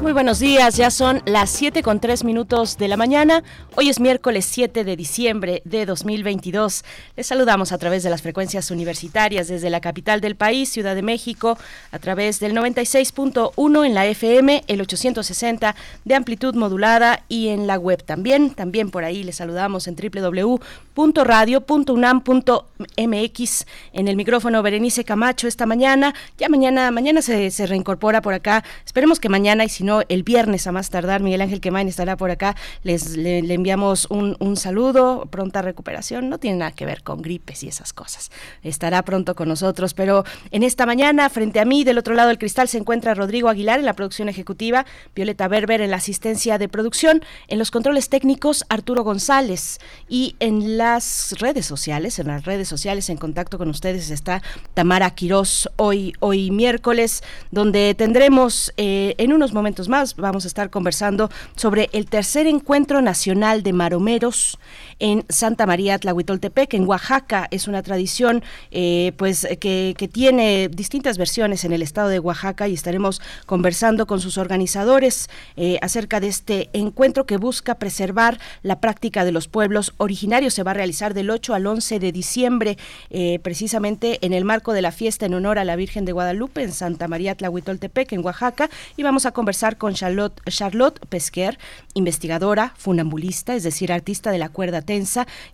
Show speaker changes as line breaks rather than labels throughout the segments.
Muy buenos días, ya son las 7 con 3 minutos de la mañana. Hoy es miércoles 7 de diciembre de 2022. Les saludamos a través de las frecuencias universitarias desde la capital del país, Ciudad de México, a través del 96.1 en la FM, el 860 de amplitud modulada y en la web también. También por ahí les saludamos en www.radio.unam.mx. En el micrófono Berenice Camacho esta mañana. Ya mañana, mañana se, se reincorpora por acá. Esperemos que mañana y si no el viernes a más tardar. Miguel Ángel Quemain estará por acá. Les le, enviamos un, un, saludo, pronta recuperación. No tiene nada que ver con gripes y esas cosas. Estará pronto con nosotros. Pero en esta mañana, frente a mí, del otro lado del cristal, se encuentra Rodrigo Aguilar en la producción ejecutiva, Violeta Berber en la asistencia de producción, en los controles técnicos, Arturo González. Y en las redes sociales, en las redes sociales, en contacto con ustedes está Tamara Quirós hoy, hoy miércoles, donde tendremos eh, en unos momentos más vamos a estar conversando sobre el tercer encuentro nacional de maromeros en Santa María Tlahuitoltepec, en Oaxaca. Es una tradición eh, pues que, tiene distintas versiones en el estado de Oaxaca y estaremos conversando con sus organizadores eh, acerca de este encuentro que busca preservar la práctica de los pueblos originarios. Se va a realizar del 8 al 11 de diciembre, eh, precisamente en el marco de la fiesta en honor a la Virgen de Guadalupe en Santa María Tlahuitoltepec, en Oaxaca, y vamos a conversar con Charlotte, Charlotte Pesquer, investigadora, funambulista, es decir, artista de la cuerda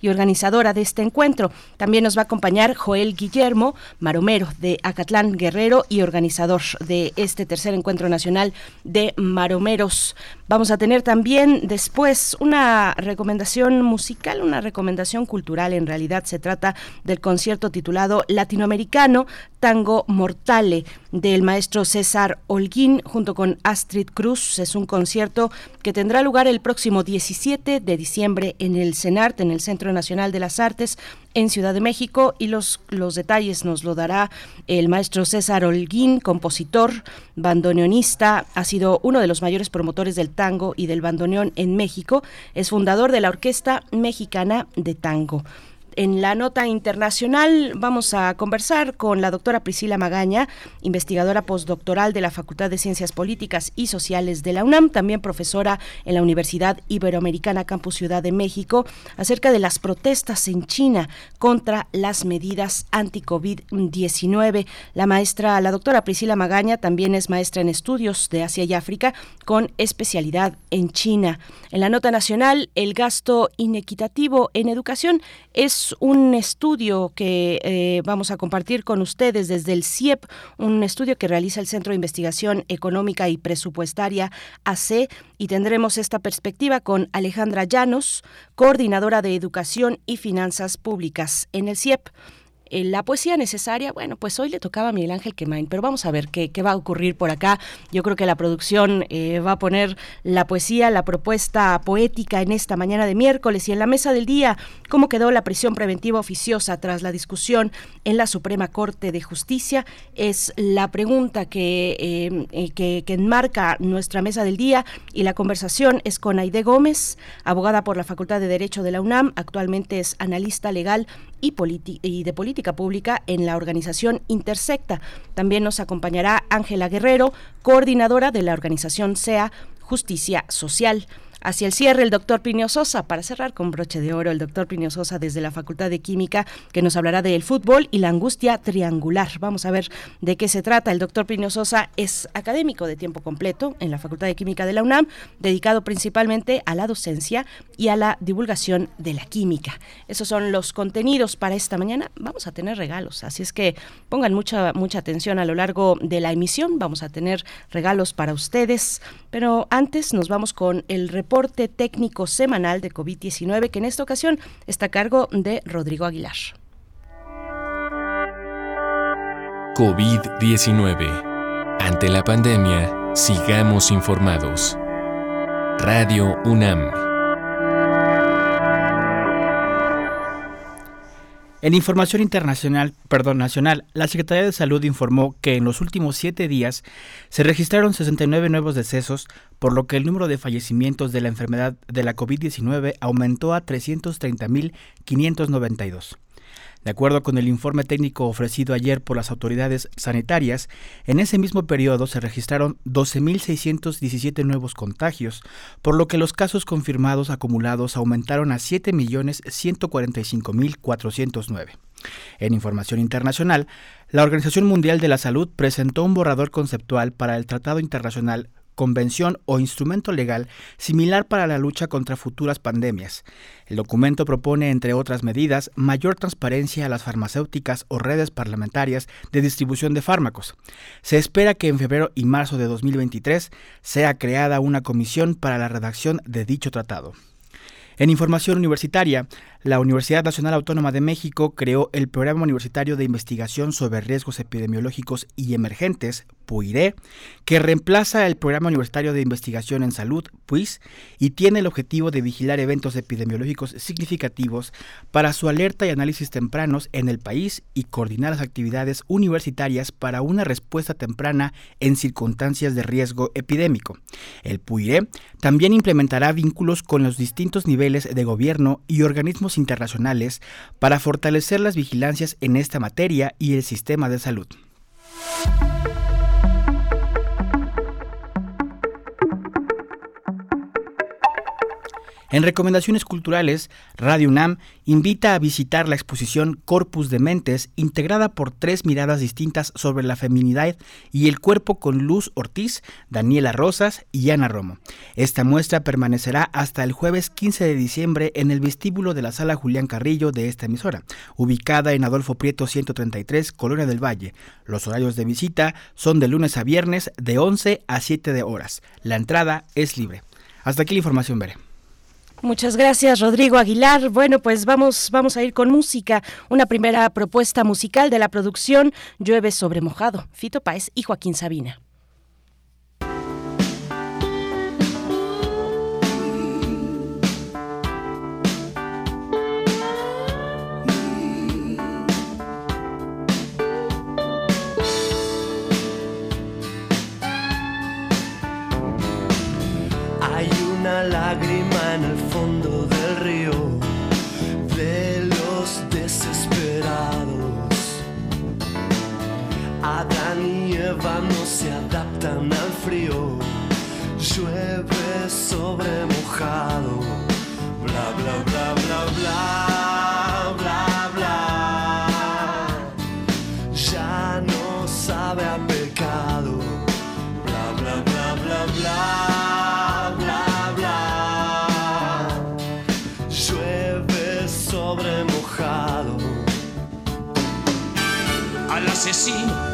y organizadora de este encuentro. También nos va a acompañar Joel Guillermo, maromero de Acatlán Guerrero y organizador de este tercer encuentro nacional de maromeros. Vamos a tener también después una recomendación musical, una recomendación cultural. En realidad se trata del concierto titulado Latinoamericano Tango Mortale del maestro César Holguín junto con Astrid Cruz. Es un concierto que tendrá lugar el próximo 17 de diciembre en el En el Centro Nacional de las Artes, en Ciudad de México y los, los detalles nos lo dará el maestro César Holguín, compositor, bandoneonista, ha sido uno de los mayores promotores del tango y del bandoneón en México, es fundador de la Orquesta Mexicana de Tango. En la nota internacional vamos a conversar con la doctora Priscila Magaña, investigadora postdoctoral de la Facultad de Ciencias Políticas y Sociales de la UNAM, también profesora en la Universidad Iberoamericana Campus Ciudad de México, acerca de las protestas en China contra las medidas anti-COVID-19. La maestra, la doctora Priscila Magaña, también es maestra en estudios de Asia y África con especialidad en China. En la nota nacional, el gasto inequitativo en educación es un estudio que eh, vamos a compartir con ustedes desde el CIEP, un estudio que realiza el Centro de Investigación Económica y Presupuestaria AC, y tendremos esta perspectiva con Alejandra Llanos, coordinadora de Educación y Finanzas Públicas en el CIEP. Eh, la poesía necesaria, bueno, pues hoy le tocaba a Miguel Ángel Quemain, pero vamos a ver qué, qué va a ocurrir por acá. Yo creo que la producción eh, va a poner la poesía, la propuesta poética en esta mañana de miércoles y en la mesa del día, cómo quedó la prisión preventiva oficiosa tras la discusión en la Suprema Corte de Justicia, es la pregunta que, eh, que, que enmarca nuestra mesa del día y la conversación es con Aide Gómez, abogada por la Facultad de Derecho de la UNAM, actualmente es analista legal y, de política Pública en la organización Intersecta. También nos acompañará Ángela Guerrero, coordinadora de la organización SEA Justicia Social. Hacia el cierre, el doctor Plinio Sosa, para cerrar con broche de oro, el doctor Plinio Sosa desde la Facultad de Química, que nos hablará del fútbol y la angustia triangular. Vamos a ver de qué se trata. El doctor Plinio Sosa es académico de tiempo completo en la Facultad de Química de la UNAM, dedicado principalmente a la docencia y a la divulgación de la química. Esos son los contenidos para esta mañana. Vamos a tener regalos, así es que pongan mucha, mucha atención a lo largo de la emisión. Vamos a tener regalos para ustedes, pero antes nos vamos con el reporte reporte técnico semanal de COVID-19 que en esta ocasión está a cargo de Rodrigo Aguilar.
COVID-19. Ante la pandemia, sigamos informados. Radio UNAM.
En información internacional, perdón, nacional, la Secretaría de Salud informó que en los últimos siete días se registraron 69 nuevos decesos, por lo que el número de fallecimientos de la enfermedad de la COVID-19 aumentó a 330.592. De acuerdo con el informe técnico ofrecido ayer por las autoridades sanitarias, en ese mismo periodo se registraron 12.617 nuevos contagios, por lo que los casos confirmados acumulados aumentaron a 7.145.409. En información internacional, la Organización Mundial de la Salud presentó un borrador conceptual para el Tratado Internacional convención o instrumento legal similar para la lucha contra futuras pandemias. El documento propone, entre otras medidas, mayor transparencia a las farmacéuticas o redes parlamentarias de distribución de fármacos. Se espera que en febrero y marzo de 2023 sea creada una comisión para la redacción de dicho tratado. En información universitaria, la Universidad Nacional Autónoma de México creó el Programa Universitario de Investigación sobre Riesgos Epidemiológicos y Emergentes, PUIRE, que reemplaza el Programa Universitario de Investigación en Salud, PUIS, y tiene el objetivo de vigilar eventos epidemiológicos significativos para su alerta y análisis tempranos en el país y coordinar las actividades universitarias para una respuesta temprana en circunstancias de riesgo epidémico. El PUIRE también implementará vínculos con los distintos niveles de gobierno y organismos internacionales para fortalecer las vigilancias en esta materia y el sistema de salud. En recomendaciones culturales, Radio UNAM invita a visitar la exposición Corpus de Mentes, integrada por tres miradas distintas sobre la feminidad y el cuerpo con Luz Ortiz, Daniela Rosas y Ana Romo. Esta muestra permanecerá hasta el jueves 15 de diciembre en el vestíbulo de la sala Julián Carrillo de esta emisora, ubicada en Adolfo Prieto 133, Colonia del Valle. Los horarios de visita son de lunes a viernes de 11 a 7 de horas. La entrada es libre. Hasta aquí la información, Veré.
Muchas gracias, Rodrigo Aguilar. Bueno, pues vamos, vamos a ir con música. Una primera propuesta musical de la producción Llueve sobre mojado. Fito Páez y Joaquín Sabina.
Hay una lágrima Adán y Eva no se adaptan al frío. Llueve sobre mojado. Bla bla bla bla bla bla bla. Ya no sabe a pecado. Bla bla bla bla bla bla bla. Llueve sobre mojado.
al asesino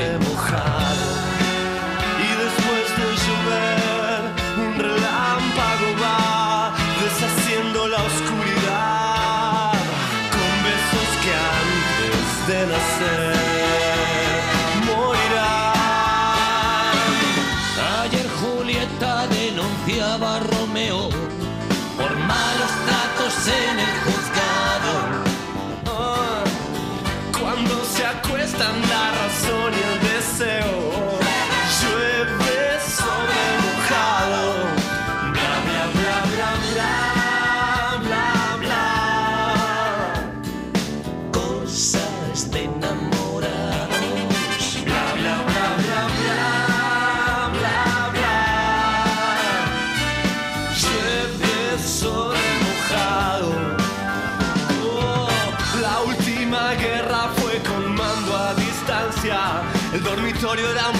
Sobre
El
dormitorio era un vagón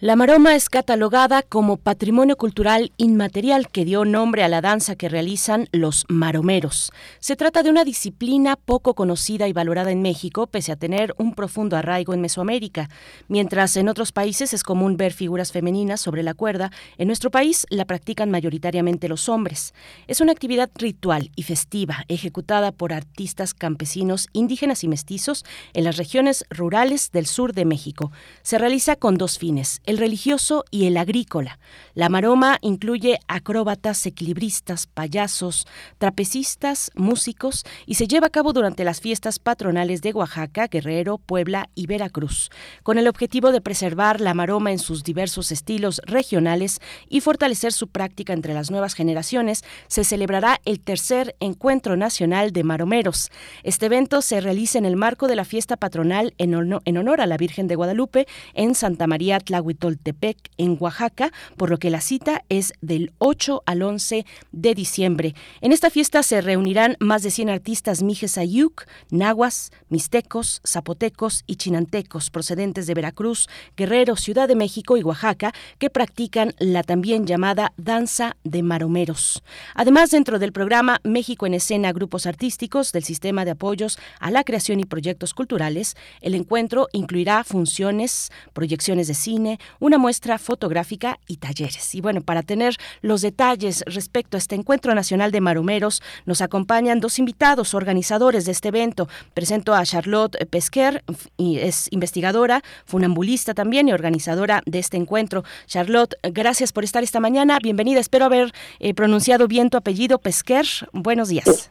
La maroma es catalogada como patrimonio cultural inmaterial que dio nombre a la danza que realizan los maromeros. Se trata de una disciplina poco conocida y valorada en México, pese a tener un profundo arraigo en Mesoamérica. Mientras en otros países es común ver figuras femeninas sobre la cuerda, en nuestro país la practican mayoritariamente los hombres. Es una actividad ritual y festiva, ejecutada por artistas campesinos, indígenas y mestizos en las regiones rurales del sur de México. Se realiza con dos fines el religioso y el agrícola. La maroma incluye acróbatas, equilibristas, payasos, trapecistas, músicos y se lleva a cabo durante las fiestas patronales de Oaxaca, Guerrero, Puebla y Veracruz, con el objetivo de preservar la maroma en sus diversos estilos regionales y fortalecer su práctica entre las nuevas generaciones. Se celebrará el tercer Encuentro Nacional de Maromeros. Este evento se realiza en el marco de la fiesta patronal en, honor, a la Virgen de Guadalupe en Santa María Tlahuitoltepec, en Oaxaca, por lo que la cita es del 8 al 11 de diciembre. En esta fiesta se reunirán más de 100 artistas mijes ayuk, nahuas, mixtecos, zapotecos y chinantecos procedentes de Veracruz, Guerrero, Ciudad de México y Oaxaca que practican la también llamada danza de maromeros. Además, dentro del programa México en Escena Grupos Artísticos del Sistema de Apoyos a la Creación y Proyectos Culturales, el encuentro incluirá funciones, proyecciones de cine, una muestra fotográfica y talleres. Y bueno, para tener los detalles respecto a este encuentro nacional de maromeros, nos acompañan dos invitados, organizadores de este evento. Presento a Charlotte Pesquer, y es investigadora, funambulista también y organizadora de este encuentro. Charlotte, gracias por estar esta mañana. Bienvenida. Espero haber eh, pronunciado bien tu apellido, Pesquer. Buenos días.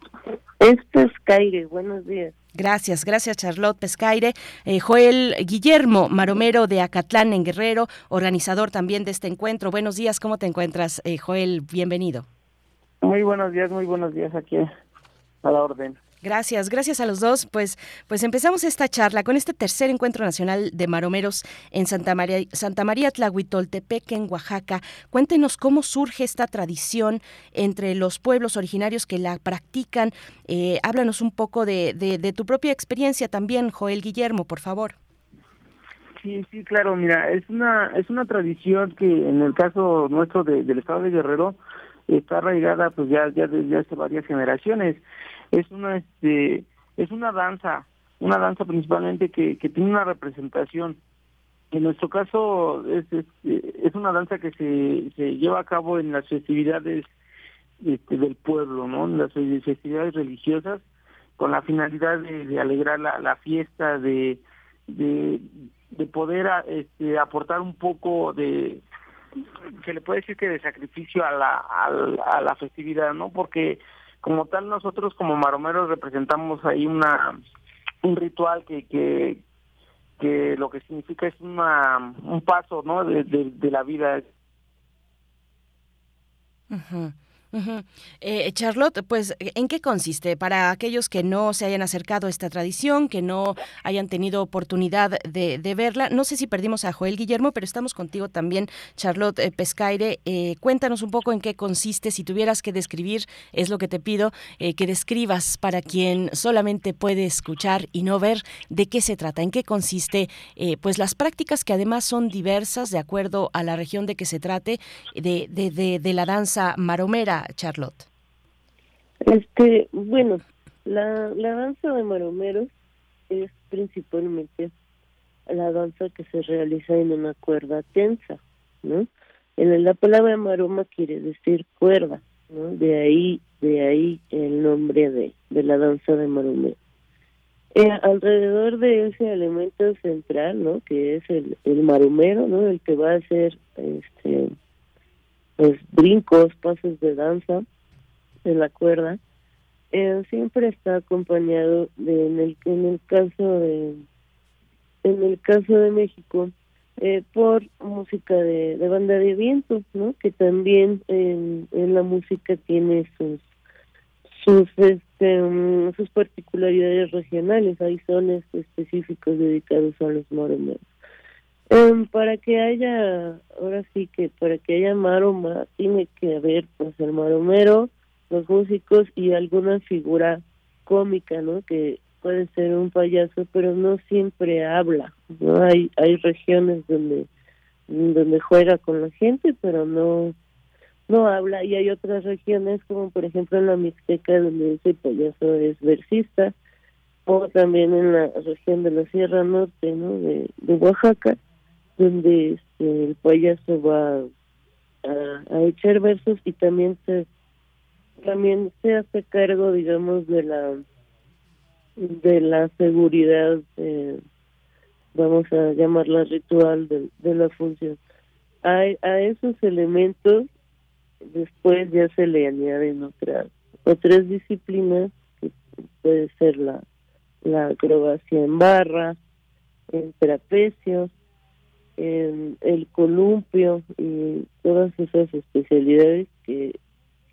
Es Pescaire. Buenos días.
Gracias, gracias Charlotte Pescaire. Eh, Joel Guillermo, maromero de Acatlán en Guerrero, organizador también de este encuentro. Buenos días, ¿cómo te encuentras, eh, Joel? Bienvenido.
Muy buenos días, muy buenos días aquí a la orden.
Gracias, gracias a los dos. Pues, pues empezamos esta charla con este tercer encuentro nacional de maromeros en Santa María, Santa María Tlahuitoltepec, en Oaxaca. Cuéntenos cómo surge esta tradición entre los pueblos originarios que la practican. Eh, háblanos un poco de, de, de tu propia experiencia también, Joel Guillermo, por favor.
Sí, sí, claro, mira, es una es una tradición que en el caso nuestro de, del estado de Guerrero está arraigada pues ya ya desde hace varias generaciones. Es una este es una danza, una danza principalmente que, que tiene una representación. En nuestro caso es, es, una danza que se, se lleva a cabo en las festividades este, del pueblo, ¿no? En las festividades religiosas con la finalidad de, alegrar la, la fiesta, de, de, de poder este, aportar un poco de se le puede decir que de sacrificio a la, a la, a la festividad, ¿no? Porque como tal nosotros como maromeros representamos ahí una un ritual que que que lo que significa es una un paso, ¿no? De, de, la vida
Eh, Charlotte, pues, ¿en qué consiste? Para aquellos que no se hayan acercado a esta tradición, que no hayan tenido oportunidad de, verla, no sé si perdimos a Joel Guillermo, pero estamos contigo también, Charlotte eh, Pescaire. Eh, cuéntanos un poco en qué consiste, si tuvieras que describir, es lo que te pido, eh, que describas para quien solamente puede escuchar y no ver de qué se trata, en qué consiste, pues las prácticas que además son diversas de acuerdo a la región de que se trate, de, de, de la danza maromera, Charlotte.
Este, bueno, la, danza de maromeros es principalmente la danza que se realiza en una cuerda tensa, ¿no? En la palabra maroma quiere decir cuerda, ¿no? De ahí, de ahí el nombre de, de la danza de maromeros. Eh, alrededor de ese elemento central, ¿no? Que es el, el maromero, ¿no? El que va a hacer, este, pues brincos, pasos de danza en la cuerda, siempre está acompañado de, en el en el caso de en el caso de México eh, por música de, de banda de viento, ¿no? Que también en, en la música tiene sus sus este mm, sus particularidades regionales, hay zonas específicos dedicados a los maromeros. Em, para que haya, ahora sí que para que haya maroma, tiene que haber pues el maromero, los músicos y alguna figura cómica, ¿no? Que puede ser un payaso, pero no siempre habla, ¿no? Hay hay regiones donde donde juega con la gente, pero no no habla y hay otras regiones como por ejemplo en la Mixteca donde ese payaso es versista o también en la región de la Sierra Norte, ¿no? De, de Oaxaca donde este, el payaso va a, a echar versos y también se también se hace cargo digamos de la de la seguridad eh, vamos a llamarla ritual de, de la función. A, a esos elementos después ya se le añaden otras otras disciplinas que puede ser la la acrobacia en barra el trapecio en el columpio y todas esas especialidades que,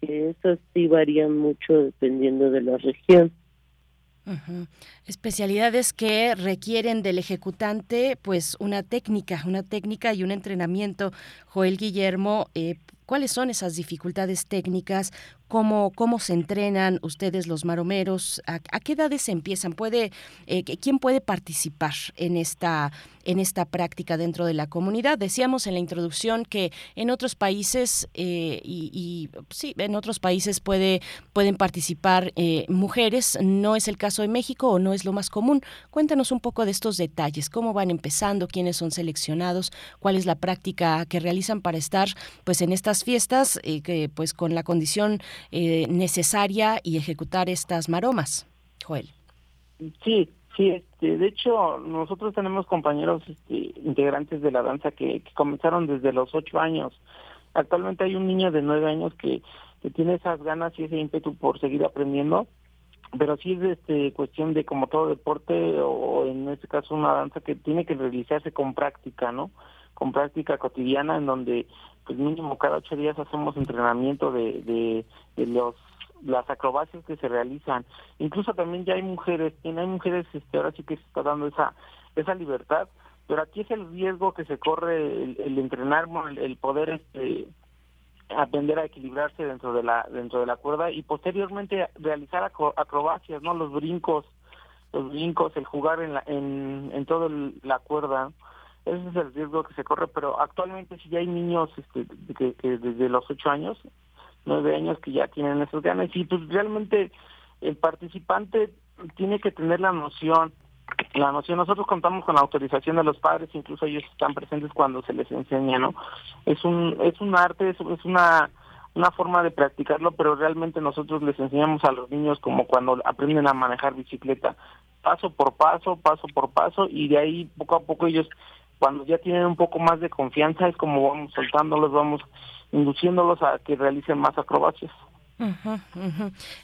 que esas sí varían mucho dependiendo de la región.
Especialidades que requieren del ejecutante, pues una técnica, una técnica y un entrenamiento. Joel Guillermo, eh, ¿cuáles son esas dificultades técnicas? ¿Cómo, cómo se entrenan ustedes los maromeros? ¿A, qué edades se empiezan? ¿Puede, eh, ¿Quién puede participar en esta, en esta práctica dentro de la comunidad? Decíamos en la introducción que en otros países, eh, y, y, sí, en otros países puede, pueden participar mujeres, no es el caso de México o no es lo más común. Cuéntanos un poco de estos detalles, cómo van empezando, quiénes son seleccionados, cuál es la práctica que realizan para estar pues en estas fiestas, eh, que pues con la condición eh, necesaria y ejecutar estas maromas. Joel.
Sí, sí, este, de hecho nosotros tenemos compañeros este, integrantes de la danza que, que comenzaron desde los ocho años. Actualmente hay un niño de nueve años que, que tiene esas ganas y ese ímpetu por seguir aprendiendo, pero sí es este, cuestión de como todo deporte o en este caso una danza que tiene que realizarse con práctica, ¿no? Con práctica cotidiana en donde pues mínimo cada ocho días hacemos entrenamiento de, de, los las acrobacias que se realizan. Incluso también ya hay mujeres, y hay mujeres, este, ahora sí que se está dando esa, esa libertad, pero aquí es el riesgo que se corre el, el entrenar, el, el poder este, aprender a equilibrarse dentro de la dentro de la cuerda y posteriormente realizar acro- acrobacias, ¿no? Los brincos, los brincos, el jugar en la, en, en toda la cuerda. Ese es el riesgo que se corre, pero actualmente sí ya hay niños este, que, que desde los ocho años, nueve años que ya tienen esos ganas y pues realmente el participante tiene que tener la noción la noción nosotros contamos con la autorización de los padres incluso ellos están presentes cuando se les enseña no es un es un arte es, es una una forma de practicarlo pero realmente nosotros les enseñamos a los niños como cuando aprenden a manejar bicicleta paso por paso paso por paso y de ahí poco a poco ellos cuando ya tienen un poco más de confianza es como vamos soltándolos vamos induciéndolos a que realicen más acrobacias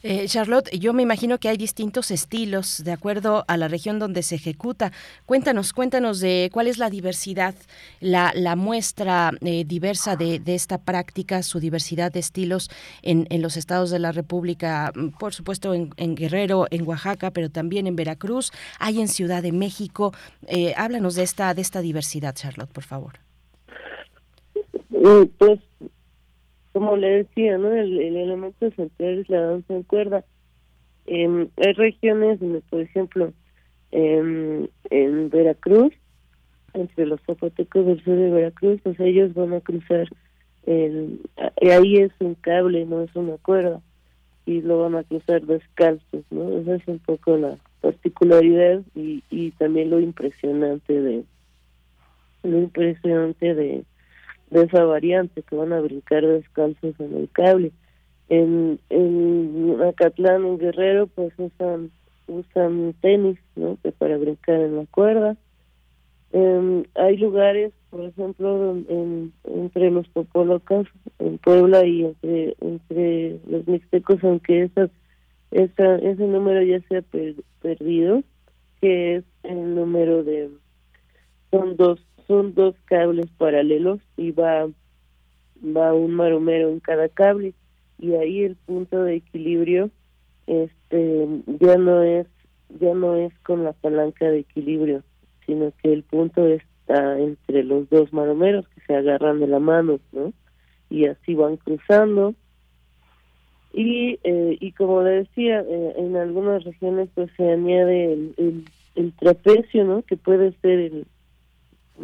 Eh, Charlotte, yo me imagino que hay distintos estilos de acuerdo a la región donde se ejecuta. Cuéntanos, cuéntanos de cuál es la diversidad, la, la muestra eh, diversa de, de esta práctica, su diversidad de estilos en, en los estados de la República, mm, por supuesto en, Guerrero, en Oaxaca, pero también en Veracruz, hay en Ciudad de México. Eh, háblanos de esta, de esta diversidad, Charlotte, por favor.
Eh, pues como le decía, ¿no? El, el elemento central es la danza en cuerda. Em, hay regiones donde, por ejemplo, em, en Veracruz, entre los zapotecos del sur de Veracruz, pues ellos van a cruzar, el, ahí es un cable, no es una cuerda, y lo van a cruzar descalzos, ¿no? Esa es un poco la particularidad y, y también lo impresionante de lo impresionante de de esa variante que van a brincar descalzos en el cable. En, en Acatlán, en Guerrero, pues usan usan tenis, ¿no? Que para brincar en la cuerda. Em, hay lugares, por ejemplo, en, entre los popolocas, en Puebla y entre entre los mixtecos, aunque esas, esa, ese número ya se ha per- perdido, que es el número de son dos son dos cables paralelos y va va un maromero en cada cable. Y ahí el punto de equilibrio este ya no es ya no es con la palanca de equilibrio sino que el punto está entre los dos maromeros que se agarran de la mano no y así van cruzando. Y eh, y como le decía eh, en algunas regiones pues se añade el, el, trapecio no que puede ser el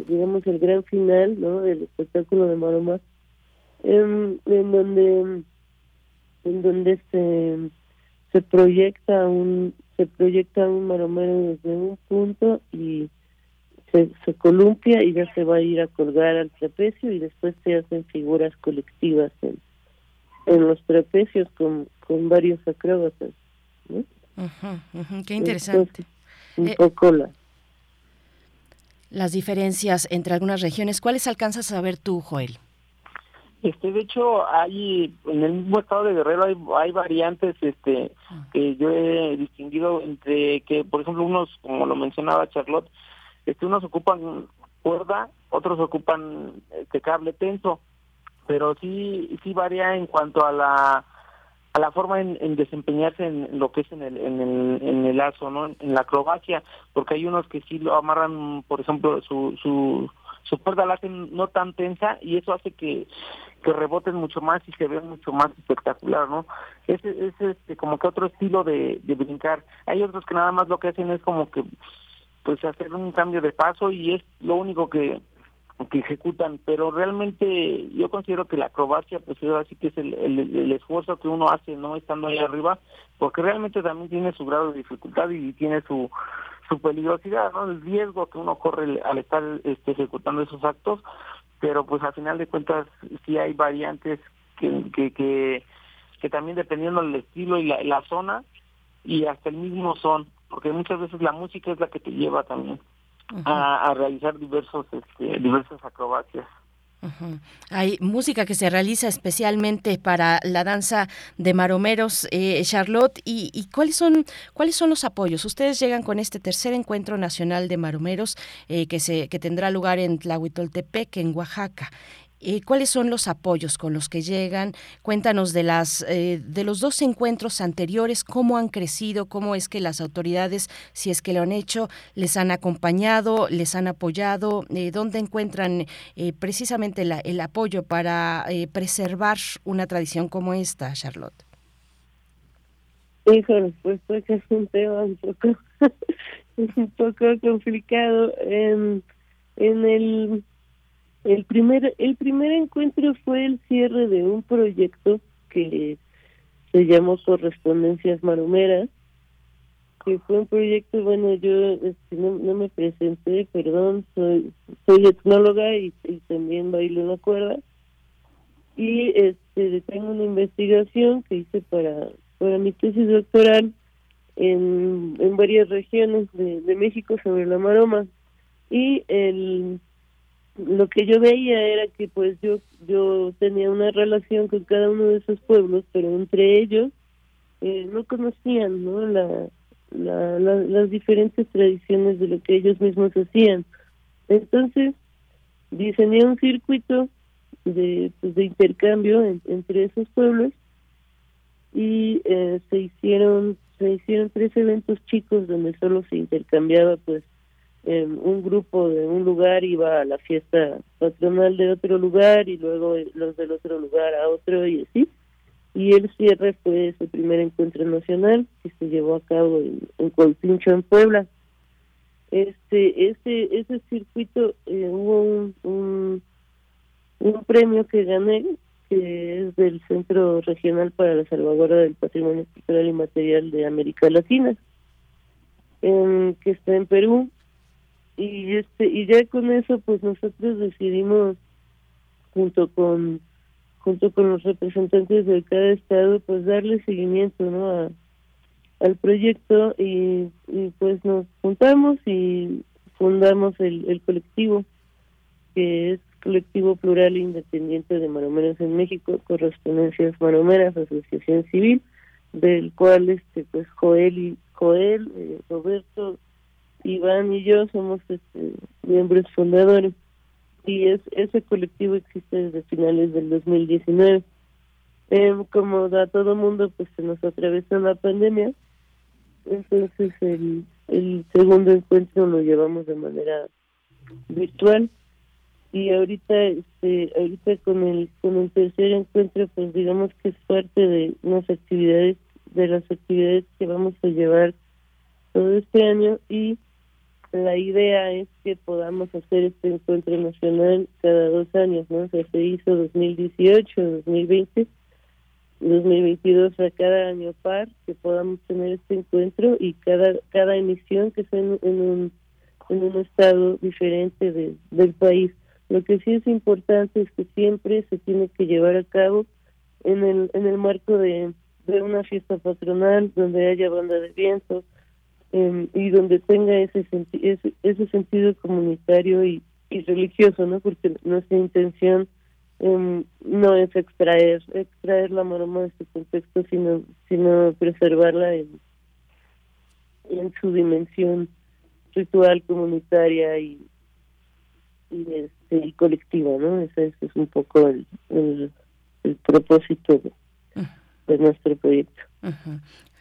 digamos el gran final no del espectáculo de maroma en, en donde en donde se se proyecta un se proyecta un maromero desde un punto y se, se columpia y ya se va a ir a colgar al trapecio y después se hacen figuras colectivas en, en los trapecios con, con varios acróbatas ¿no?
Ujú, Qué interesante.
Entonces, un
Eh,
poco la
Las diferencias entre algunas regiones, ¿cuáles alcanzas a ver tú, Joel?
Este, de hecho, hay en el mismo estado de Guerrero hay, hay variantes, este, que yo he distinguido entre que, por ejemplo, unos, como lo mencionaba Charlotte, este, unos ocupan cuerda, otros ocupan este cable tenso, pero sí, sí varía en cuanto a la a la forma en, desempeñarse en lo que es en el, en el, en el lazo, ¿no? En la acrobacia, porque hay unos que sí lo amarran, por ejemplo, su, su, su cuerda la hacen no tan tensa y eso hace que, que reboten mucho más y se ve mucho más espectacular, ¿no? Ese es este, como que otro estilo de, de brincar. Hay otros que nada más lo que hacen es como que pues hacer un cambio de paso y es lo único que que ejecutan, pero realmente yo considero que la acrobacia, pues es así que es el, el, esfuerzo que uno hace, ¿no? Estando ahí arriba, porque realmente también tiene su grado de dificultad y tiene su su peligrosidad, ¿no? El riesgo que uno corre al estar este, ejecutando esos actos, pero pues al final de cuentas sí hay variantes que, que, que, también dependiendo del estilo y la zona y hasta el mismo son, porque muchas veces la música es la que te lleva también a, a realizar diversos este, diversas acrobacias.
Hay música que se realiza especialmente para la danza de maromeros, eh, Charlotte. ¿y, y cuáles son cuáles son los apoyos? Ustedes llegan con este tercer encuentro nacional de maromeros eh, que se que tendrá lugar en Tlahuitoltepec, en Oaxaca. Eh, ¿cuáles son los apoyos con los que llegan? Cuéntanos de las eh, de los dos encuentros anteriores, cómo han crecido, cómo es que las autoridades, si es que lo han hecho, les han acompañado, les han apoyado, eh, dónde encuentran precisamente el apoyo para preservar una tradición como esta, Charlotte.
Híjole, pues, pues es un tema un poco, un poco complicado. en el el primer, el primer encuentro fue el cierre de un proyecto que se llamó Correspondencias Maromeras, que fue un proyecto, bueno, yo este, no, me presenté, perdón, soy, soy etnóloga y, también bailo la cuerda. Y este tengo una investigación que hice para, para mi tesis doctoral en, en varias regiones de, de México sobre la maroma. Y el lo que yo veía era que pues yo yo tenía una relación con cada uno de esos pueblos pero entre ellos eh, no conocían no la, la, las diferentes tradiciones de lo que ellos mismos hacían. Entonces diseñé un circuito de pues, de intercambio entre esos pueblos y eh, se hicieron se hicieron tres eventos chicos donde solo se intercambiaba pues un grupo de un lugar iba a la fiesta patronal de otro lugar y luego los del otro lugar a otro y así. Y el cierre fue ese primer encuentro nacional que se llevó a cabo en, en Colpincho, en Puebla. Este, este, ese circuito eh, hubo un, un, premio que gané que es del Centro Regional para la Salvaguarda del Patrimonio Cultural y Material de América Latina, que está en Perú y este y ya con eso pues nosotros decidimos junto con junto con los representantes de cada estado pues darle seguimiento no al proyecto y, pues nos juntamos y fundamos el, el colectivo que es colectivo plural independiente de maromeros en México correspondencias maromeras asociación civil del cual este pues Joel y Joel eh, Roberto Iván y yo somos este, miembros fundadores. Y es ese colectivo existe desde finales del 2019. Eh, como a todo mundo, pues se nos atravesó la pandemia, entonces el, el segundo encuentro lo llevamos de manera virtual. Y ahorita este ahorita con el con el tercer encuentro pues digamos que es parte de unas actividades de las actividades que vamos a llevar todo este año. Y la idea es que podamos hacer este encuentro nacional cada dos años, ¿no? O sea, se hizo 2018, 2020, 2022, a cada año par, que podamos tener este encuentro y cada cada emisión que sea en, un, en un estado diferente de, del país. Lo que sí es importante es que siempre se tiene que llevar a cabo en el, en el marco de, de una fiesta patronal donde haya banda de vientos, Em, y donde tenga ese, ese, ese sentido comunitario y, y religioso, ¿no? Porque nuestra intención em, no es extraer extraer la maroma de su contexto, sino sino preservarla en, en su dimensión ritual, comunitaria y y, este, y colectiva, ¿no? Ese, es un poco el, el, propósito de, nuestro proyecto.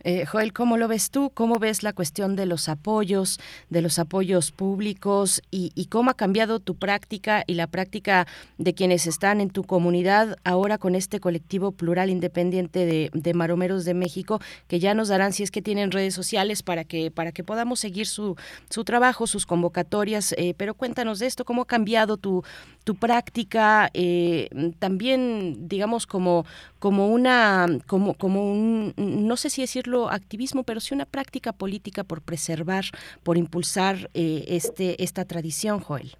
Eh, Joel, ¿cómo lo ves tú? ¿Cómo ves la cuestión de los apoyos, de los apoyos públicos y, cómo ha cambiado tu práctica y la práctica de quienes están en tu comunidad ahora con este colectivo plural independiente de, Maromeros de México, que ya nos darán si es que tienen redes sociales para que, para que podamos seguir su, su trabajo, sus convocatorias? Eh, pero cuéntanos de esto, ¿cómo ha cambiado tu, tu práctica? Eh, también, digamos, como, como una, como, como un, no sé si decirlo, activismo, pero sí una práctica política por preservar, por impulsar eh, este esta tradición, Joel.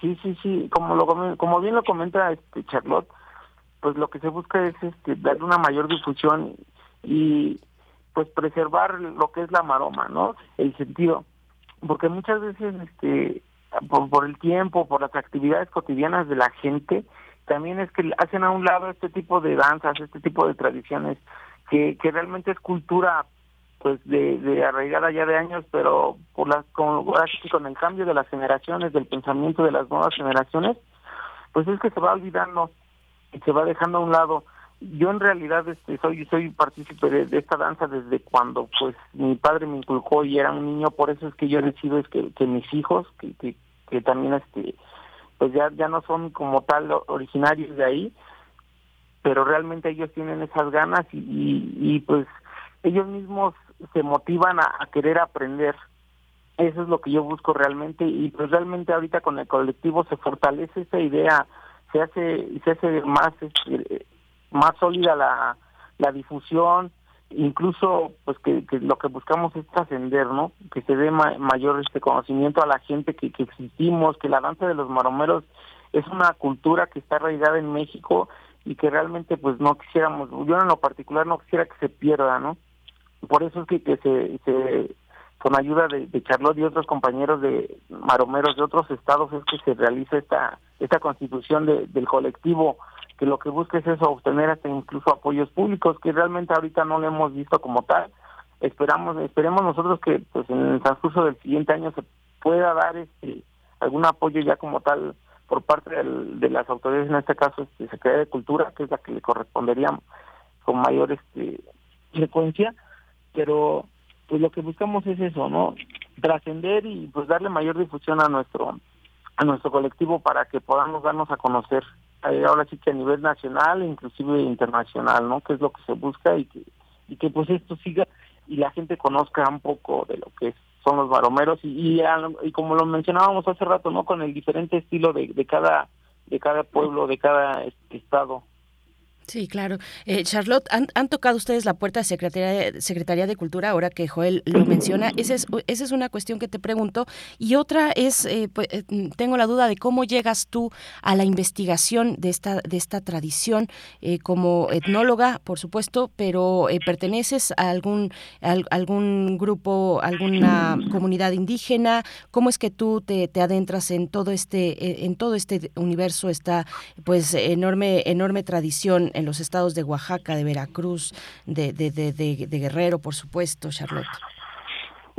Sí, sí, sí, como lo como bien lo comenta este Charlotte, pues lo que se busca es este darle una mayor difusión y pues preservar lo que es la maroma, ¿no? El sentido, porque muchas veces este por, por el tiempo, por las actividades cotidianas de la gente, también es que hacen a un lado este tipo de danzas, este tipo de tradiciones que, que realmente es cultura pues de, de arraigada ya de años, pero por las con, con el cambio de las generaciones, del pensamiento de las nuevas generaciones, pues es que se va olvidando se va dejando a un lado. Yo en realidad este, soy soy partícipe de, de esta danza desde cuando pues mi padre me inculcó y era un niño, por eso es que yo decido es que, que mis hijos, que, que, que también este pues ya ya no son como tal originarios de ahí, pero realmente ellos tienen esas ganas y, y, pues ellos mismos se motivan a, a, querer aprender. Eso es lo que yo busco realmente y pues realmente ahorita con el colectivo se fortalece esa idea, se hace se hace más este, más sólida la, la difusión, incluso pues que, lo que buscamos es trascender, ¿no? Que se dé ma mayor este conocimiento a la gente que, existimos, que la danza de los maromeros es una cultura que está arraigada en México y que realmente pues no quisiéramos, yo en lo particular no quisiera que se pierda, ¿no? Por eso es que, que se con ayuda de, de Charlotte y otros compañeros de maromeros de otros estados es que se realiza esta esta constitución de, del colectivo que lo que busca es eso, obtener hasta incluso apoyos públicos, que realmente ahorita no lo hemos visto como tal. Esperamos, esperemos nosotros que pues en el transcurso del siguiente año se pueda dar este algún apoyo ya como tal por parte de las autoridades, en este caso este, Secretaría de Cultura, que es la que le correspondería con mayor este frecuencia, pero pues lo que buscamos es eso, ¿no? Trascender y pues darle mayor difusión a nuestro a nuestro colectivo para que podamos darnos a conocer eh, ahora sí que a nivel nacional inclusive internacional, ¿no? Que es lo que se busca y que y que pues esto siga y la gente conozca un poco de lo que son los baromeros y, y, y como lo mencionábamos hace rato, ¿no? Con el diferente estilo de, de cada de cada pueblo, de cada estado.
Sí, claro. Eh, Charlotte, ¿han, ¿han, tocado ustedes la puerta de Secretaría, Secretaría de Cultura ahora que Joel lo menciona? Esa es, esa es una cuestión que te pregunto. Y otra es, eh, pues, tengo la duda de cómo llegas tú a la investigación de esta, de esta tradición eh, como etnóloga, por supuesto, pero eh, perteneces a algún, a algún grupo, alguna comunidad indígena. ¿Cómo es que tú te, te adentras en todo este, en todo este universo, esta pues enorme, enorme tradición? En los estados de Oaxaca, de Veracruz, de, de, de, de, Guerrero, por supuesto, Charlotte.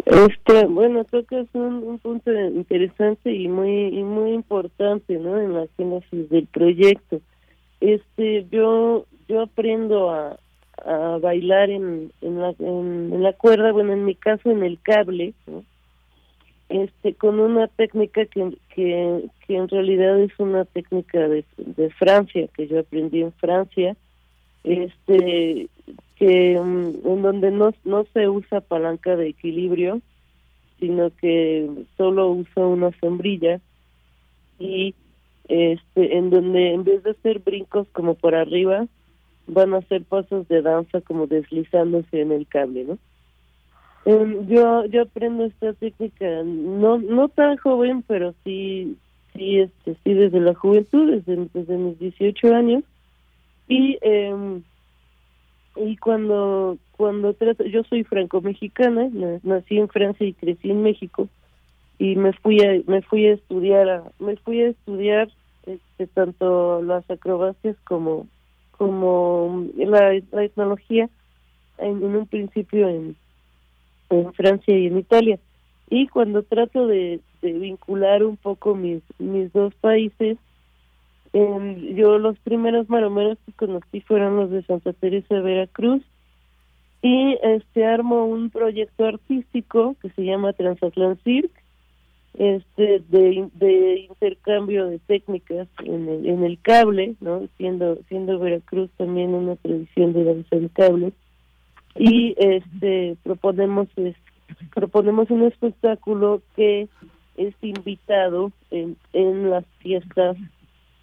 Este, bueno, creo que es un, un punto interesante y muy y muy importante, ¿no? En la génesis del proyecto. Este, yo yo aprendo a, a bailar en en la en, en, la cuerda, bueno, en mi caso en el cable, ¿no? Este con una técnica que, que, que en realidad es una técnica de, de Francia que yo aprendí en Francia este que um, en donde no no se usa palanca de equilibrio sino que solo usa una sombrilla y este en donde en vez de hacer brincos como por arriba van a hacer pasos de danza como deslizándose en el cable no Um, yo yo aprendo esta técnica no no tan joven pero sí sí este sí desde la juventud desde, desde mis 18 años. Y eh, y cuando cuando trato, yo soy franco-mexicana nací en Francia y crecí en México y me fui a me fui a estudiar a, me fui a estudiar este tanto las acrobacias como como la, la etnología en, en un principio en en Francia y en Italia. Y cuando trato de, de vincular un poco mis, mis dos países, eh, yo los primeros maromeros que conocí fueron los de Santa Teresa de Veracruz. Y este armo un proyecto artístico que se llama Transatlant Cirque este de, de intercambio de técnicas en el, en el cable no siendo siendo Veracruz también una tradición de danza en cable y este proponemos es, proponemos un espectáculo que es invitado en, en las fiestas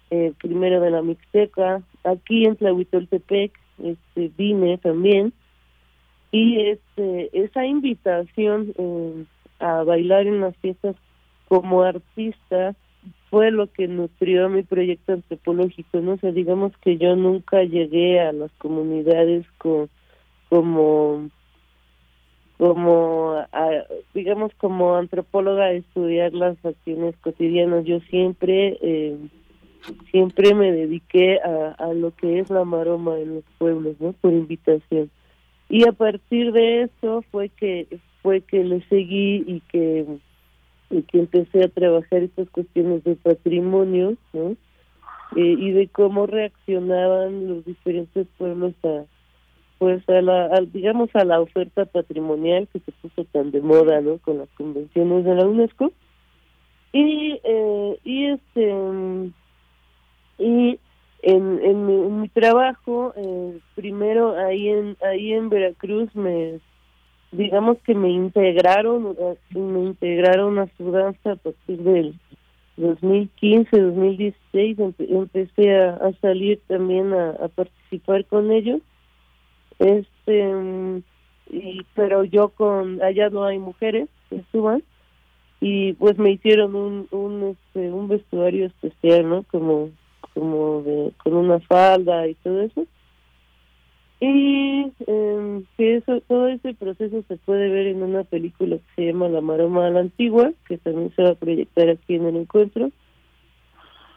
eh, primero de la Mixteca aquí en Tlahuitoltepec este vine también. Y este esa invitación eh, a bailar en las fiestas como artista fue lo que nutrió mi proyecto antropológico no o digamos que yo nunca llegué a las comunidades con como como a, digamos como antropóloga estudiar las acciones cotidianas. Yo siempre eh, siempre me dediqué a, a lo que es la maroma en los pueblos no por invitación. Y a partir de eso fue que fue que le seguí y que y que empecé a trabajar estas cuestiones de patrimonio no eh, y de cómo reaccionaban los diferentes pueblos a pues a la al- digamos a la oferta patrimonial que se puso tan de moda no con las convenciones de la UNESCO. Y eh, y este y en, en, mi, en mi trabajo eh, primero ahí en ahí en Veracruz me digamos que me integraron me integraron a su danza a partir del 2015 2016 empe- empecé a, a salir también a, a participar con ellos este y pero yo con allá no hay mujeres que suban. Y pues me hicieron un un este un vestuario especial no como como de con una falda y todo eso. Y eh, que eso todo ese proceso se puede ver en una película que se llama La Maroma a la Antigua que también se va a proyectar aquí en el encuentro.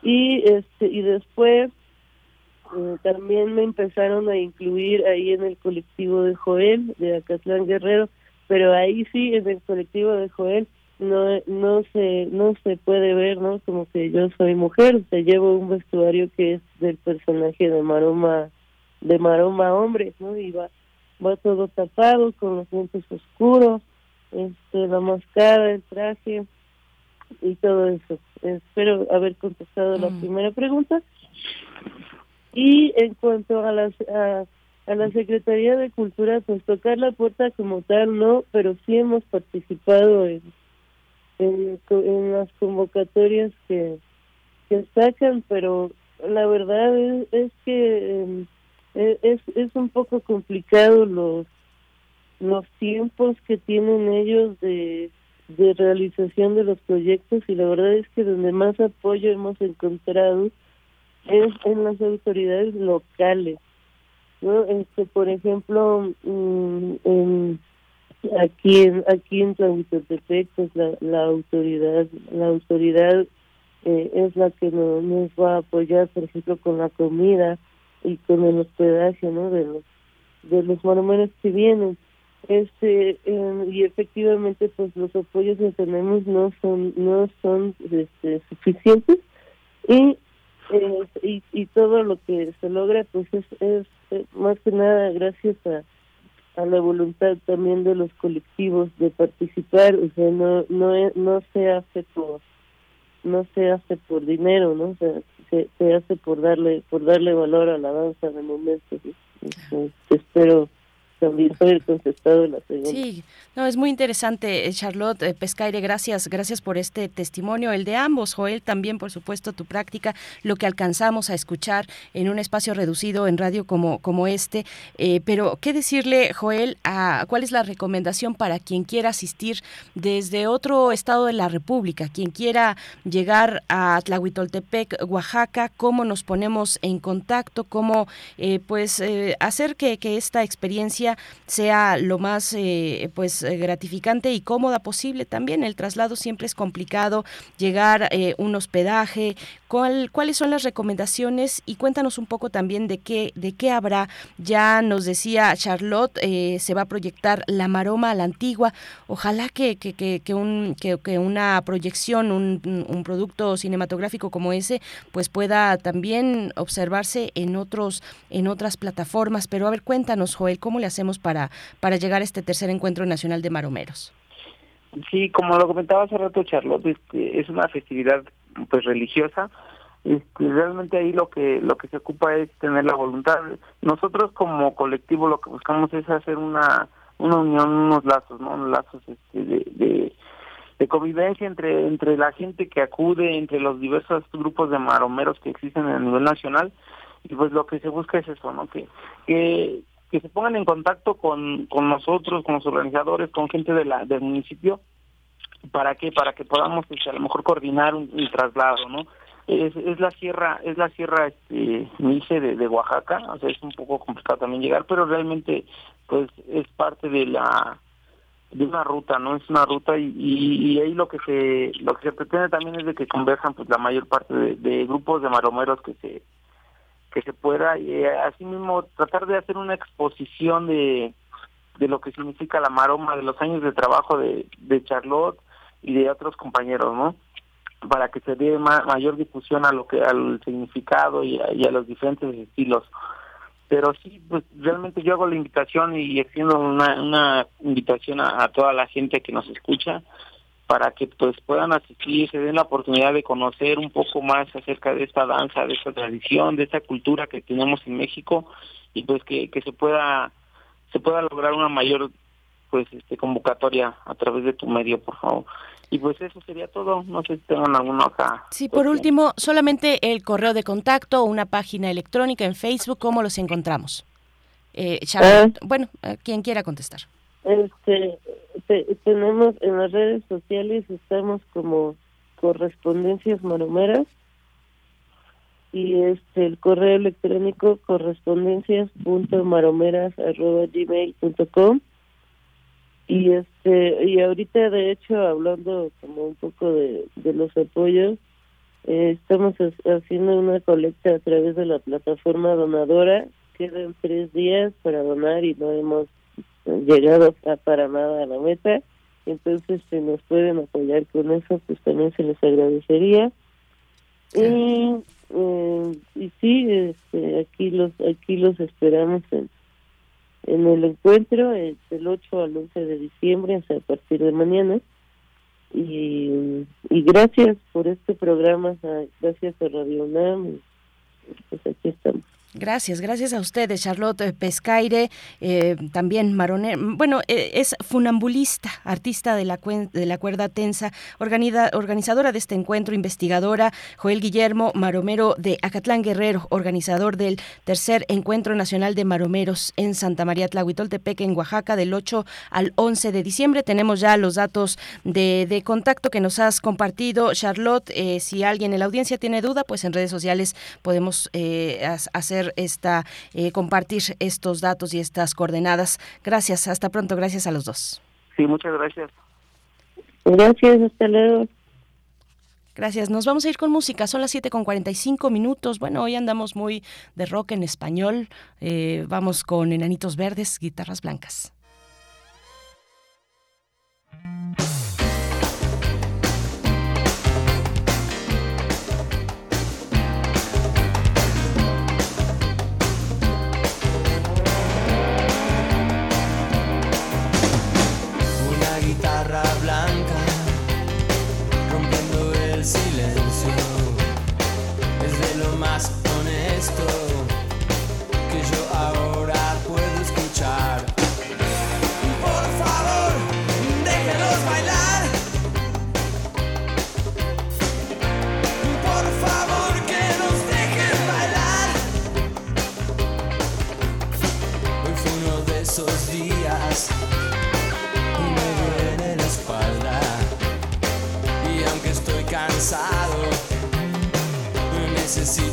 Y este y después eh, también me empezaron a incluir ahí en el colectivo de Joel de Acatlán Guerrero pero ahí sí en el colectivo de Joel no no se no se puede ver no como que yo soy mujer o sea llevo un vestuario que es del personaje de Maroma de Maroma hombre no y va va todo tapado con los dientes oscuros este la máscara el traje y todo eso. Espero haber contestado la
Mm.
primera pregunta y en cuanto a las a, la Secretaría de Cultura pues tocar la puerta como tal no pero sí hemos participado en en las convocatorias que que sacan pero la verdad es, es que em, e- es es un poco complicado los los tiempos que tienen ellos de de realización de los proyectos y la verdad es que donde más apoyo hemos encontrado es en las autoridades locales no este por ejemplo mm, en aquí en aquí en Tlahuitotepec pues la, la autoridad la autoridad eh, es la que no- nos va a apoyar por ejemplo con la comida y con el hospedaje no de los de los monumentos que vienen. Este eh, y efectivamente pues los apoyos que tenemos no son no son este, suficientes y eh, y, y todo lo que se logra pues es, es más que nada gracias a, a la voluntad también de los colectivos de participar o sea no no es- no se hace por no se hace por dinero no o sea se, se hace por darle por darle valor a la danza de momento. Espero también contestado la segunda
Sí, no, es muy interesante, eh, Charlotte eh, Pescaire, gracias, gracias por este testimonio, el de ambos, Joel, también por supuesto tu práctica, lo que alcanzamos a escuchar en un espacio reducido en radio como, como este, eh, pero ¿qué decirle, Joel, a cuál es la recomendación para quien quiera asistir desde otro estado de la República, quien quiera llegar a Tlahuitoltepec, Oaxaca, cómo nos ponemos en contacto, cómo eh, pues hacer que, que esta experiencia sea lo más eh, pues eh, gratificante y cómoda posible. También el traslado siempre es complicado llegar eh, un hospedaje ¿cuál, cuáles son las recomendaciones y cuéntanos un poco también de qué de qué habrá. Ya nos decía Charlotte eh, se va a proyectar la maroma a la antigua. Ojalá que que, que, que un que, una proyección un, un producto cinematográfico como ese pues pueda también observarse en otros en otras plataformas. Pero a ver cuéntanos Joel cómo le hacemos para para llegar a este tercer encuentro nacional de maromeros
Sí, como lo comentaba hace rato Charlotte, es una festividad pues religiosa. Este, realmente ahí lo que lo que se ocupa es tener la voluntad. Nosotros como colectivo lo que buscamos es hacer una una unión, unos lazos, ¿no? Unos lazos este, de, de, de convivencia entre entre la gente que acude, entre los diversos grupos de maromeros que existen a nivel nacional y pues lo que se busca es eso, ¿no? Que que, que se pongan en contacto con, con nosotros, con los organizadores, con gente de la del municipio para qué para que podamos este, a lo mejor coordinar un, traslado no es, es la sierra es la sierra este Miche de, Oaxaca o sea es un poco complicado también llegar pero realmente pues es parte de la de una ruta no es una ruta y, y, ahí lo que se lo que se pretende también es de que converjan pues la mayor parte de, de grupos de maromeros que se que se pueda y eh, asimismo tratar de hacer una exposición de de lo que significa la maroma, de los años de trabajo de, de Charlotte y de otros compañeros, ¿no? para que se dé ma- mayor difusión a lo que al significado y a, y a los diferentes estilos pero sí pues realmente yo hago la invitación y extiendo una, una invitación a, a toda la gente que nos escucha para que pues puedan asistir, se den la oportunidad de conocer un poco más acerca de esta danza, de esta tradición, de esta cultura que tenemos en México y pues que, que se pueda se pueda lograr una mayor pues este convocatoria a través de tu medio, por favor. Y pues eso sería todo, no sé si tengan alguna acá.
Sí, por último, solamente el correo de contacto o una página electrónica en Facebook, ¿cómo los encontramos? Eh, Charlotte, bueno, eh, quien quiera contestar.
Este, te- tenemos en las redes sociales, estamos como correspondencias maromeras y este el correo electrónico correspondencias.maromeras@gmail.com y este y ahorita de hecho hablando como un poco de, de los apoyos eh, estamos ha- haciendo una colecta a través de la plataforma donadora. Quedan tres días para donar y no hemos llegado a- para nada a la meta. Entonces si nos pueden apoyar con eso pues también se les agradecería. Y, eh, y sí este, aquí los aquí los esperamos en en el encuentro eh, del 8 al 11 de diciembre, o sea, a partir de mañana. Y, y gracias por este programa, gracias a Radio UNAM. Pues aquí estamos.
Gracias, gracias a ustedes, Charlotte eh, Pescaire, eh, también Maroner, bueno, eh, es funambulista, artista de la, cuen- de la cuerda tensa, organida- organizadora de este encuentro, investigadora, Joel Guillermo Maromero de Acatlán Guerrero, organizador del tercer Encuentro Nacional de Maromeros en Santa María Tlahuitoltepec, en Oaxaca, del 8 al 11 de diciembre. Tenemos ya los datos de, de contacto que nos has compartido, Charlotte. eh, si alguien en la audiencia tiene duda, pues en redes sociales podemos has- hacer esta, eh, compartir estos datos y estas coordenadas. Gracias, hasta pronto, gracias a los dos.
Sí, muchas gracias.
Gracias, hasta luego.
Gracias. Nos vamos a ir con música. Son las 7 con 45 minutos. Bueno, hoy andamos muy de rock en español. Eh, vamos con Enanitos Verdes, guitarras blancas.
Que yo ahora puedo escuchar. Por favor, déjenos bailar. Por favor, que nos dejen bailar. Hoy fue uno de esos días me duele la espalda. Y aunque estoy cansado, necesito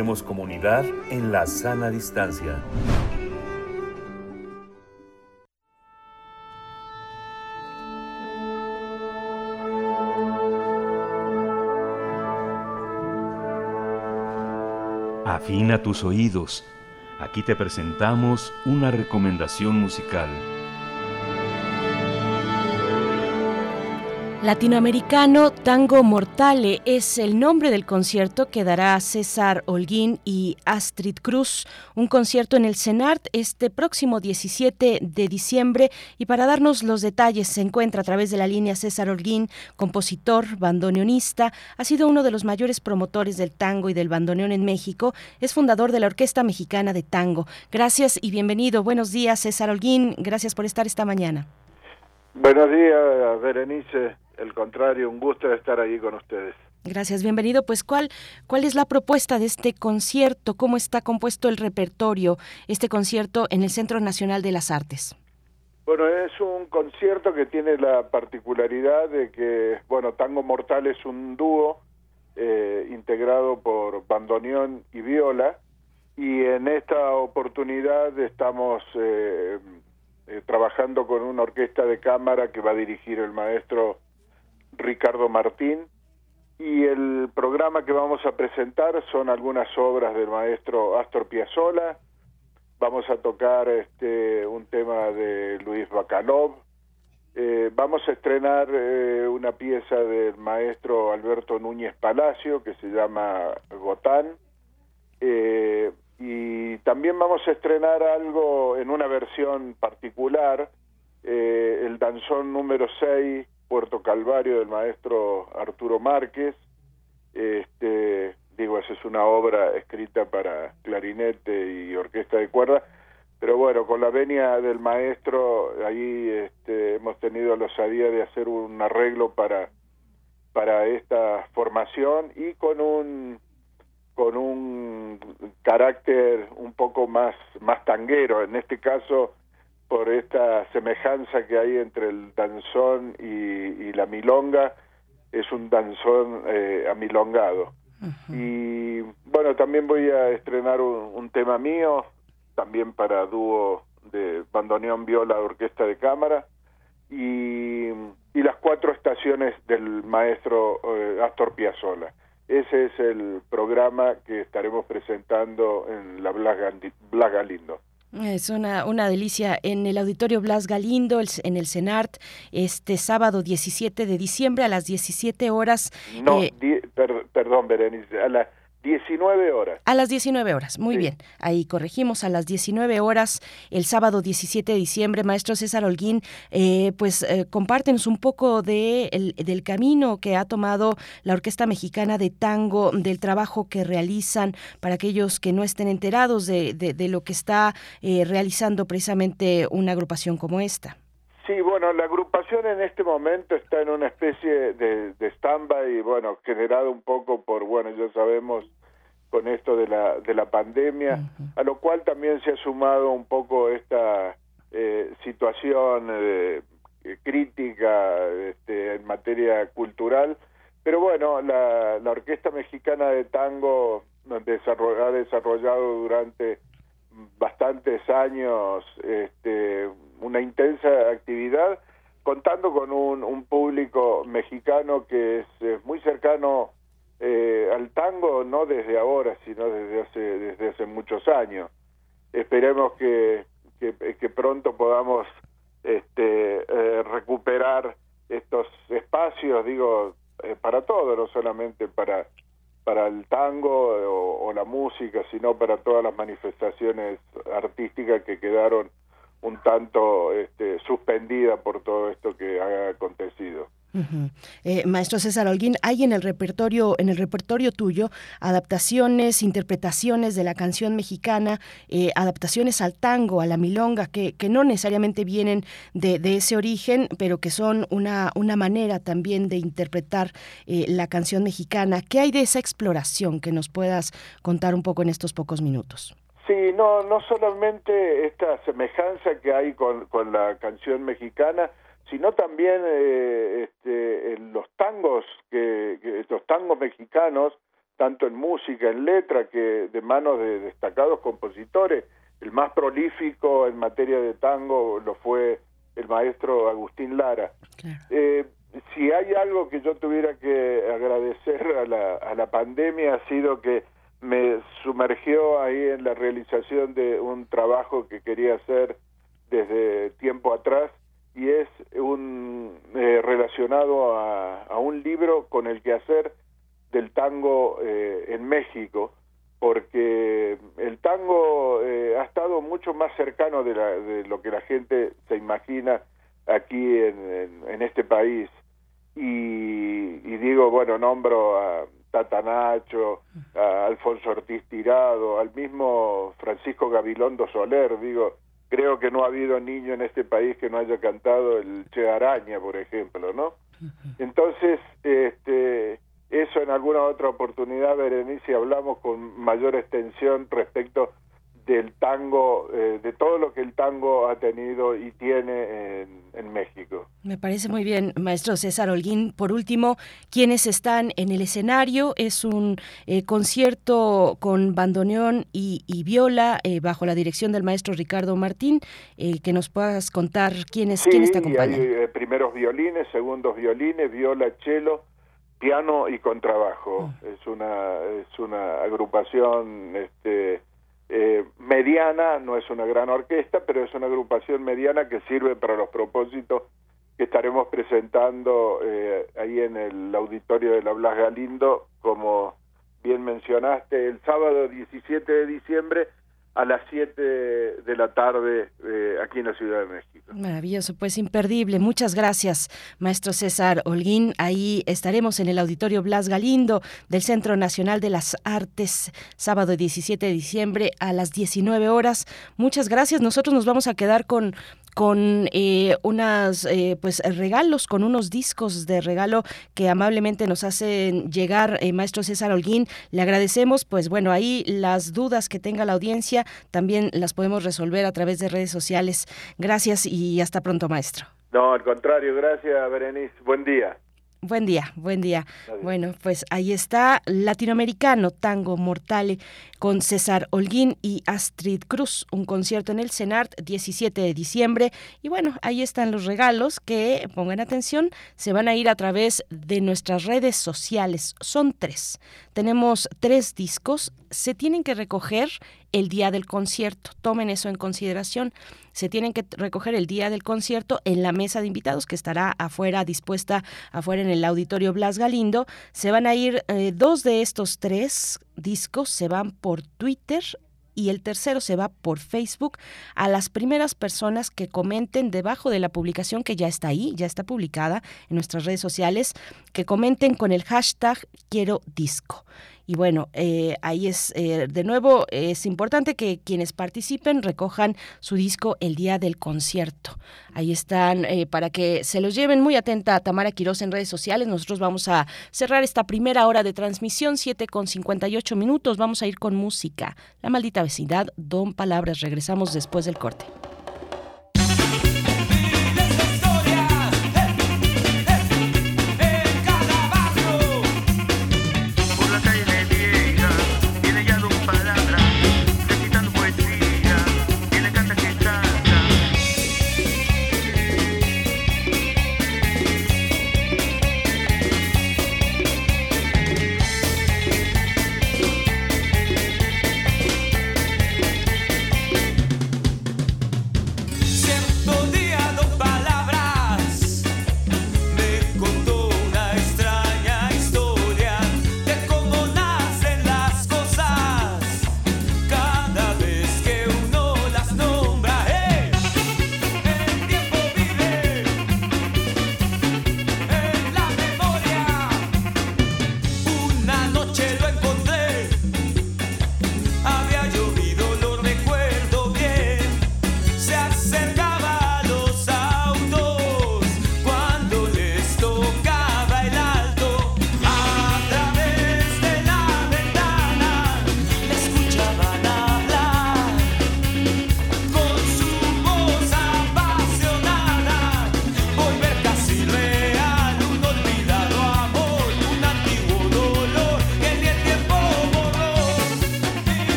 Hacemos comunidad en la sana distancia. Afina tus oídos. Aquí te presentamos una recomendación musical.
Latinoamericano Tango Mortale es el nombre del concierto que dará César Holguín y Astrid Cruz, un concierto en el CENART este próximo 17 de diciembre y para darnos los detalles se encuentra a través de la línea César Holguín, compositor, bandoneonista, ha sido uno de los mayores promotores del tango y del bandoneón en México, es fundador de la Orquesta Mexicana de Tango. Gracias y bienvenido. Buenos días, César Holguín. Gracias por estar esta mañana.
Buenos días, Berenice. El contrario, un gusto estar ahí con ustedes.
Gracias, bienvenido. Pues, ¿cuál, ¿cuál es la propuesta de este concierto? ¿Cómo está compuesto el repertorio, este concierto en el Centro Nacional de las Artes?
Bueno, es un concierto que tiene la particularidad de que, bueno, Tango Mortal es un dúo eh, integrado por bandoneón y viola, y en esta oportunidad estamos eh, eh, trabajando con una orquesta de cámara que va a dirigir el maestro Ricardo Martín y el programa que vamos a presentar son algunas obras del maestro Astor Piazzolla. Vamos a tocar este un tema de Luis Bacalov. Eh, vamos a estrenar eh, una pieza del maestro Alberto Núñez Palacio que se llama Gotán. Eh, y también vamos a estrenar algo en una versión particular, el danzón número 6 Puerto Calvario del maestro Arturo Márquez. Este, digo, esa es una obra escrita para clarinete y orquesta de cuerda, pero bueno, con la venia del maestro, ahí este, hemos tenido la osadía de hacer un arreglo para, para esta formación y con un con un carácter un poco más más tanguero, en este caso por esta semejanza que hay entre el danzón y, y la milonga, es un danzón eh, amilongado. Y bueno, también voy a estrenar un, un, tema mío, también para dúo de bandoneón, viola, orquesta de cámara, y, y las cuatro estaciones del maestro eh, Astor Piazzolla. Ese es el programa que estaremos presentando en la Blas Galindo.
Es una, una delicia en el Auditorio Blas Galindo, el, en el CENART, este sábado 17 de diciembre a las 17 horas.
No, eh, di, per, perdón, Berenice, a las 19 horas.
A las 19 horas, muy sí. bien. Ahí corregimos, a las 19 horas, el sábado 17 de diciembre. Maestro César Holguín, eh, pues eh, compártenos un poco de el, del camino que ha tomado la Orquesta Mexicana de Tango, del trabajo que realizan para aquellos que no estén enterados de, de, de lo que está eh, realizando precisamente una agrupación como esta.
Sí, bueno, la agrupación en este momento está en una especie de, de stand-by, bueno, generado un poco por, bueno, ya sabemos, con esto de la, de la pandemia, uh -huh. a lo cual también se ha sumado un poco esta eh, situación eh, crítica este, en materia cultural, pero bueno, la, la Orquesta Mexicana de Tango desarroll, ha desarrollado durante bastantes años este, una intensa actividad, contando con un, público mexicano que es, muy cercano eh, al tango, no desde ahora, sino desde hace, desde hace muchos años. Esperemos que, que, pronto podamos este, eh, recuperar estos espacios, digo, eh, para todo, no solamente para para el tango o, la música, sino para todas las manifestaciones artísticas que quedaron un tanto este, suspendidas por todo esto que ha acontecido.
Eh, maestro César Holguín, hay en el repertorio, en el repertorio tuyo, adaptaciones, interpretaciones de la canción mexicana, eh, adaptaciones al tango, a la milonga, que, que no necesariamente vienen de, de, ese origen, pero que son una, una manera también de interpretar eh, la canción mexicana. ¿Qué hay de esa exploración que nos puedas contar un poco en estos pocos minutos?
Sí, no, no solamente esta semejanza que hay con, con la canción mexicana, sino también eh, este, los tangos, que, que, los tangos mexicanos tanto en música, en letra, que de manos de destacados compositores. El más prolífico en materia de tango lo fue el maestro Agustín Lara. Eh, si hay algo que yo tuviera que agradecer a la, a la pandemia ha sido que me sumergió ahí en la realización de un trabajo que quería hacer desde tiempo atrás y es un eh, relacionado a, a un libro con el quehacer del tango eh, en México porque el tango eh, ha estado mucho más cercano de, la, de, lo que la gente se imagina aquí en, en, en este país. Y, y, digo, bueno, nombro a Tata Nacho, a Alfonso Ortiz Tirado, al mismo Francisco Gabilondo Soler, digo, creo que no ha habido niño en este país que no haya cantado el Che Araña, por ejemplo, ¿no? Entonces, este eso en alguna otra oportunidad, Berenice, hablamos con mayor extensión respecto del tango, eh, de todo lo que el tango ha tenido y tiene en, en, México.
Me parece muy bien, maestro César Holguín. Por último, ¿quiénes están en el escenario? Es un eh, concierto con bandoneón y, y viola eh, bajo la dirección del maestro Ricardo Martín. Eh, que nos puedas contar quiénes,
sí,
quiénes te acompañan.
Hay, primeros violines, segundos violines, viola, cello, piano y contrabajo. Oh. Es una es una agrupación este eh, mediana, no es una gran orquesta, pero es una agrupación mediana que sirve para los propósitos que estaremos presentando eh, ahí en el auditorio de la Blas Galindo, como bien mencionaste, el sábado 17 de diciembre a las 7 de la tarde eh, aquí en la Ciudad de México.
Maravilloso, pues imperdible. Muchas gracias, maestro César Holguín. Ahí estaremos en el Auditorio Blas Galindo del Centro Nacional de las Artes, sábado 17 de diciembre a las 19 horas. Muchas gracias. Nosotros nos vamos a quedar con con eh, unas eh, pues regalos, con unos discos de regalo que amablemente nos hacen llegar eh, maestro César Holguín. Le agradecemos, pues bueno, ahí las dudas que tenga la audiencia también las podemos resolver a través de redes sociales. Gracias y hasta pronto, maestro.
No, al contrario, gracias, Berenice. Buen día.
Buen día, buen día. Bueno, pues ahí está Latinoamericano Tango Mortale con César Holguín y Astrid Cruz, un concierto en el CENART 17 de diciembre. Y bueno, ahí están los regalos que, pongan atención, se van a ir a través de nuestras redes sociales. Son tres. Tenemos tres discos. Se tienen que recoger el día del concierto. Tomen eso en consideración. Se tienen que recoger el día del concierto en la mesa de invitados que estará afuera, dispuesta afuera en el auditorio Blas Galindo. Se van a ir eh, dos de estos tres discos, se van por Twitter y el tercero se va por Facebook a las primeras personas que comenten debajo de la publicación que ya está ahí, ya está publicada en nuestras redes sociales, que comenten con el hashtag quiero disco. Y bueno, eh, ahí es, eh, de nuevo, es importante que quienes participen recojan su disco el día del concierto. Ahí están eh, para que se los lleven. Muy atenta a Tamara Quiroz en redes sociales. Nosotros vamos a cerrar esta primera hora de transmisión, 7 con 58 minutos. Vamos a ir con música. La maldita vecindad, Don Palabras. Regresamos después del corte.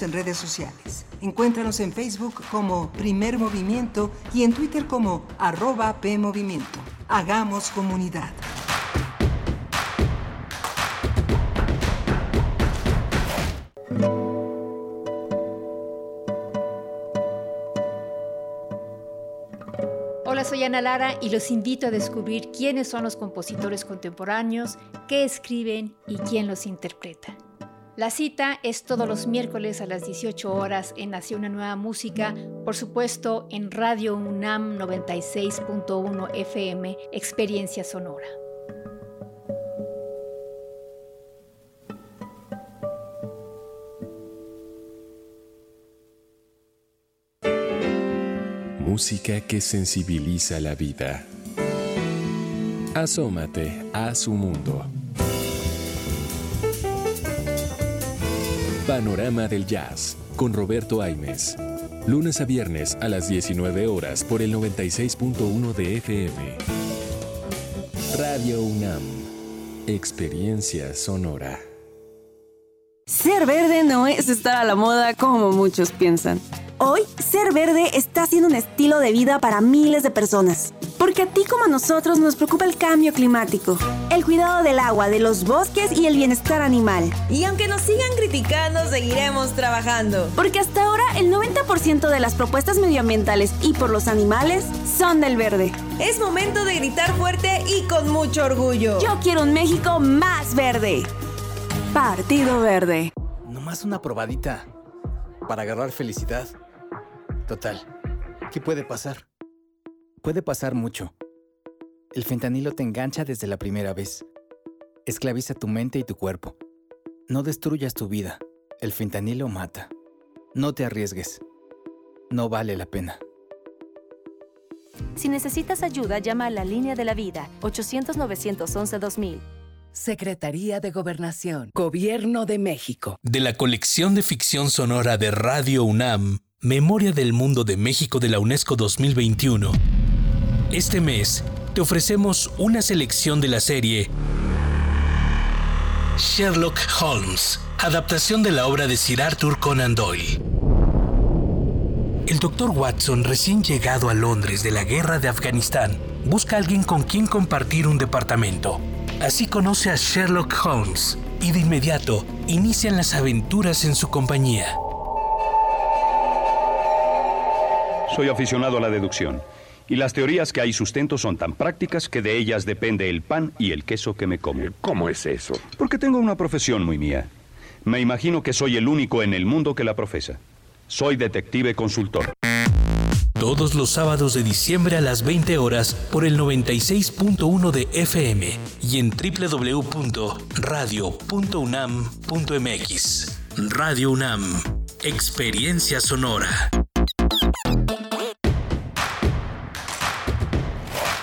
En redes sociales. Encuéntranos en Facebook como Primer Movimiento y en Twitter como arroba PMovimiento. Hagamos comunidad.
Hola, soy Ana Lara y los invito a descubrir quiénes son los compositores contemporáneos, qué escriben y quién los interpreta. La cita es todos los miércoles a las 18 horas en Nació una nueva música, por supuesto en Radio UNAM 96.1 FM, Experiencia Sonora.
Música que sensibiliza la vida. Asómate a su mundo. Panorama del Jazz con Roberto Aimes. Lunes a viernes a las 19 horas por el 96.1 de FM. Radio UNAM. Experiencia sonora.
Ser verde no es estar a la moda como muchos piensan. Hoy, ser verde está siendo un estilo de vida para miles de personas. Porque a ti como a nosotros nos preocupa el cambio climático, el cuidado del agua, de los bosques y el bienestar animal.
Y aunque nos sigan criticando, seguiremos trabajando.
Porque hasta ahora el 90% de las propuestas medioambientales y por los animales son del verde.
Es momento de gritar fuerte y con mucho orgullo.
Yo quiero un México más verde. Partido Verde.
Nomás una probadita para agarrar felicidad. Total, ¿qué puede pasar? Puede pasar mucho. El fentanilo te engancha desde la primera vez. Esclaviza tu mente y tu cuerpo. No destruyas tu vida. El fentanilo mata. No te arriesgues. No vale la pena.
Si necesitas ayuda, llama a la línea de la vida 800-911-2000.
Secretaría de Gobernación, Gobierno de México.
De la colección de ficción sonora de Radio UNAM, Memoria del Mundo de México de la UNESCO 2021. Este mes te ofrecemos una selección de la serie Sherlock Holmes, adaptación de la obra de Sir Arthur Conan Doyle. El Dr. Watson, recién llegado a Londres de la guerra de Afganistán, busca a alguien con quien compartir un departamento. Así conoce a Sherlock Holmes y de inmediato inician las aventuras en su compañía.
Soy aficionado a la deducción. Y las teorías que hay sustento son tan prácticas que de ellas depende el pan y el queso que me como.
¿Cómo es eso?
Porque tengo una profesión muy mía. Me imagino que soy el único en el mundo que la profesa. Soy detective consultor.
Todos los sábados de diciembre a las 20 horas por el 96.1 de FM y en www.radio.unam.mx. Radio UNAM. Experiencia sonora.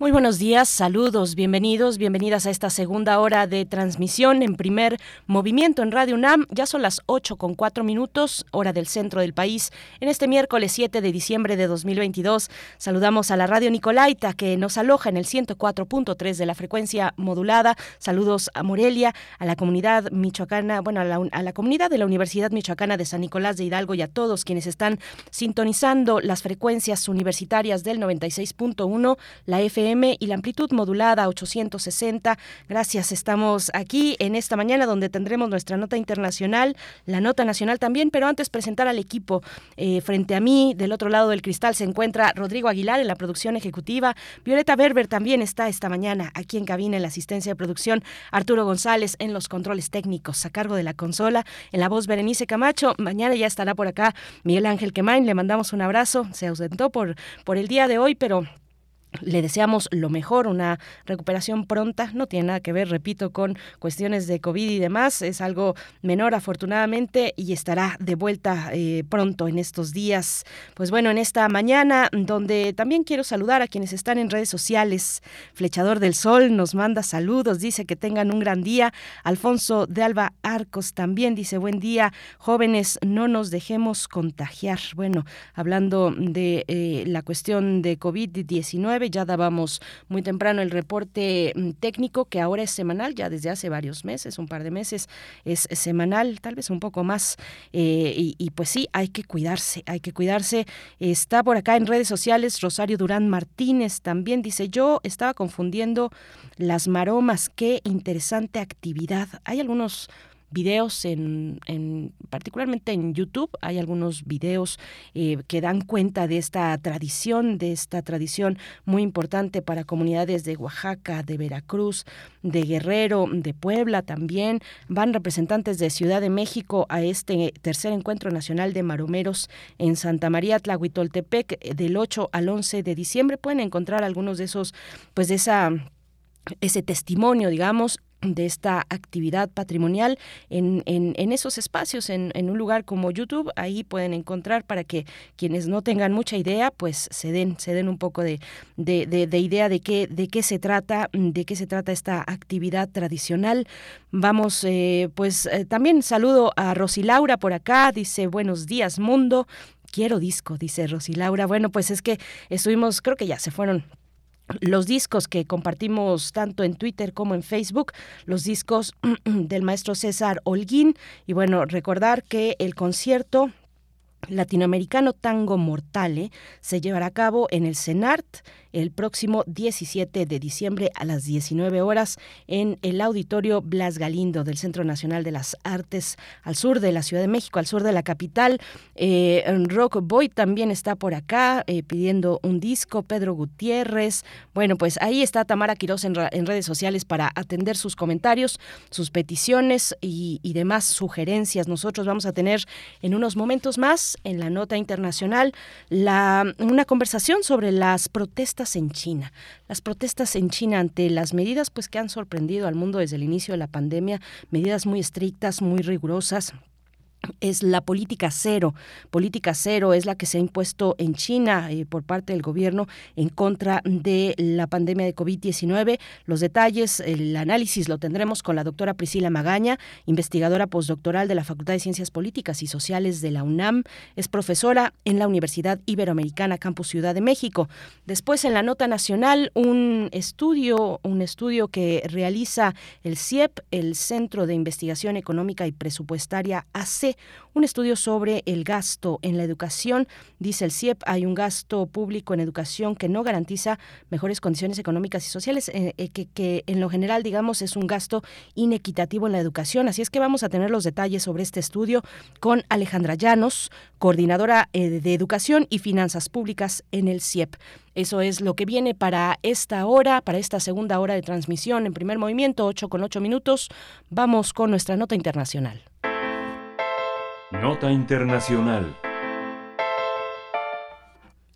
Muy buenos días, saludos, bienvenidos, bienvenidas a esta segunda hora de transmisión en primer movimiento en Radio UNAM. Ya son las 8 con 4 minutos, hora del centro del país. En este miércoles 7 de diciembre de 2022, saludamos a la Radio Nicolaita que nos aloja en el 104.3 de la frecuencia modulada. Saludos a Morelia, a la comunidad michoacana, bueno, a la, a la comunidad de la Universidad Michoacana de San Nicolás de Hidalgo y a todos quienes están sintonizando las frecuencias universitarias del 96.1, la FM y la amplitud modulada 860. Gracias, estamos aquí en esta mañana donde tendremos nuestra nota internacional, la nota nacional también, pero antes presentar al equipo. Eh, frente a mí, del otro lado del cristal, se encuentra Rodrigo Aguilar en la producción ejecutiva. Violeta Berber también está esta mañana aquí en cabina en la asistencia de producción. Arturo González en los controles técnicos a cargo de la consola. En la voz Berenice Camacho. Mañana ya estará por acá Miguel Ángel Quemain. Le mandamos un abrazo. Se ausentó por, por el día de hoy, pero le deseamos lo mejor, una recuperación pronta. No tiene nada que ver, repito, con cuestiones de COVID y demás. Es algo menor, afortunadamente, y estará de vuelta eh, pronto en estos días. Pues bueno, en esta mañana, donde también quiero saludar a quienes están en redes sociales. Flechador del Sol nos manda saludos, dice que tengan un gran día. Alfonso de Alba Arcos también dice buen día. Jóvenes, no nos dejemos contagiar. Bueno, hablando de eh, la cuestión de COVID-19 ya dábamos muy temprano el reporte mm, técnico que ahora es semanal, ya desde hace varios meses, un par de meses es semanal, tal vez un poco más. eh, y, y pues sí, hay que cuidarse, hay que cuidarse. Está por acá en redes sociales Rosario Durán Martínez también dice, yo estaba confundiendo las maromas, qué interesante actividad. Hay algunos videos en, en- particularmente en YouTube. Hay algunos videos eh, que dan cuenta de esta tradición de esta tradición muy importante para comunidades de Oaxaca de Veracruz de Guerrero de Puebla también. Van representantes de Ciudad de México a este tercer encuentro nacional de maromeros en Santa María Tlahuitoltepec eh, del 8 al 11 de diciembre. Pueden encontrar algunos de esos pues de esa ese testimonio, digamos, de esta actividad patrimonial en, en, esos espacios, en, un lugar como YouTube, ahí pueden encontrar para que quienes no tengan mucha idea, pues se den, se den un poco de, de, de- de idea de qué, de qué se trata, de qué se trata esta actividad tradicional. Vamos, eh, pues eh, también saludo a Rosy Laura por acá, dice buenos días mundo. Quiero disco, dice Rosy Laura. Bueno, pues es que estuvimos, creo que ya se fueron los discos que compartimos tanto en Twitter como en Facebook, los discos del maestro César Holguín. Y bueno, recordar que el concierto latinoamericano Tango Mortale se llevará a cabo en el CENART el próximo 17 de diciembre a las 19 horas en el auditorio Blas Galindo del Centro Nacional de las Artes al sur de la Ciudad de México, al sur de la capital. Eh, Rock Boy también está por acá eh, pidiendo un disco, Pedro Gutiérrez. Bueno, pues ahí está Tamara Quiroz en, redes sociales para atender sus comentarios, sus peticiones y, y demás sugerencias. Nosotros vamos a tener en unos momentos más en la nota internacional la, una conversación sobre las protestas en China. Las protestas en China ante las medidas pues que han sorprendido al mundo desde el inicio de la pandemia, medidas muy estrictas, muy rigurosas, es la política cero. Política cero es la que se ha impuesto en China eh, por parte del gobierno en contra de la pandemia de COVID-19. Los detalles, el análisis lo tendremos con la doctora Priscila Magaña, investigadora postdoctoral de la Facultad de Ciencias Políticas y Sociales de la UNAM. Es profesora en la Universidad Iberoamericana Campus Ciudad de México. Después, en la nota nacional, un estudio, un estudio que realiza el CIEP, el Centro de Investigación Económica y Presupuestaria AC, un estudio sobre el gasto en la educación. Dice el CIEP, hay un gasto público en educación que no garantiza mejores condiciones económicas y sociales, eh, eh, que, en lo general, digamos, es un gasto inequitativo en la educación. Así es que vamos a tener los detalles sobre este estudio con Alejandra Llanos, coordinadora eh, de Educación y Finanzas Públicas en el CIEP. Eso es lo que viene para esta hora, para esta segunda hora de transmisión en primer movimiento, 8 con 8 minutos. Vamos con nuestra nota internacional.
Nota Internacional.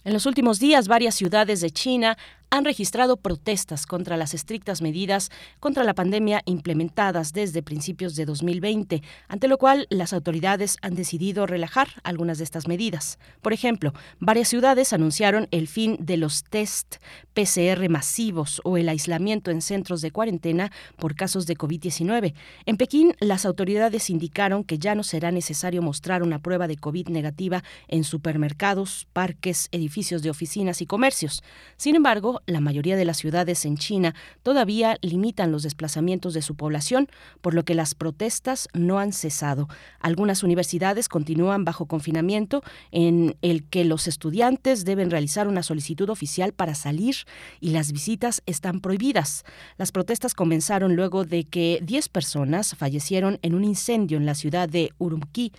En los últimos días, varias ciudades de China han registrado protestas contra las estrictas medidas contra la pandemia implementadas desde principios de 2020, ante lo cual las autoridades han decidido relajar algunas de estas medidas. Por ejemplo, varias ciudades anunciaron el fin de los test PCR masivos o el aislamiento en centros de cuarentena por casos de COVID-19. En Pekín, las autoridades indicaron que ya no será necesario mostrar una prueba de COVID negativa en supermercados, parques, edificios de oficinas y comercios. Sin embargo, la mayoría de las ciudades en China todavía limitan los desplazamientos de su población, por lo que las protestas no han cesado. Algunas universidades continúan bajo confinamiento en el que los estudiantes deben realizar una solicitud oficial para salir y las visitas están prohibidas. Las protestas comenzaron luego de que 10 personas fallecieron en un incendio en la ciudad de Urumqi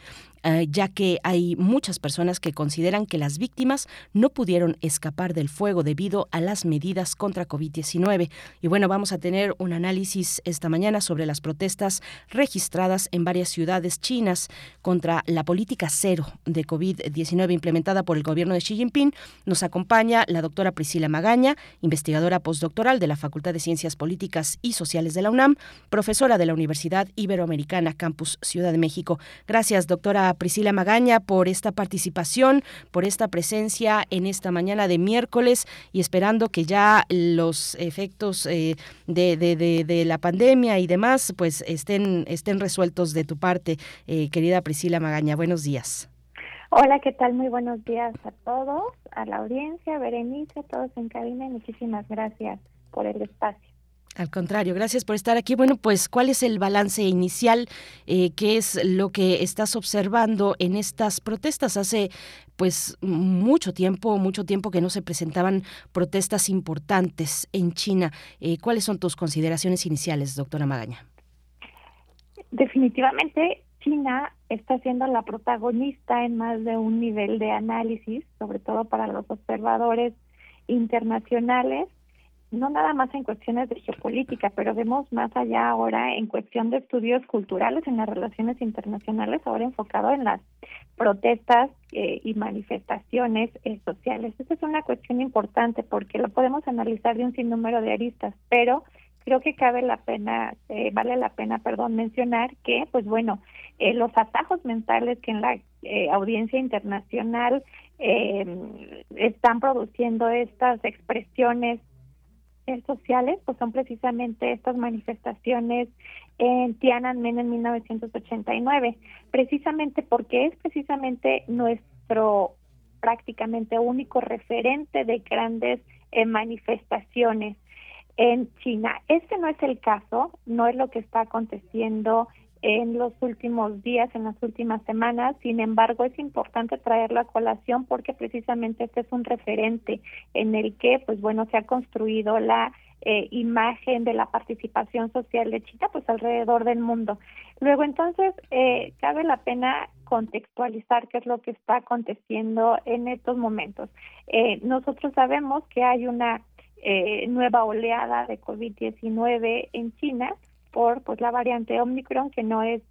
eh, ya que hay muchas personas que consideran que las víctimas no pudieron escapar del fuego debido a las medidas contra COVID-19. Y bueno, vamos a tener un análisis esta mañana sobre las protestas registradas en varias ciudades chinas contra la política cero de COVID-19 implementada por el gobierno de Xi Jinping. Nos acompaña la doctora Priscila Magaña, investigadora postdoctoral de la Facultad de Ciencias Políticas y Sociales de la UNAM, profesora de la Universidad Iberoamericana Campus Ciudad de México. Gracias, doctora Priscila Magaña, por esta participación, por esta presencia en esta mañana de miércoles y esperando que ya los efectos eh, de, de, de, de, la pandemia y demás pues estén, estén resueltos de tu parte, eh, querida Priscila Magaña. Buenos días.
Hola, ¿qué tal? Muy buenos días a todos, a la audiencia, Berenice, a todos en cabina muchísimas gracias por el espacio.
Al contrario, gracias por estar aquí. Bueno, pues, ¿cuál es el balance inicial? Eh, ¿Qué es lo que estás observando en estas protestas? Hace, pues, mucho tiempo, mucho tiempo que no se presentaban protestas importantes en China. Eh, ¿Cuáles son tus consideraciones iniciales, doctora Magaña?
Definitivamente, China está siendo la protagonista en más de un nivel de análisis, sobre todo para los observadores internacionales no nada más en cuestiones de geopolítica, pero vemos más allá ahora en cuestión de estudios culturales en las relaciones internacionales, ahora enfocado en las protestas eh, y manifestaciones eh, sociales. Esa es una cuestión importante porque lo podemos analizar de un sinnúmero de aristas, pero creo que cabe la pena, eh, vale la pena, perdón, mencionar que, pues bueno, los atajos mentales que en la audiencia internacional están produciendo estas expresiones sociales, pues son precisamente estas manifestaciones en Tiananmen en 1989, precisamente porque es precisamente nuestro prácticamente único referente de grandes eh, manifestaciones en China. Este no es el caso, no es lo que está aconteciendo en los últimos días, en las últimas semanas. Sin embargo, es importante traerlo a colación porque precisamente este es un referente en el que, pues bueno, se ha construido la eh, imagen de la participación social de China, pues alrededor del mundo. Luego, entonces, eh, cabe la pena contextualizar qué es lo que está aconteciendo en estos momentos. Eh, nosotros sabemos que hay una eh, nueva oleada de COVID-19 en China por pues la variante Omicron que no es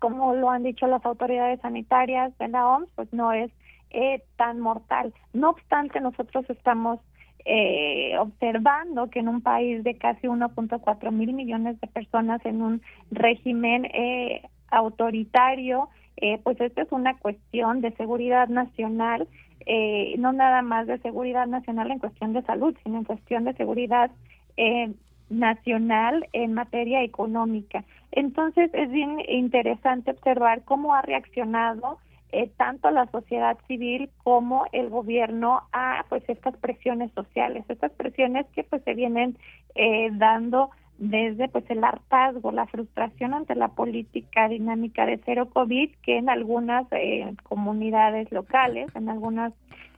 como lo han dicho las autoridades sanitarias de la OMS pues no es eh, tan mortal. No obstante nosotros estamos eh, observando que en un país de casi 1.4 mil millones de personas en un régimen eh, autoritario eh, pues esta es una cuestión de seguridad nacional eh, no nada más de seguridad nacional en cuestión de salud sino en cuestión de seguridad eh, nacional en materia económica. Entonces es bien interesante observar cómo ha reaccionado eh, tanto la sociedad civil como el gobierno a pues estas presiones sociales, estas presiones que pues se vienen eh, dando desde pues el hartazgo, la frustración ante la política dinámica de cero COVID que en algunas eh, comunidades locales, en algunas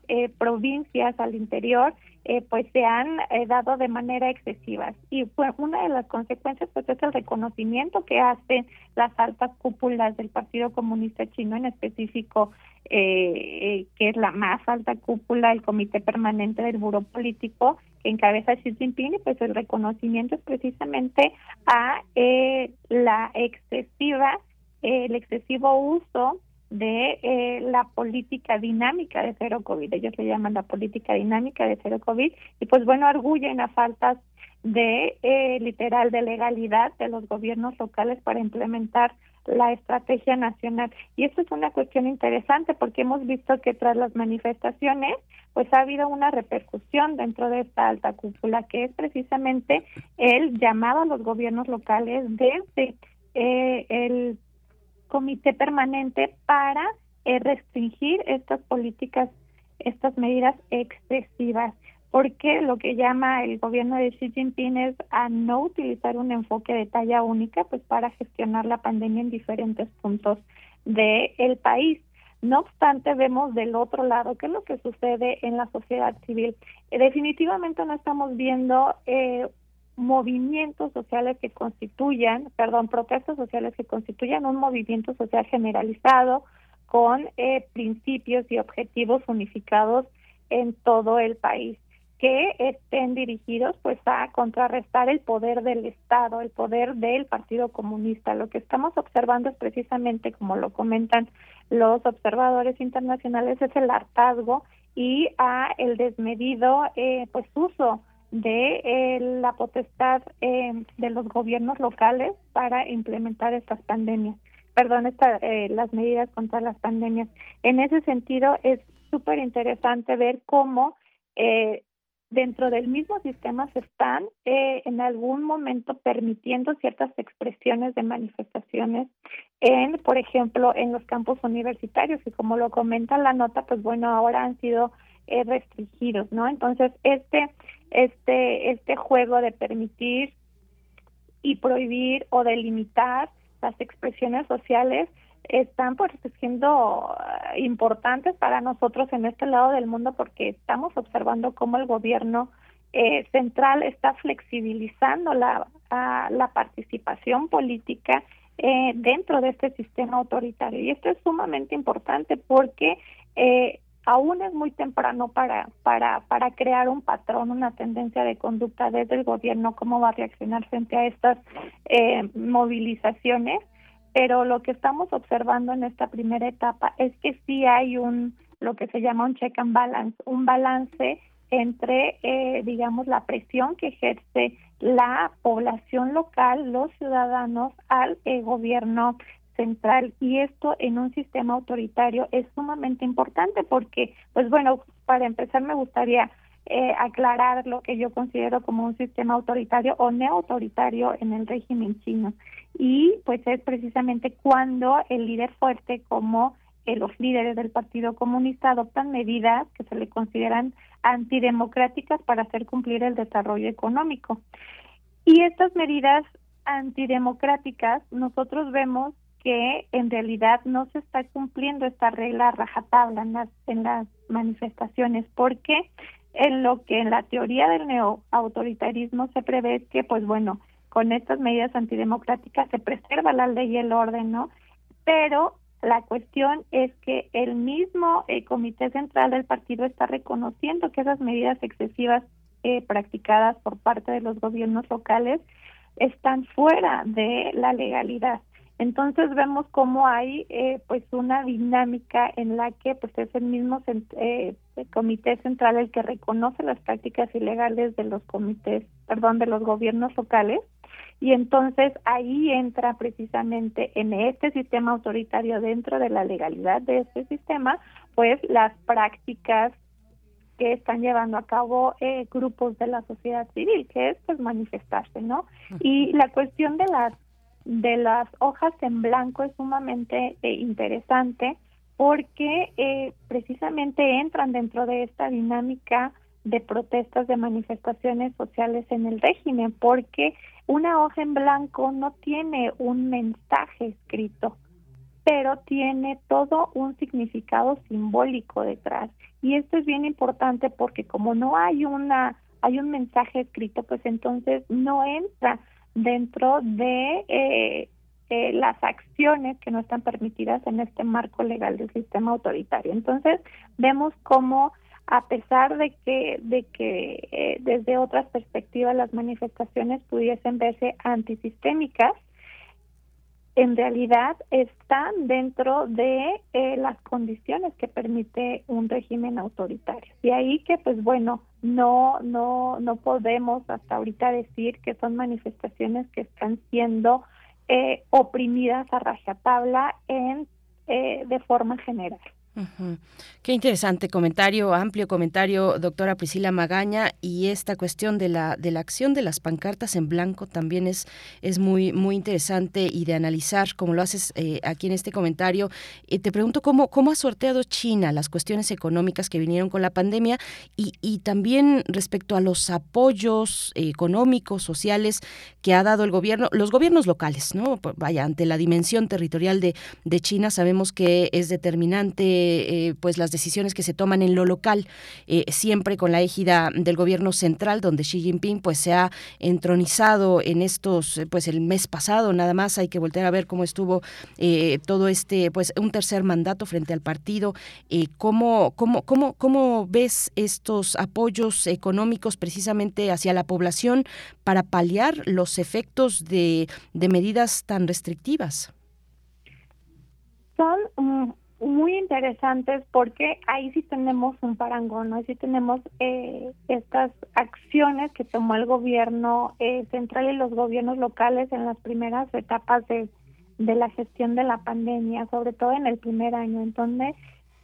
eh, provincias al interior, eh, pues se han eh, dado de manera excesiva. Y pues, una de las consecuencias pues es el reconocimiento que hacen las altas cúpulas del Partido Comunista Chino, en específico, que es la más alta cúpula, el Comité Permanente del Buró Político, que encabeza Xi Jinping, y pues el reconocimiento es precisamente a la excesiva, el excesivo uso de eh, la política dinámica de cero COVID. Ellos le llaman la política dinámica de cero COVID y pues bueno, arguyen a faltas de eh, literal de legalidad de los gobiernos locales para implementar la estrategia nacional. Y esto es una cuestión interesante porque hemos visto que tras las manifestaciones pues ha habido una repercusión dentro de esta alta cúpula que es precisamente el llamado a los gobiernos locales desde eh, el comité permanente para eh, restringir estas políticas, estas medidas excesivas, porque lo que llama el gobierno de Xi Jinping es a no utilizar un enfoque de talla única, pues para gestionar la pandemia en diferentes puntos del el país. No obstante, vemos del otro lado qué es lo que sucede en la sociedad civil. Definitivamente no estamos viendo eh, movimientos sociales que constituyan, perdón, protestas sociales que constituyan un movimiento social generalizado, con eh, principios y objetivos unificados en todo el país que estén dirigidos pues a contrarrestar el poder del Estado, el poder del Partido Comunista. Lo que estamos observando es precisamente, como lo comentan los observadores internacionales, es el hartazgo y a el desmedido eh, pues uso de eh, la potestad eh, de los gobiernos locales para implementar estas pandemias, perdón, esta, eh, las medidas contra las pandemias. En ese sentido es súper interesante ver cómo eh, dentro del mismo sistema se están eh, en algún momento permitiendo ciertas expresiones de manifestaciones en, por ejemplo, en los campos universitarios y como lo comenta la nota, pues bueno, ahora han sido eh, restringidos, ¿no? Entonces, este este este juego de permitir y prohibir o delimitar las expresiones sociales están pues siendo eh, importantes para nosotros en este lado del mundo porque estamos observando cómo el gobierno eh, central está flexibilizando la, a, la participación política eh, dentro de este sistema autoritario. Y esto es sumamente importante porque eh, aún es muy temprano para, para, para crear un patrón, una tendencia de conducta desde el gobierno, cómo va a reaccionar frente a estas eh, movilizaciones pero lo que estamos observando en esta primera etapa es que sí hay un lo que se llama un check and balance, un balance entre, eh, digamos, la presión que ejerce la población local, los ciudadanos, al eh, gobierno central. Y esto en un sistema autoritario es sumamente importante porque, pues bueno, para empezar me gustaría eh, aclarar lo que yo considero como un sistema autoritario o neoautoritario en el régimen chino. Y pues es precisamente cuando el líder fuerte como eh, los líderes del Partido Comunista adoptan medidas que se le consideran antidemocráticas para hacer cumplir el desarrollo económico. Y estas medidas antidemocráticas nosotros vemos que en realidad no se está cumpliendo esta regla rajatabla en las, en las manifestaciones porque en lo que en la teoría del neoautoritarismo se prevé que, pues bueno, con estas medidas antidemocráticas se preserva la ley y el orden, ¿no? Pero la cuestión es que el mismo eh, Comité Central del partido está reconociendo que esas medidas excesivas eh, practicadas por parte de los gobiernos locales están fuera de la legalidad. Entonces vemos cómo hay eh, pues una dinámica en la que pues es el mismo eh, el comité central el que reconoce las prácticas ilegales de los comités, perdón, de los gobiernos locales y entonces ahí entra precisamente en este sistema autoritario dentro de la legalidad de este sistema pues las prácticas que están llevando a cabo eh, grupos de la sociedad civil, que es pues manifestarse, ¿no? Y la cuestión de las de las hojas en blanco es sumamente eh, interesante porque eh, precisamente entran dentro de esta dinámica de protestas, de manifestaciones sociales en el régimen, porque una hoja en blanco no tiene un mensaje escrito, pero tiene todo un significado simbólico detrás. Y esto es bien importante porque como no hay una hay un mensaje escrito, pues entonces no entra dentro de eh, eh, las acciones que no están permitidas en este marco legal del sistema autoritario. Entonces, vemos cómo a pesar de que de que eh, desde otras perspectivas las manifestaciones pudiesen verse antisistémicas, en realidad están dentro de eh, las condiciones que permite un régimen autoritario. Y ahí que, pues bueno, no, no, no podemos hasta ahorita decir que son manifestaciones que están siendo eh, oprimidas a rajatabla en, eh, de forma general.
Ujú. Qué interesante comentario, amplio comentario, doctora Priscila Magaña, y esta cuestión de la, de la acción de las pancartas en blanco también es, es muy, muy interesante y de analizar, como lo haces eh, aquí en este comentario. Eh, te pregunto cómo, cómo ha sorteado China las cuestiones económicas que vinieron con la pandemia y, y también respecto a los apoyos económicos, sociales que ha dado el gobierno, los gobiernos locales, ¿no? Vaya, ante la dimensión territorial de, de China sabemos que es determinante de pues las decisiones que se toman en lo local, siempre con la égida del gobierno central, donde Xi Jinping pues se ha entronizado en estos, pues el mes pasado, nada más hay que voltear a ver cómo estuvo todo este, pues un tercer mandato frente al partido. ¿cómo, cómo, cómo, ¿Cómo ves estos apoyos económicos precisamente hacia la población para paliar los efectos de, de medidas tan restrictivas?
Son mm, muy interesantes porque ahí sí tenemos un parangón, ahí sí tenemos eh, estas acciones que tomó el gobierno eh, central y los gobiernos locales en las primeras etapas de, de la gestión de la pandemia, sobre todo en el primer año, en donde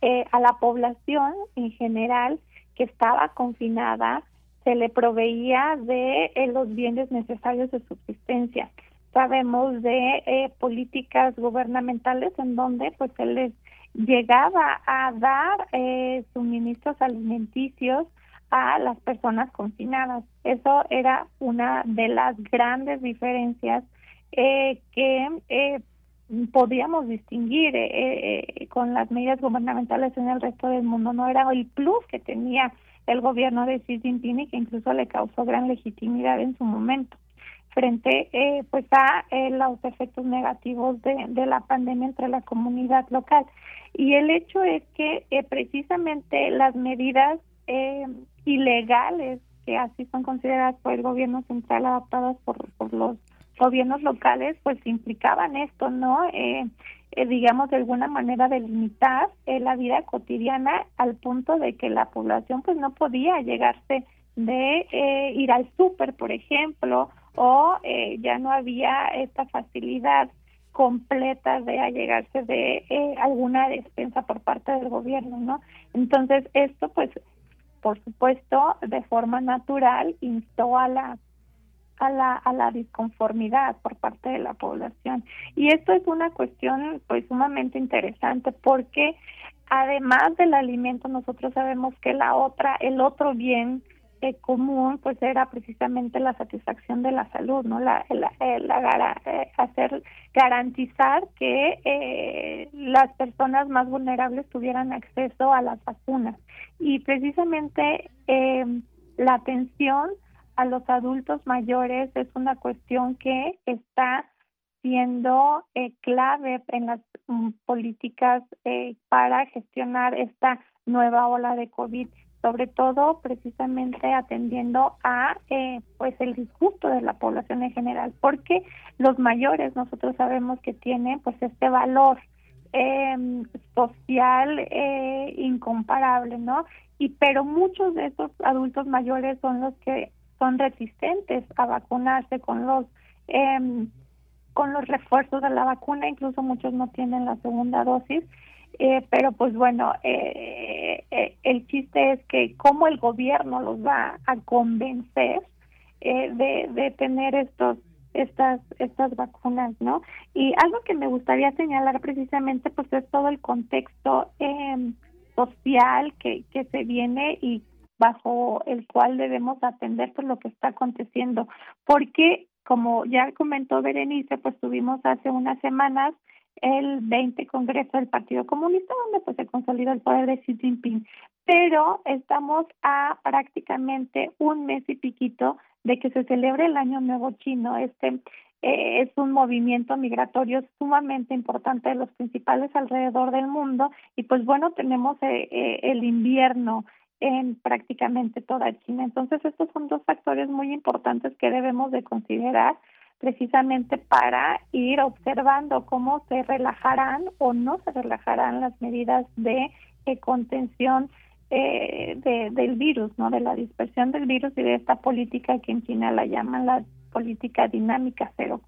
eh, a la población en general que estaba confinada se le proveía de eh, los bienes necesarios de subsistencia. Sabemos de eh, políticas gubernamentales en donde pues se les llegaba a dar eh, suministros alimenticios a las personas confinadas. Eso era una de las grandes diferencias eh, que eh, podíamos distinguir eh, eh, con las medidas gubernamentales en el resto del mundo. No era el plus que tenía el gobierno de Xi que incluso le causó gran legitimidad en su momento frente eh, pues a eh, los efectos negativos de, de, la pandemia entre la comunidad local. Y el hecho es que eh, precisamente las medidas ilegales que así son consideradas por el gobierno central adoptadas por, por los gobiernos locales pues implicaban esto no eh, eh, digamos de alguna manera delimitar eh, la vida cotidiana al punto de que la población pues no podía llegarse de eh, ir al súper por ejemplo o eh, ya no había esta facilidad completa de allegarse de eh, alguna despensa por parte del gobierno no entonces esto pues por supuesto de forma natural instó a la a la, a la disconformidad por parte de la población. Y esto es una cuestión pues sumamente interesante porque además del alimento nosotros sabemos que la otra, el otro bien común pues era precisamente la satisfacción de la salud, ¿no? La, la, eh, hacer garantizar que eh, las personas más vulnerables tuvieran acceso a las vacunas y precisamente eh, la atención a los adultos mayores es una cuestión que está siendo eh, clave en las um, políticas eh, para gestionar esta nueva ola de COVID, sobre todo precisamente atendiendo a eh, pues el disgusto de la población en general, porque los mayores nosotros sabemos que tienen pues este valor social incomparable, ¿no? Y pero muchos de esos adultos mayores son los que son resistentes a vacunarse con los eh, con los refuerzos de la vacuna, incluso muchos no tienen la segunda dosis, eh, pero pues bueno, eh, eh, el chiste es que cómo el gobierno los va a convencer de, de tener estos estas estas vacunas, ¿no? Y algo que me gustaría señalar precisamente pues es todo el contexto social que, que se viene y bajo el cual debemos atender por lo que está aconteciendo, porque como ya comentó Berenice, pues tuvimos hace unas semanas el 20 Congreso del Partido Comunista, donde pues se consolidó el poder de Xi Jinping, pero estamos a prácticamente un mes y piquito de que se celebre el Año Nuevo Chino. Este eh, es un movimiento migratorio sumamente importante de los principales alrededor del mundo y pues bueno, tenemos eh, eh, el invierno en prácticamente toda China. Entonces, estos son dos factores muy importantes que debemos de considerar precisamente para ir observando cómo se relajarán o no se relajarán las medidas de eh, contención eh, de, del virus, no, de la dispersión del virus y de esta política que en China la llaman la política dinámica cero.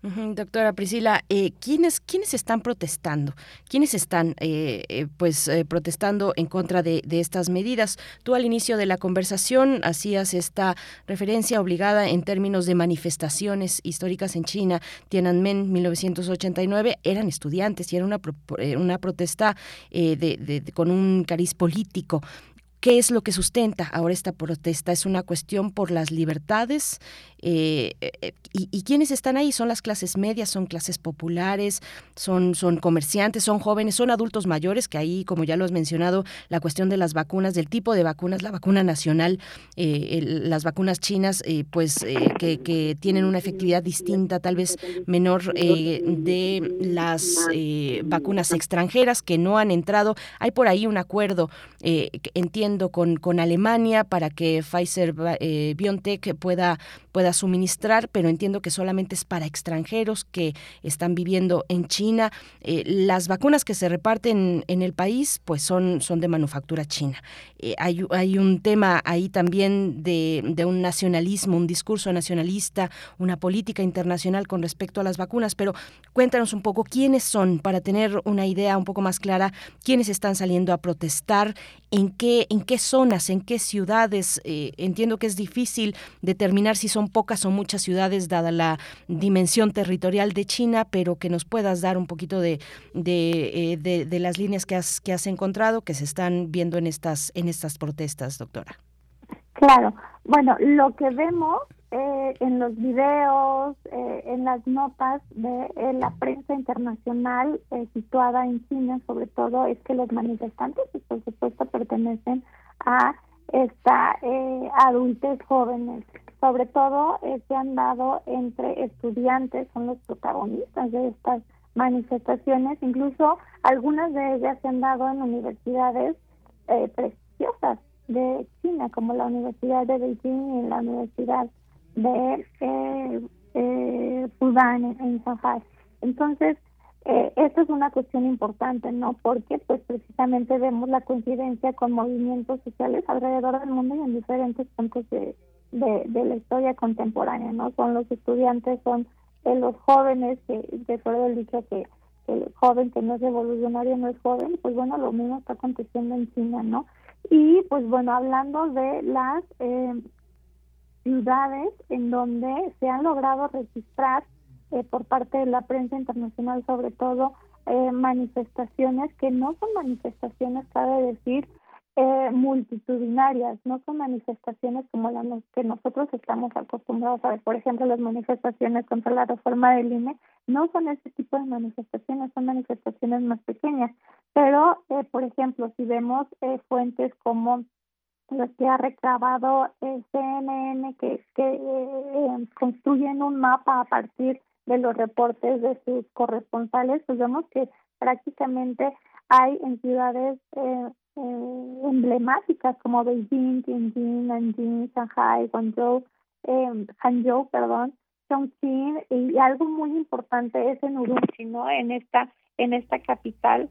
Doctora Priscila, eh, ¿quiénes, ¿quiénes están protestando? ¿Quiénes están eh, eh, pues eh, protestando en contra de, estas medidas? Tú al inicio de la conversación hacías esta referencia obligada en términos de manifestaciones históricas en China. Tiananmen 1989 eran estudiantes y era una, una protesta de, con un cariz político. ¿Qué es lo que sustenta ahora esta protesta? ¿Es una cuestión por las libertades? Eh, eh, y, y, quiénes están ahí? ¿Son las clases medias? ¿Son clases populares? ¿Son, ¿Son comerciantes? ¿Son jóvenes? ¿Son adultos mayores? Que ahí, como ya lo has mencionado, la cuestión de las vacunas, del tipo de vacunas, la vacuna nacional, eh, las vacunas chinas, eh, pues que, que, tienen una efectividad distinta, tal vez menor de las vacunas extranjeras que no han entrado. Hay por ahí un acuerdo, entiendo con, con Alemania para que Pfizer eh, BioNTech pueda, pueda suministrar, pero entiendo que solamente es para extranjeros que están viviendo en China. Eh, las vacunas que se reparten en el país pues son, son de manufactura china. Eh, hay, un tema ahí también de, de un nacionalismo, un discurso nacionalista, una política internacional con respecto a las vacunas, pero cuéntanos un poco quiénes son para tener una idea un poco más clara, quiénes están saliendo a protestar, en qué, en qué zonas, en qué ciudades. Eh, entiendo que es difícil determinar si son pocas o muchas ciudades dada la dimensión territorial de China, pero que nos puedas dar un poquito de, de, eh, de, de las líneas que has, que has encontrado, que se están viendo en estas, en estas protestas, doctora.
Claro, bueno, lo que vemos eh, en los videos, eh, en las notas de eh, la prensa internacional situada en China, sobre todo, es que los manifestantes, por supuesto, pertenecen a esta adultez jóvenes. Sobre todo, se han dado entre estudiantes, son los protagonistas de estas manifestaciones. Incluso algunas de ellas se han dado en universidades prestigiosas de China, como la Universidad de Beijing y la Universidad de eh, eh, Sudán en Shanghai. Entonces, eh, esto es una cuestión importante, ¿no? Porque pues precisamente vemos la coincidencia con movimientos sociales alrededor del mundo y en diferentes puntos de, de, de la historia contemporánea, ¿no? Son los estudiantes, son eh, los jóvenes, que de acuerdo dicho que el joven que no es revolucionario no es joven, pues bueno, lo mismo está aconteciendo en China, ¿no? Y pues bueno, hablando de las eh, ciudades en donde se han logrado registrar eh, por parte de la prensa internacional sobre todo eh, manifestaciones que no son manifestaciones, cabe decir, eh, multitudinarias, no son manifestaciones como las que nosotros estamos acostumbrados a ver. Por ejemplo, las manifestaciones contra la reforma del INE no son ese tipo de manifestaciones, son manifestaciones más pequeñas. Pero, eh, por ejemplo, si vemos eh, fuentes como las que ha recabado el CNN, que, que eh, construyen un mapa a partir de los reportes de sus corresponsales, pues vemos que prácticamente hay en ciudades eh, eh, emblemáticas como Beijing, Tianjin, Nanjing, Shanghai, Guangzhou, eh, Hangzhou, perdón, Chongqing y algo muy importante es en Urumqi, ¿no? En esta en esta capital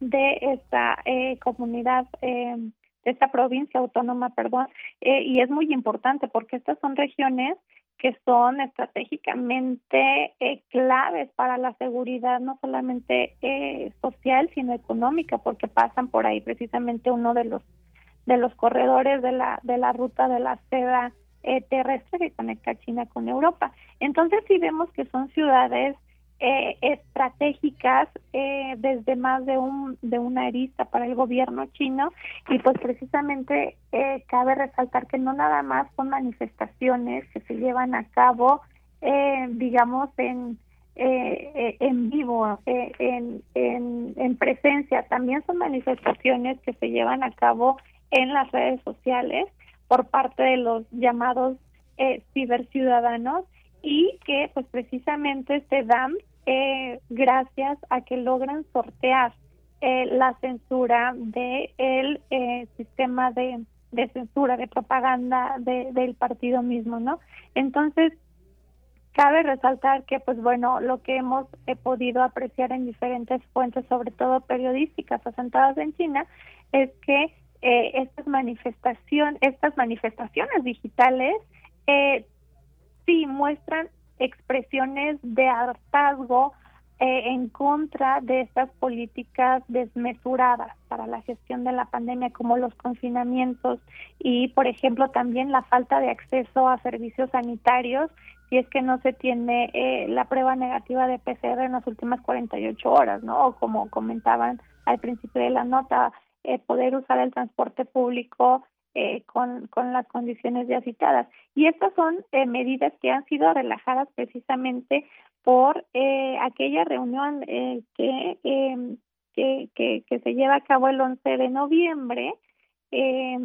de esta eh, comunidad eh, de esta provincia autónoma, perdón, eh, y es muy importante porque estas son regiones que son estratégicamente eh, claves para la seguridad, no solamente eh, social, sino económica, porque pasan por ahí precisamente uno de los de los corredores de la de la ruta de la seda eh, terrestre que conecta China con Europa. Entonces sí vemos que son ciudades eh, estratégicas eh, desde más de un de una arista para el gobierno chino. Y pues precisamente eh, cabe resaltar que no nada más son manifestaciones que se llevan a cabo eh, digamos en eh, eh, en vivo en, en en presencia. También son manifestaciones que se llevan a cabo en las redes sociales por parte de los llamados eh, ciberciudadanos y que pues precisamente se dan eh, gracias a que logran sortear eh, la censura de el eh, sistema de, de censura de propaganda de, del partido mismo no entonces cabe resaltar que pues bueno lo que hemos eh, podido apreciar en diferentes fuentes sobre todo periodísticas asentadas en China es que eh, estas manifestación estas manifestaciones digitales eh, sí muestran expresiones de hartazgo eh, en contra de estas políticas desmesuradas para la gestión de la pandemia, como los confinamientos y, por ejemplo, también la falta de acceso a servicios sanitarios si es que no se tiene eh, la prueba negativa de PCR en las últimas 48 horas, ¿no? Como comentaban al principio de la nota, eh, poder usar el transporte público eh, con, con las condiciones ya citadas. Y estas son eh, medidas que han sido relajadas precisamente por eh, aquella reunión eh, que, eh, que, que, que se lleva a cabo el 11 de noviembre eh,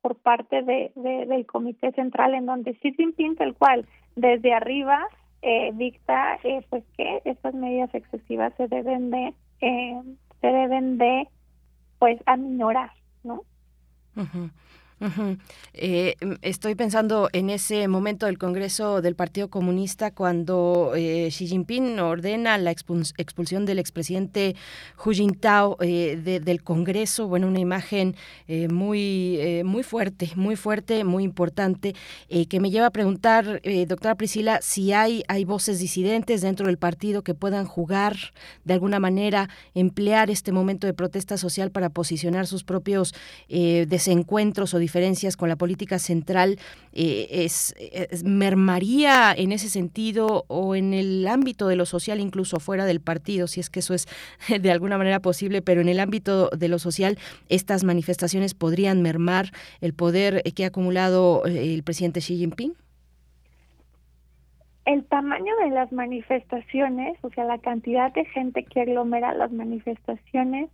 por parte de, de- del Comité Central, en donde Xi Jinping, el cual desde arriba eh, dicta eh, pues que estas medidas excesivas se deben de eh, se deben de pues aminorar, ¿no?
Eh, mm, estoy pensando en ese momento del Congreso del Partido Comunista cuando eh, Xi Jinping ordena la expul- expulsión del expresidente Hu Jintao eh, de- del Congreso. Bueno, una imagen eh, muy, eh, muy fuerte, muy fuerte, muy importante, que me lleva a preguntar, doctora Priscila, si hay, hay voces disidentes dentro del partido que puedan jugar de alguna manera, emplear este momento de protesta social para posicionar sus propios desencuentros o diferencias con la política central, eh, es, mermaría en ese sentido o en el ámbito de lo social, incluso fuera del partido, si es que eso es de alguna manera posible, pero en el ámbito de lo social, estas manifestaciones podrían mermar el poder que ha acumulado eh, el presidente Xi Jinping.
el tamaño de las manifestaciones, o sea, la cantidad de gente que aglomera las manifestaciones,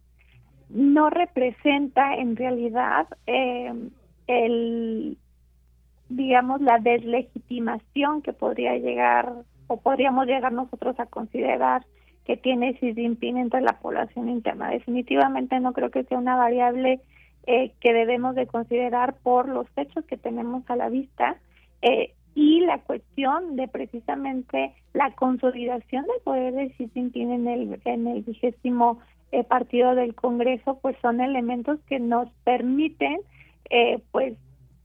no representa en realidad eh, el, digamos, la deslegitimación que podría llegar o podríamos llegar nosotros a considerar que tiene Xi Jinping entre la población interna. Definitivamente no creo que sea una variable eh, que debemos de considerar por los hechos que tenemos a la vista eh, y la cuestión de precisamente la consolidación del poder de Xi Jinping en el en el vigésimo eh, partido del Congreso, pues son elementos que nos permiten, eh, pues,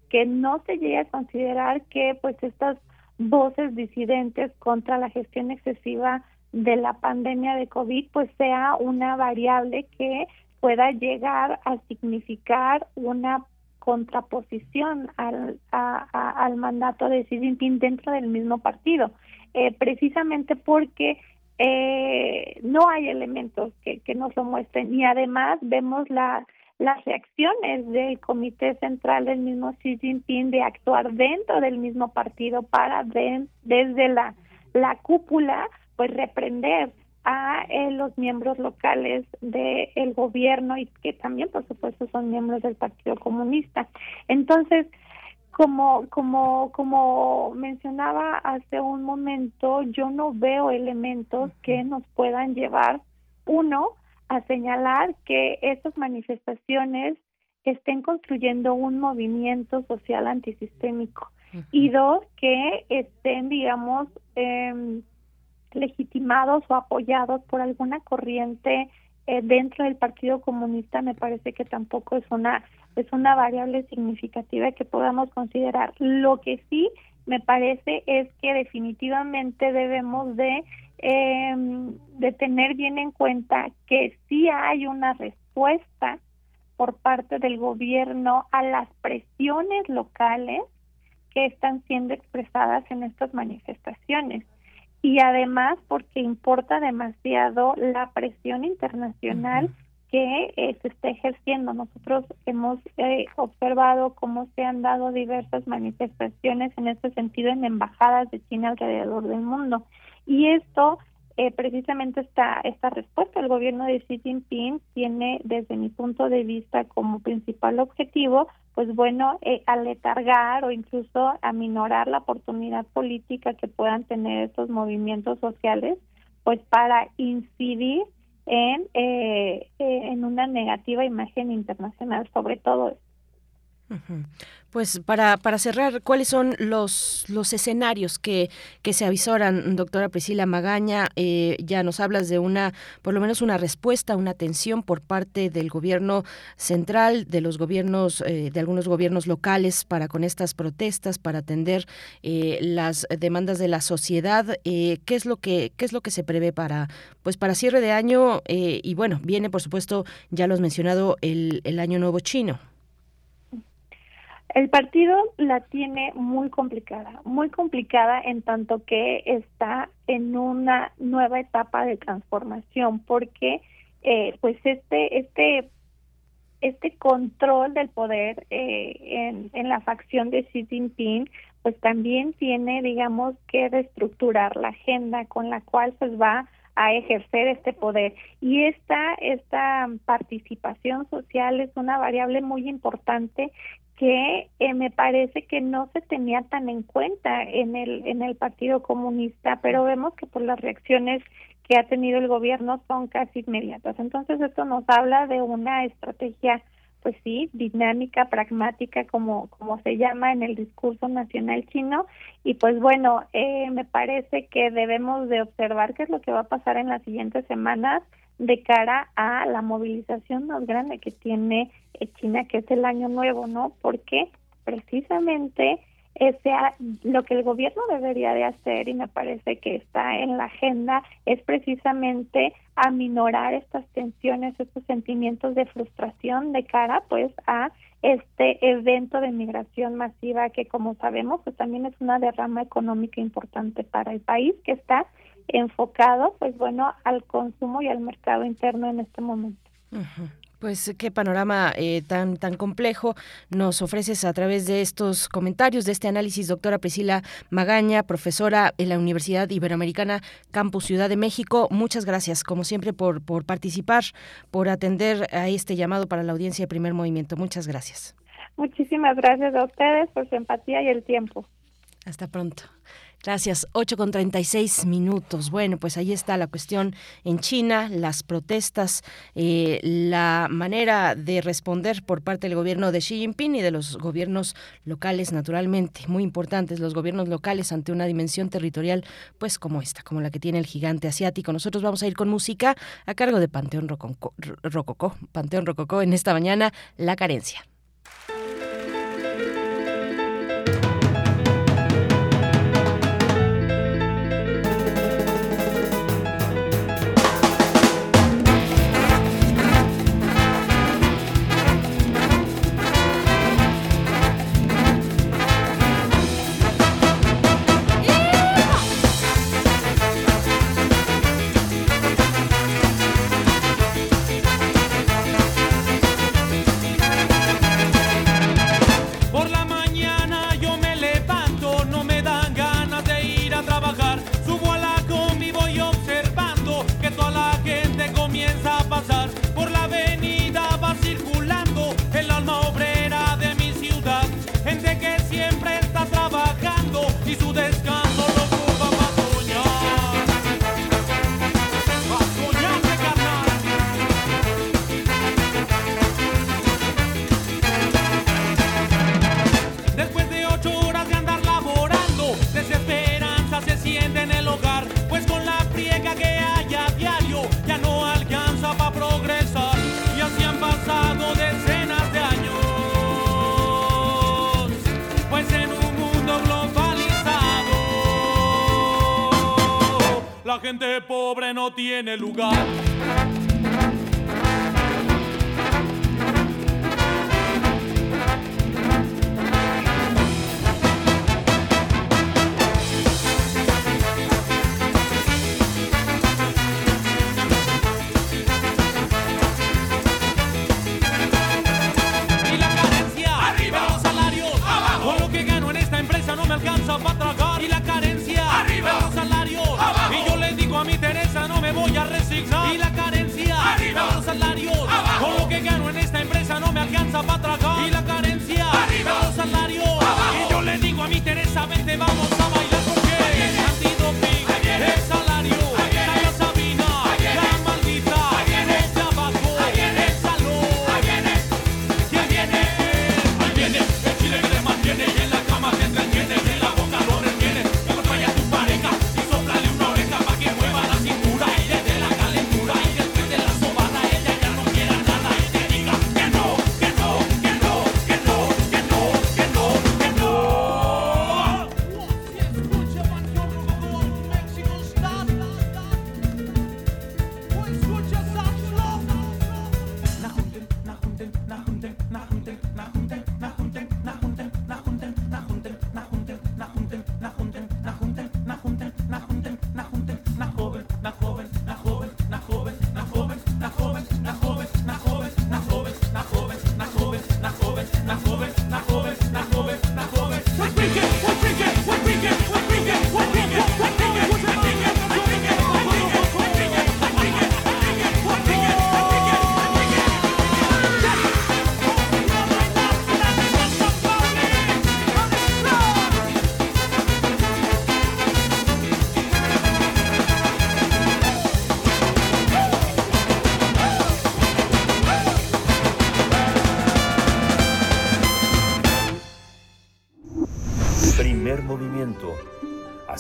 que no se llegue a considerar que, pues, estas voces disidentes contra la gestión excesiva de la pandemia de COVID, pues, sea una variable que pueda llegar a significar una contraposición al, a- al mandato de Xi Jinping dentro del mismo partido, eh, precisamente porque eh, no hay elementos que, que nos lo muestren. Y además vemos la, las reacciones del Comité Central del mismo Xi Jinping de actuar dentro del mismo partido para de- desde la, la cúpula pues reprender a eh, los miembros locales del gobierno y que también por supuesto son miembros del Partido Comunista. Entonces, como como como mencionaba hace un momento, yo no veo elementos que nos puedan llevar uno a señalar que estas manifestaciones estén construyendo un movimiento social antisistémico y dos que estén digamos em, legitimados o apoyados por alguna corriente eh, dentro del Partido Comunista me parece que tampoco es una es una variable significativa que podamos considerar. Lo que sí me parece es que definitivamente debemos de eh, de tener bien en cuenta que sí hay una respuesta por parte del gobierno a las presiones locales que están siendo expresadas en estas manifestaciones. Y además porque importa demasiado la presión internacional que eh, se está ejerciendo. Nosotros hemos eh, observado cómo se han dado diversas manifestaciones en este sentido en embajadas de China alrededor del mundo. Y esto, eh, precisamente esta, esta respuesta del gobierno de Xi Jinping tiene, desde mi punto de vista, como principal objetivo, pues bueno, eh, aletargar o incluso aminorar la oportunidad política que puedan tener estos movimientos sociales, pues para incidir en, eh, eh, en una negativa imagen internacional, sobre todo.
Pues para, para cerrar, ¿cuáles son los, los escenarios que, que se avisoran, doctora Priscila Magaña? Eh, ya nos hablas de una, por lo menos una respuesta, una atención por parte del gobierno central, de los gobiernos, eh, de algunos gobiernos locales para con estas protestas, para atender eh, las demandas de la sociedad. Eh, ¿Qué es lo que, qué es lo que se prevé para, pues para cierre de año? Eh, y bueno, viene por supuesto, ya lo has mencionado, el, el año nuevo chino.
El partido la tiene muy complicada, muy complicada en tanto que está en una nueva etapa de transformación, porque eh, pues este este este control del poder eh, en, la facción de Xi Jinping, pues también tiene, digamos, que reestructurar la agenda con la cual pues va a ejercer este poder. Y esta, esta participación social es una variable muy importante que eh, me parece que no se tenía tan en cuenta en el en el Partido Comunista, pero vemos que por las reacciones que ha tenido el gobierno son casi inmediatas. Entonces esto nos habla de una estrategia pues sí, dinámica, pragmática, como, como se llama en el discurso nacional chino. Y pues bueno, eh, me parece que debemos de observar qué es lo que va a pasar en las siguientes semanas de cara a la movilización más grande que tiene eh, China, que es el año nuevo, ¿no? Porque precisamente ese, lo que el gobierno debería de hacer, y me parece que está en la agenda, es precisamente aminorar estas tensiones, estos sentimientos de frustración de cara pues a este evento de migración masiva que como sabemos pues también es una derrama económica importante para el país que está enfocado pues bueno al consumo y al mercado interno en este momento.
Pues qué panorama eh, tan tan complejo nos ofreces a través de estos comentarios, de este análisis, doctora Priscila Magaña, profesora en la Universidad Iberoamericana Campus Ciudad de México. Muchas gracias, como siempre, por, por participar, por atender a este llamado para la audiencia de primer movimiento. Muchas gracias.
Muchísimas gracias a ustedes por su empatía y el tiempo.
Hasta pronto. Gracias. 8 con 36 minutos. Bueno, pues ahí está la cuestión en China, las protestas, eh, la manera de responder por parte del gobierno de Xi Jinping y de los gobiernos locales, naturalmente, muy importantes los gobiernos locales ante una dimensión territorial, pues como esta, como la que tiene el gigante asiático. Nosotros vamos a ir con música a cargo de Panteón Rococó, Panteón Rococó en esta mañana, La Carencia.
Gente pobre no tiene lugar. Vente vamos a bailar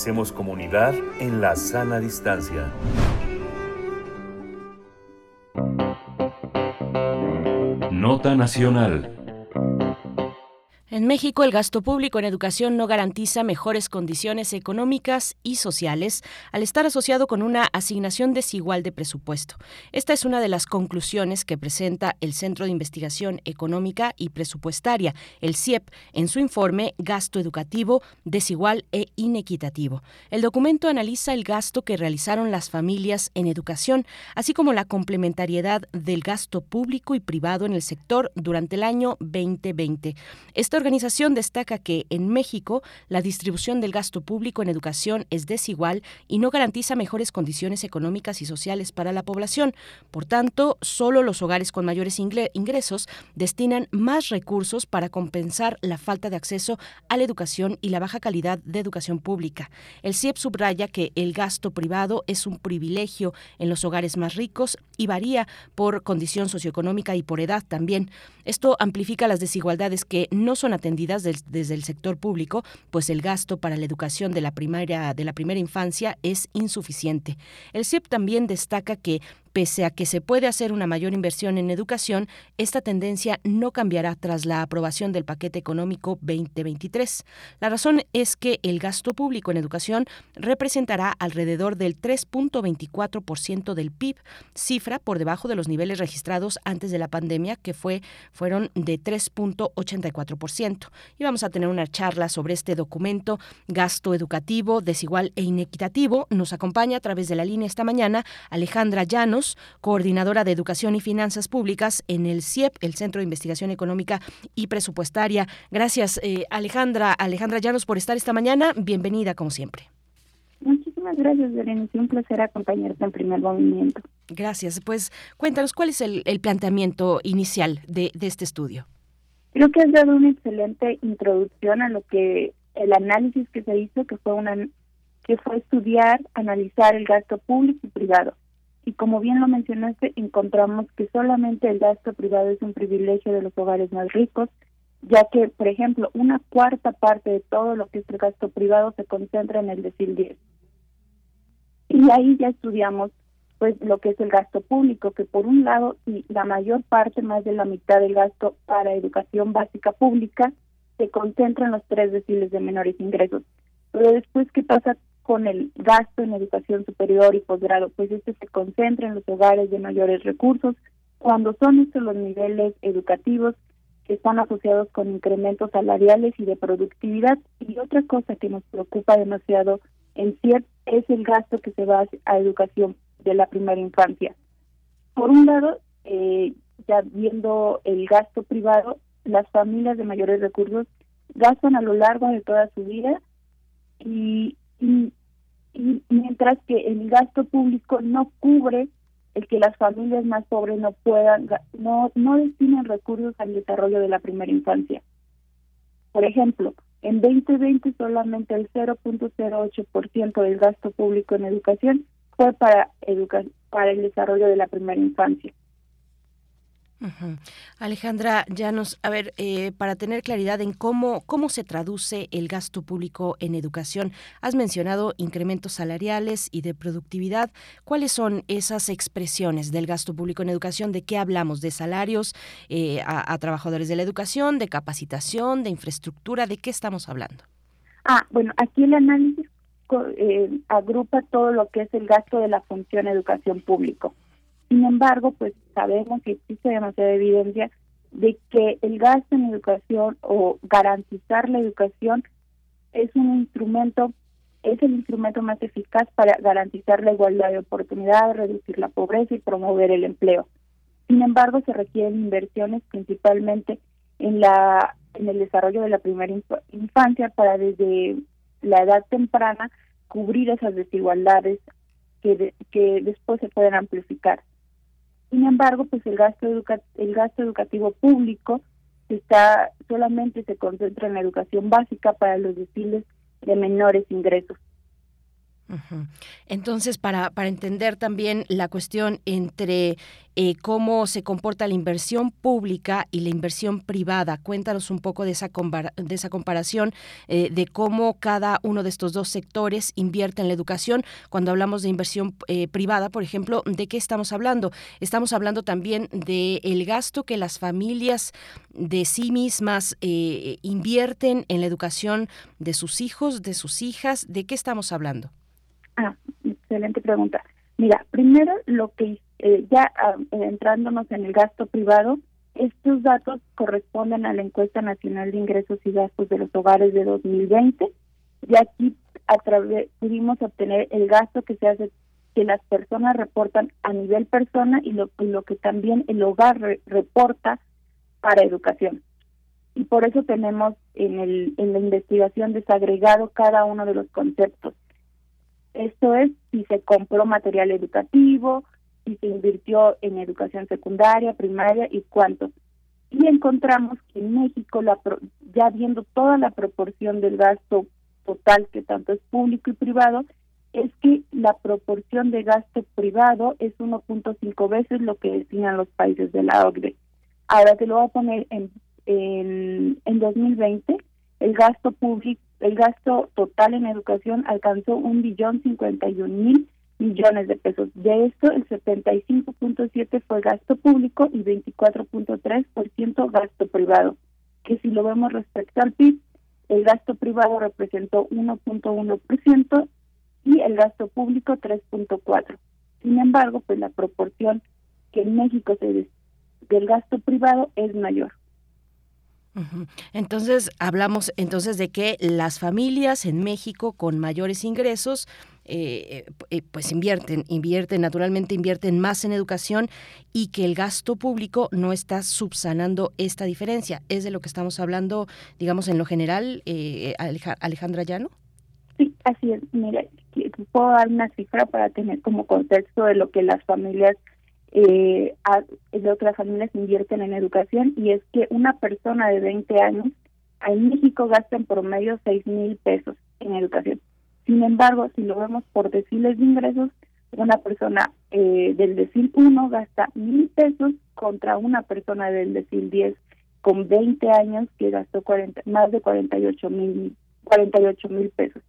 Hacemos comunidad en la sana distancia. Nota Nacional.
México, el gasto público en educación no garantiza mejores condiciones económicas y sociales al estar asociado con una asignación desigual de presupuesto. Esta es una de las conclusiones que presenta el Centro de Investigación Económica y Presupuestaria, el CIEP, en su informe Gasto Educativo Desigual e Inequitativo. El documento analiza el gasto que realizaron las familias en educación, así como la complementariedad del gasto público y privado en el sector durante el año 2020. Esta destaca que en México la distribución del gasto público en educación es desigual y no garantiza mejores condiciones económicas y sociales para la población. Por tanto, solo los hogares con mayores ingresos destinan más recursos para compensar la falta de acceso a la educación y la baja calidad de educación pública. El CIEP subraya que el gasto privado es un privilegio en los hogares más ricos y varía por condición socioeconómica y por edad también. Esto amplifica las desigualdades que no son atendidas del, desde el sector público, pues el gasto para la educación de la primaria de la primera infancia es insuficiente. El CIEP también destaca que Pese a que se puede hacer una mayor inversión en educación, esta tendencia no cambiará tras la aprobación del paquete económico 2023. La razón es que el gasto público en educación representará alrededor del 3.24% del PIB, cifra por debajo de los niveles registrados antes de la pandemia, que fue, fueron de 3.84%. Y vamos a tener una charla sobre este documento, gasto educativo, desigual e inequitativo. Nos acompaña a través de la línea esta mañana Alejandra Llanos, coordinadora de Educación y Finanzas Públicas en el CIEP, el Centro de Investigación Económica y Presupuestaria. Gracias, eh, Alejandra, Alejandra Llanos, por estar esta mañana. Bienvenida, como siempre.
Muchísimas gracias, Berenice. Un placer acompañarte en primer movimiento.
Gracias. Pues cuéntanos, ¿cuál es el, el planteamiento inicial de, de este estudio?
Creo que has dado una excelente introducción a lo que el análisis que se hizo, que fue una que fue estudiar, analizar el gasto público y privado. Y como bien lo mencionaste, encontramos que solamente el gasto privado es un privilegio de los hogares más ricos, ya que, por ejemplo, una cuarta parte de todo lo que es el gasto privado se concentra en el decil 10. Y ahí ya estudiamos pues lo que es el gasto público, que por un lado, y la mayor parte, más de la mitad del gasto para educación básica pública, se concentra en los tres deciles de menores ingresos. Pero después, ¿qué pasa con el gasto en educación superior y posgrado? Pues este se concentra en los hogares de mayores recursos, cuando son estos los niveles educativos que están asociados con incrementos salariales y de productividad. Y otra cosa que nos preocupa demasiado en CIEP es el gasto que se va a educación de la primera infancia. Por un lado, eh, ya viendo el gasto privado, las familias de mayores recursos gastan a lo largo de toda su vida y, y, y mientras que el gasto público no cubre el que las familias más pobres no puedan, no, no destinen recursos al desarrollo de la primera infancia. Por ejemplo, en 2020 solamente el 0.08% del gasto público en educación fue para educa para el desarrollo de la primera infancia.
Uh-huh. Alejandra Llanos, a ver, eh, para tener claridad en cómo, cómo se traduce el gasto público en educación, has mencionado incrementos salariales y de productividad. ¿Cuáles son esas expresiones del gasto público en educación? ¿De qué hablamos? ¿De salarios eh, a, a trabajadores de la educación, de capacitación, de infraestructura? ¿De qué estamos hablando?
Ah, bueno, aquí el análisis eh, agrupa todo lo que es el gasto de la función educación público. Sin embargo, pues sabemos que existe demasiada evidencia de que el gasto en educación o garantizar la educación es un instrumento, es el instrumento más eficaz para garantizar la igualdad de oportunidades, reducir la pobreza y promover el empleo. Sin embargo, se requieren inversiones principalmente en la en el desarrollo de la primera infancia para desde la edad temprana cubrir esas desigualdades que, que después se pueden amplificar. Sin embargo, pues el gasto el gasto educativo público está solamente se concentra en la educación básica para los deciles de menores ingresos.
Entonces, para, entender también la cuestión entre eh, cómo se comporta la inversión pública y la inversión privada, cuéntanos un poco de esa, de esa comparación, eh, de cómo cada uno de estos dos sectores invierte en la educación. Cuando hablamos de inversión eh, privada, por ejemplo, ¿de qué estamos hablando? Estamos hablando también del el gasto que las familias de sí mismas eh, invierten en la educación de sus hijos, de sus hijas. ¿De qué estamos hablando?
Ah, excelente pregunta. Mira, primero lo que eh, ya ah, entrándonos en el gasto privado, estos datos corresponden a la encuesta nacional de ingresos y gastos de los hogares de 2020 y aquí a través pudimos obtener el gasto que se hace que las personas reportan a nivel persona y lo, y lo que también el hogar re- reporta para educación. Y por eso tenemos en, el, en la investigación desagregado cada uno de los conceptos. Esto es si se compró material educativo, si se invirtió en educación secundaria, primaria y cuánto. Y encontramos que en México, la pro- ya viendo toda la proporción del gasto total, que tanto es público y privado, es que la proporción de gasto privado es 1.5 veces lo que destinan los países de la OCDE. Ahora te lo voy a poner en, en, en 2020, el gasto público, el gasto total en educación alcanzó un billón cincuenta y un mil millones de pesos. De esto, el 75.7 fue gasto público y 24.3% gasto privado. Que si lo vemos respecto al PIB, el gasto privado representó 1.1% y el gasto público 3.4. Sin embargo, pues la proporción que en México se des- del gasto privado es mayor.
Entonces, hablamos entonces de que las familias en México con mayores ingresos eh, eh, pues invierten, invierten, naturalmente invierten más en educación y que el gasto público no está subsanando esta diferencia. ¿Es de lo que estamos hablando, digamos, en lo general, eh, Aleja- Alejandra Llano?
Sí, así es. Mira, puedo dar una cifra para tener como contexto de lo que las familias eh, ha- de las familias invierten en educación y es que una persona de 20 años en México gasta en promedio 6 mil pesos en educación. Sin embargo, si lo vemos por deciles de ingresos, una persona eh, del decil 1 gasta mil pesos contra una persona del decil 10 con 20 años que gastó 40, más de 48 mil 48 mil pesos.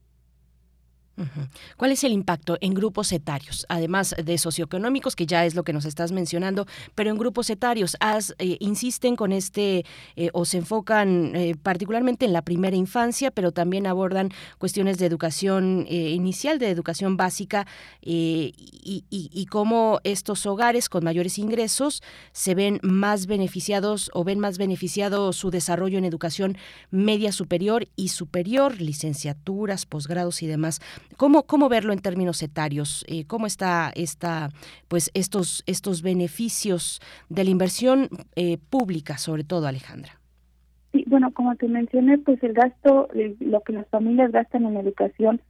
¿Cuál es el impacto en grupos etarios, además de socioeconómicos, que ya es lo que nos estás mencionando, pero en grupos etarios, eh, insisten con este eh, o se enfocan eh, particularmente en la primera infancia, pero también abordan cuestiones de educación inicial, de educación básica, y cómo estos hogares con mayores ingresos se ven más beneficiados o ven más beneficiado su desarrollo en educación media superior y superior, licenciaturas, posgrados y demás. ¿Cómo, cómo verlo en términos etarios? Eh, ¿Cómo está esta, pues estos, estos beneficios de la inversión eh, pública, sobre todo, Alejandra?
Sí, bueno, como te mencioné, pues el gasto, lo que las familias gastan en educación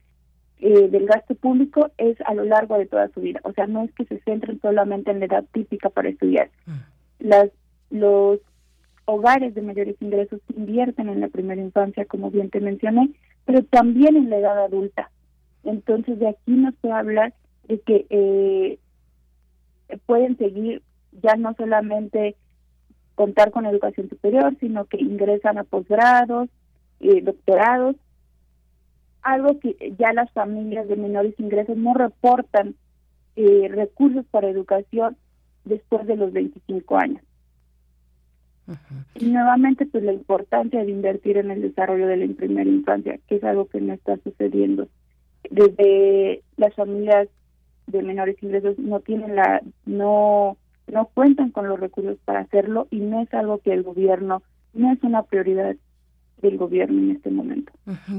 eh, del gasto público es a lo largo de toda su vida. O sea, no es que se centren solamente en la edad típica para estudiar. Las, los hogares de mayores ingresos invierten en la primera infancia, como bien te mencioné, pero también en la edad adulta. Entonces, de aquí nos puede hablar de que eh, pueden seguir ya no solamente contar con educación superior, sino que ingresan a posgrados, eh, doctorados, algo que ya las familias de menores ingresos no reportan eh, recursos para educación después de los 25 años. Y nuevamente, pues la importancia de invertir en el desarrollo de la primera infancia, que es algo que no está sucediendo. Desde las familias de menores ingresos no tienen la, no, no cuentan con los recursos para hacerlo y no es algo que el gobierno, no es una prioridad del gobierno en este momento.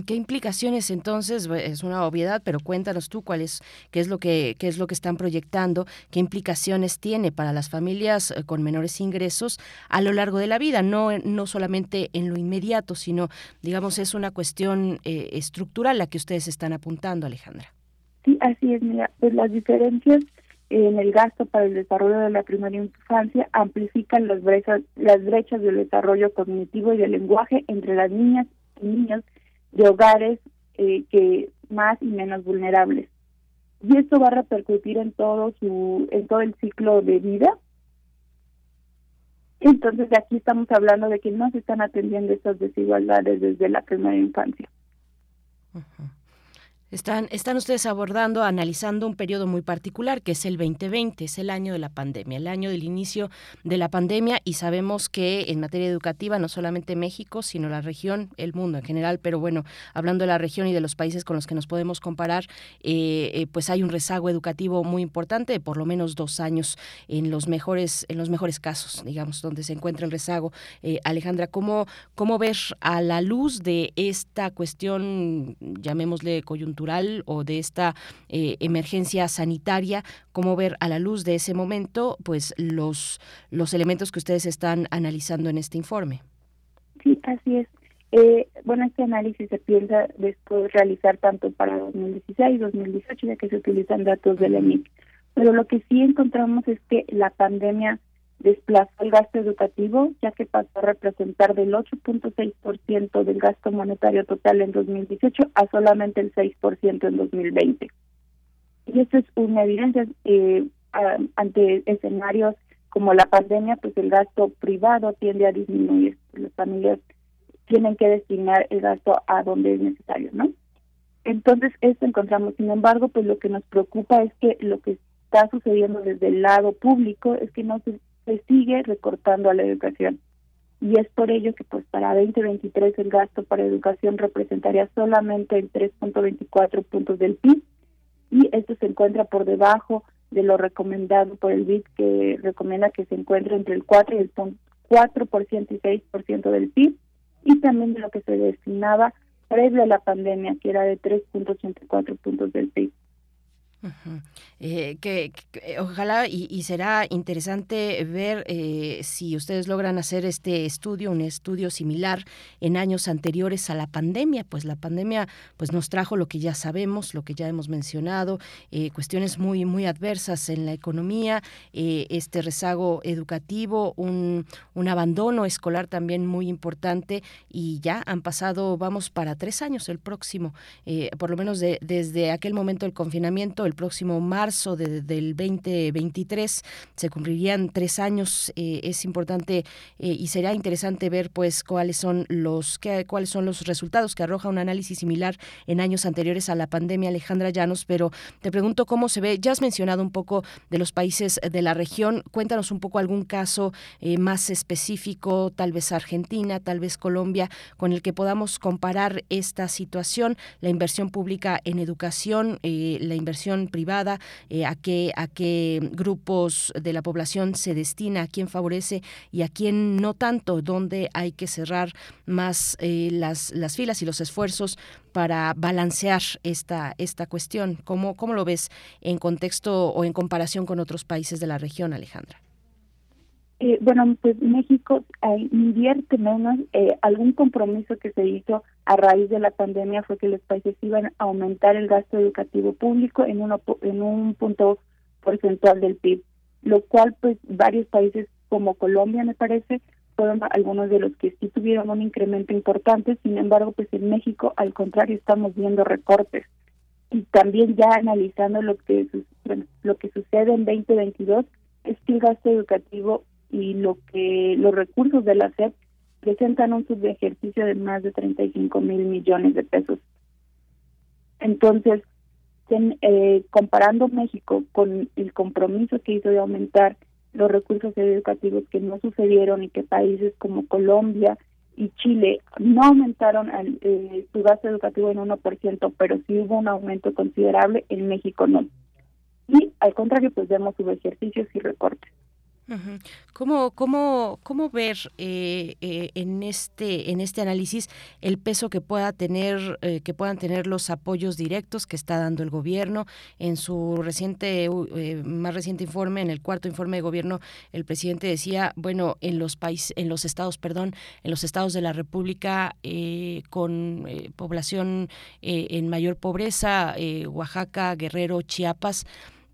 ¿Qué implicaciones entonces? Es una obviedad, pero cuéntanos tú cuál es, qué es lo que, qué es lo que están proyectando, qué implicaciones tiene para las familias eh, con menores ingresos a lo largo de la vida, no, no solamente en lo inmediato, sino, digamos, es una cuestión eh, estructural la que ustedes están apuntando, Alejandra.
Sí, así es, mira, pues las diferencias en el gasto para el desarrollo de la primera infancia amplifican las brechas, las brechas del desarrollo cognitivo y del lenguaje entre las niñas y niños de hogares eh, que más y menos vulnerables. y esto va a repercutir en todo su en todo el ciclo de vida. Entonces aquí estamos hablando de que no se están atendiendo estas desigualdades desde la primera infancia
Están, están ustedes abordando, analizando un periodo muy particular, que es el 2020, es el año de la pandemia, el año del inicio de la pandemia, y sabemos que en materia educativa, no solamente México, sino la región, el mundo en general, pero bueno, hablando de la región y de los países con los que nos podemos comparar, eh, eh, pues hay un rezago educativo muy importante, por lo menos dos años en los mejores, en los mejores casos, digamos, donde se encuentra el rezago. Eh, Alejandra, ¿cómo, ¿cómo ver a la luz de esta cuestión, llamémosle o de esta eh, emergencia sanitaria, cómo ver a la luz de ese momento, pues los, los elementos que ustedes están analizando en este informe.
Sí, así es. Eh, bueno, este análisis se piensa después realizar tanto para 2016 y 2018, ya que se utilizan datos del EMIC. Pero lo que sí encontramos es que la pandemia desplazó el gasto educativo, ya que pasó a representar del 8.6% del gasto monetario total en 2018 a solamente el 6% en 2020. Y esto es una evidencia eh, ante escenarios como la pandemia, pues el gasto privado tiende a disminuir. Las familias tienen que destinar el gasto a donde es necesario, ¿no? Entonces, esto encontramos. Sin embargo, pues lo que nos preocupa es que lo que está sucediendo desde el lado público es que no se, se sigue recortando a la educación. Y es por ello que pues para 2023 el gasto para educación representaría solamente el 3.24 puntos del PIB y esto se encuentra por debajo de lo recomendado por el BID que recomienda que se encuentre entre el 4 y el pon- 4% y 6% del PIB y también de lo que se destinaba previo a la pandemia que era de 3.84 puntos del PIB.
Ujú. Eh, que, ojalá y, y será interesante ver eh, si ustedes logran hacer este estudio, un estudio similar en años anteriores a la pandemia, pues la pandemia pues nos trajo lo que ya sabemos, lo que ya hemos mencionado, eh, cuestiones muy muy adversas en la economía, eh, este rezago educativo, un, un abandono escolar también muy importante y ya han pasado, vamos para tres años el próximo, eh, por lo menos de- desde aquel momento del confinamiento, el próximo marzo de- del 2023 se cumplirían tres años. eh, es importante eh, y será interesante ver pues cuáles son los qué- cuáles son los resultados que arroja un análisis similar en años anteriores a la pandemia, Alejandra Llanos. Pero te pregunto cómo se ve. Ya has mencionado un poco de los países de la región. Cuéntanos un poco algún caso eh, más específico, tal vez Argentina, tal vez Colombia, con el que podamos comparar esta situación, la inversión pública en educación, la inversión privada, eh, a qué a qué grupos de la población se destina, a quién favorece y a quién no tanto, dónde hay que cerrar más eh, las las filas y los esfuerzos para balancear esta esta cuestión. ¿Cómo cómo lo ves en contexto o en comparación con otros países de la región, Alejandra?
Eh, bueno, pues México eh, invierte menos. Eh, algún compromiso que se hizo a raíz de la pandemia fue que los países iban a aumentar el gasto educativo público en, uno, en un punto porcentual del PIB, lo cual pues varios países como Colombia me parece fueron algunos de los que sí tuvieron un incremento importante, sin embargo pues en México al contrario estamos viendo recortes y también ya analizando lo que bueno, lo que sucede en 2022 es que el gasto educativo y lo que los recursos de la SEP presentan un subejercicio de más de 35 mil millones de pesos. Entonces, eh, comparando México con el compromiso que hizo de aumentar los recursos educativos que no sucedieron y que países como Colombia y Chile no aumentaron eh, su gasto educativo en 1%, pero sí hubo un aumento considerable, en México no. Y al contrario, pues vemos subejercicios y recortes.
¿Cómo, cómo, cómo ver eh, eh, en este en este análisis el peso que pueda tener eh, que puedan tener los apoyos directos que está dando el gobierno en su reciente más reciente informe en el cuarto informe de gobierno el presidente decía bueno en los países en los estados perdón en los estados de la República con población en mayor pobreza Oaxaca Guerrero Chiapas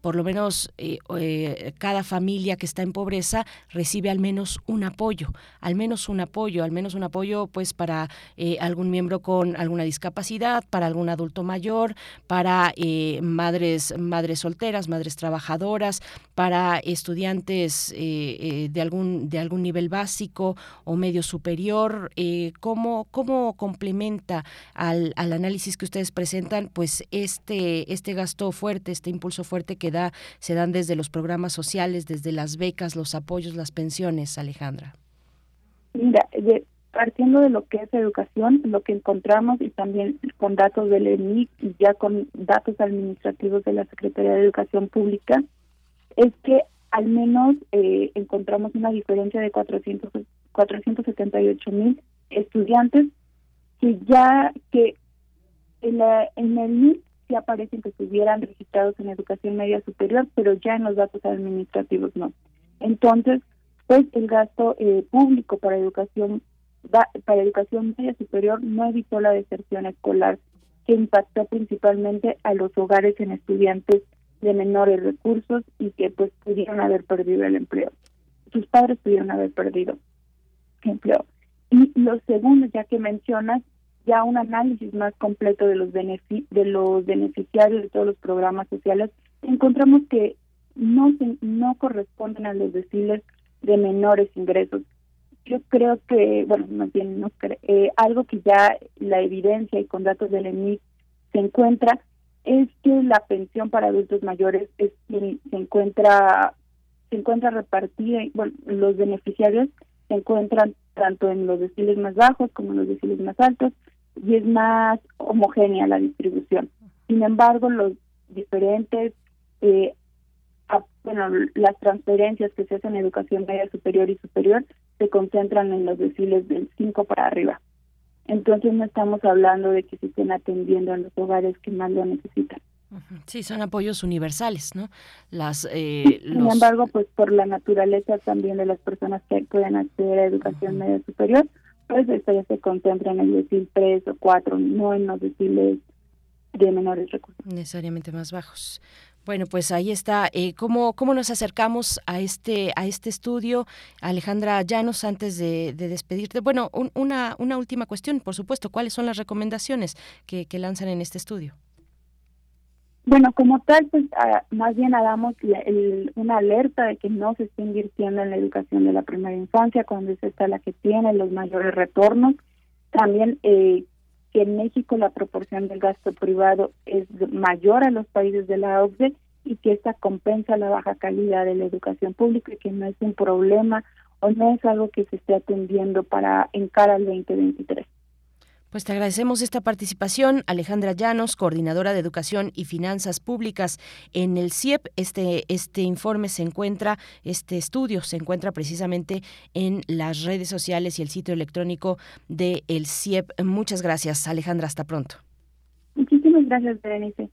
por lo menos eh, eh, cada familia que está en pobreza recibe al menos un apoyo, al menos un apoyo, al menos un apoyo pues para eh, algún miembro con alguna discapacidad, para algún adulto mayor, para madres, madres solteras, madres trabajadoras, para estudiantes de algún de algún nivel básico o medio superior. ¿cómo, ¿Cómo complementa al, al análisis que ustedes presentan pues este, este gasto fuerte, este impulso fuerte que se dan desde los programas sociales, desde las becas, los apoyos, las pensiones, Alejandra?
Mira, partiendo de lo que es educación, lo que encontramos y también con datos del ENIC y ya con datos administrativos de la Secretaría de Educación Pública, es que al menos eh, encontramos una diferencia de 400, 478 mil estudiantes que ya que en, la, en el NIC sí aparecen que estuvieran registrados en educación media superior, pero ya en los datos administrativos no. Entonces, pues el gasto eh, público para educación para educación media superior no evitó la deserción escolar que impactó principalmente a los hogares en estudiantes de menores recursos y que pues pudieron haber perdido el empleo. Sus padres pudieron haber perdido empleo. Y lo segundo, ya que mencionas, ya un análisis más completo de los de los beneficiarios de todos los programas sociales, encontramos que no se- no corresponden a los deciles de menores ingresos. Yo creo que, bueno, más bien no cre- eh, algo que ya la evidencia y con datos del ENIC se encuentra es que la pensión para adultos mayores es se encuentra se encuentra repartida, bueno, los beneficiarios se encuentran tanto en los deciles más bajos como en los deciles más altos y es más homogénea la distribución. Sin embargo, los diferentes, eh, a- bueno, las transferencias que se hacen en educación media superior y superior se concentran en los deciles del 5 para arriba. Entonces no estamos hablando de que se estén atendiendo en los hogares que más lo necesitan.
Sí, son apoyos universales, ¿no? Las, eh,
Sin embargo, pues por la naturaleza también de las personas que pueden acceder a educación media superior, pues esto ya se concentra en el decil 3 o 4, no en los deciles de menores recursos.
necesariamente más bajos. Bueno, pues ahí está. Eh, ¿cómo, ¿Cómo nos acercamos a este a este estudio, Alejandra Llanos, antes de, de despedirte? Bueno, un- una, una última cuestión, por supuesto. ¿Cuáles son las recomendaciones que lanzan en este estudio?
Bueno, como tal, pues ah, más bien hagamos una alerta de que no se esté invirtiendo en la educación de la primera infancia, cuando es esta la que tiene los mayores retornos. También eh, que en México la proporción del gasto privado es mayor a los países de la OCDE y que esta compensa la baja calidad de la educación pública y que no es un problema o no es algo que se esté atendiendo para en cara al 2023.
Pues te agradecemos esta participación, Alejandra Llanos, coordinadora de Educación y Finanzas Públicas en el CIEP. Este, este informe se encuentra, este estudio se encuentra precisamente en las redes sociales y el sitio electrónico del el CIEP. Muchas gracias, Alejandra. Hasta pronto.
Muchísimas gracias, Berenice.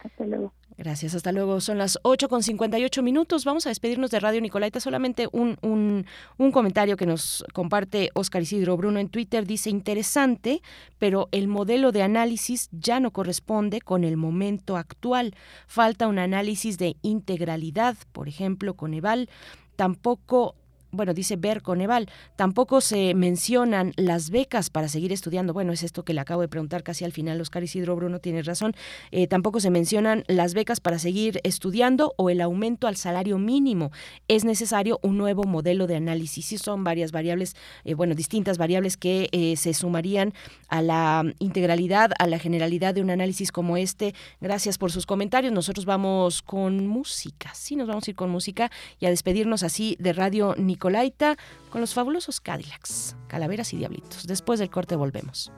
Hasta luego.
Gracias, hasta luego. Son las 8 con 58 minutos. Vamos a despedirnos de Radio Nicolaita. Solamente un, un, un comentario que nos comparte Oscar Isidro Bruno en Twitter. Dice, interesante, pero el modelo de análisis ya no corresponde con el momento actual. Falta un análisis de integralidad, por ejemplo, con Eval. Tampoco bueno, dice Ver Coneval, tampoco se mencionan las becas para seguir estudiando. Bueno, es esto que le acabo de preguntar casi al final, Oscar Isidro Bruno tiene razón. Eh, tampoco se mencionan las becas para seguir estudiando o el aumento al salario mínimo. Es necesario un nuevo modelo de análisis. Sí, son varias variables, eh, bueno, distintas variables que eh, se sumarían a la integralidad, a la generalidad de un análisis como este. Gracias por sus comentarios. Nosotros vamos con música. Sí, nos vamos a ir con música y a despedirnos así de Radio Nicolaita con los fabulosos Cadillacs, Calaveras y Diablitos. Después del corte volvemos.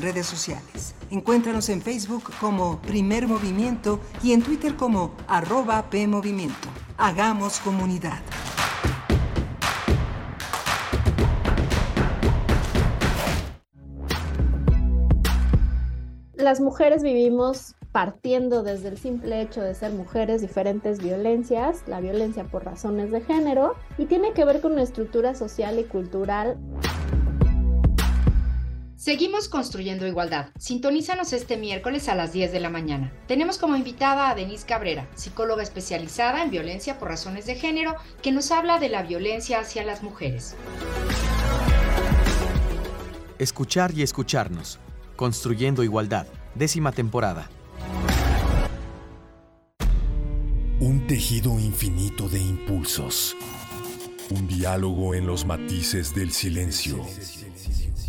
En redes sociales. Encuéntranos en Facebook como Primer Movimiento y en Twitter como arroba PMovimiento. Hagamos comunidad.
Las mujeres vivimos partiendo desde el simple hecho de ser mujeres diferentes violencias, la violencia por razones de género, y tiene que ver con una estructura social y cultural
Seguimos construyendo igualdad. Sintonízanos este miércoles a las 10 de la mañana. Tenemos como invitada a Denise Cabrera, psicóloga especializada en violencia por razones de género, que nos habla de la violencia hacia las mujeres.
Escuchar y escucharnos. Construyendo igualdad. Décima temporada.
Un tejido infinito de impulsos. Un diálogo en los matices del silencio.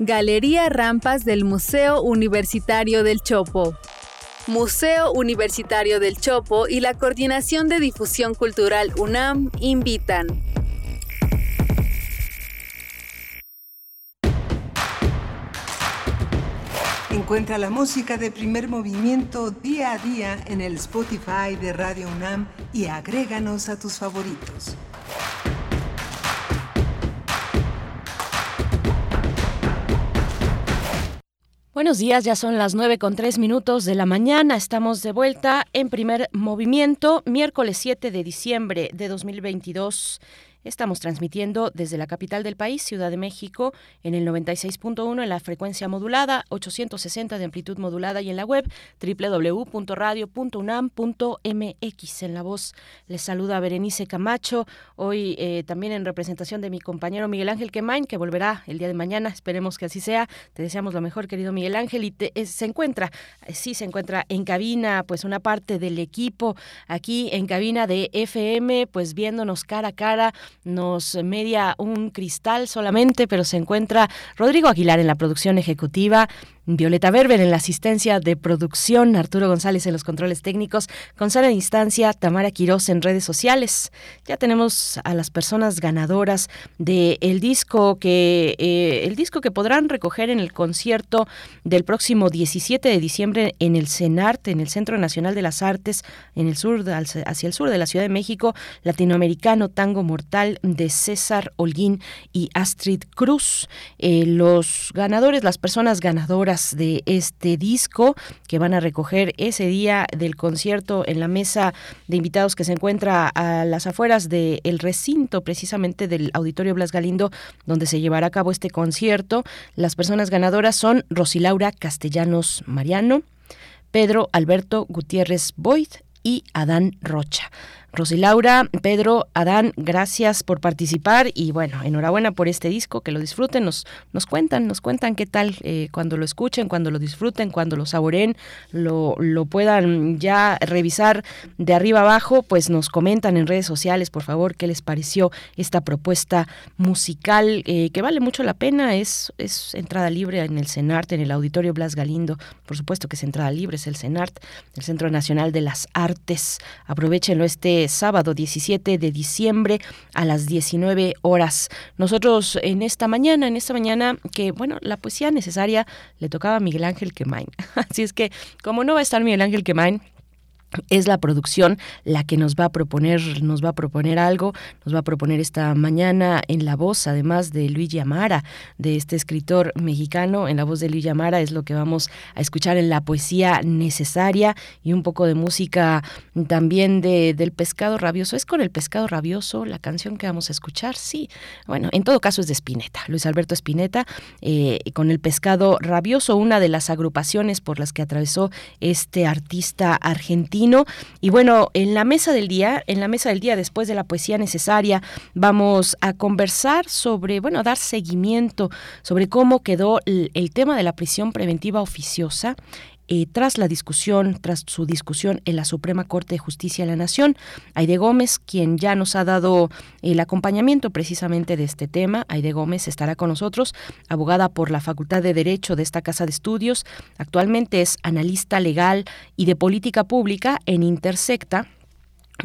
Galería Rampas del Museo Universitario del Chopo. Museo Universitario del Chopo y la Coordinación de Difusión Cultural UNAM invitan.
Encuentra la música de primer movimiento día a día en el Spotify de Radio UNAM y agréganos a tus favoritos.
Buenos días, ya son las nueve con tres minutos de la mañana. Estamos de vuelta en primer movimiento, miércoles 7 de diciembre de 2022. Estamos transmitiendo desde la capital del país, Ciudad de México, en el 96.1 en la frecuencia modulada, 860 de amplitud modulada y en la web www.radio.unam.mx. En la voz les saluda Berenice Camacho, hoy eh, también en representación de mi compañero Miguel Ángel Quemain, que volverá el día de mañana, esperemos que así sea. Te deseamos lo mejor, querido Miguel Ángel, y te, eh, se encuentra, eh, sí, se encuentra en cabina, pues una parte del equipo aquí en cabina de FM, pues viéndonos cara a cara nos media un cristal solamente, pero se encuentra Rodrigo Aguilar en la producción ejecutiva, Violeta Berber en la asistencia de producción, Arturo González en los controles técnicos, con sana distancia, Tamara Quirós en redes sociales. Ya tenemos a las personas ganadoras del el disco que eh, el disco que podrán recoger en el concierto del próximo 17 de diciembre en el CENART, en el Centro Nacional de las Artes, en el sur hacia el sur de la Ciudad de México, latinoamericano Tango Mortal de César Holguín y Astrid Cruz. Eh, los ganadores, las personas ganadoras de este disco que van a recoger ese día del concierto en la mesa de invitados que se encuentra a las afueras del recinto precisamente del Auditorio Blas Galindo donde se llevará a cabo este concierto. Las personas ganadoras son Rosilaura Castellanos Mariano, Pedro Alberto Gutiérrez Boyd y Adán Rocha. Rosilaura, Pedro, Adán, gracias por participar y bueno, enhorabuena por este disco, que lo disfruten, nos, nos cuentan, nos cuentan qué tal eh, cuando lo escuchen, cuando lo disfruten, cuando lo saboren, lo, lo puedan ya revisar de arriba abajo, pues nos comentan en redes sociales, por favor, qué les pareció esta propuesta musical eh, que vale mucho la pena, es, es entrada libre en el CENART, en el Auditorio Blas Galindo, por supuesto que es entrada libre, es el CENART, el Centro Nacional de las Artes. Aprovechenlo este sábado 17 de diciembre a las 19 horas. Nosotros en esta mañana, en esta mañana que, bueno, la poesía necesaria le tocaba a Miguel Ángel Quemain. Así es que, como no va a estar Miguel Ángel Quemain, es la producción la que nos va a proponer nos va a proponer algo nos va a proponer esta mañana en la voz además de Luigi Amara de este escritor mexicano en la voz de Luigi Amara es lo que vamos a escuchar en la poesía necesaria y un poco de música también de, del pescado rabioso. Es con el pescado rabioso la canción que vamos a escuchar sí. Bueno en todo caso es de Spinetta Luis Alberto Spinetta eh, con el pescado rabioso una de las agrupaciones por las que atravesó este artista argentino y bueno, en la mesa del día, en la mesa del día después de la poesía necesaria, vamos a conversar sobre, bueno, dar seguimiento sobre cómo quedó el tema de la prisión preventiva oficiosa eh, tras la discusión, tras su discusión en la Suprema Corte de Justicia de la Nación. Aide Gómez, quien ya nos ha dado el acompañamiento precisamente de este tema, Aide Gómez estará con nosotros, abogada por la Facultad de Derecho de esta Casa de Estudios. Actualmente es analista legal y de política pública en Intersecta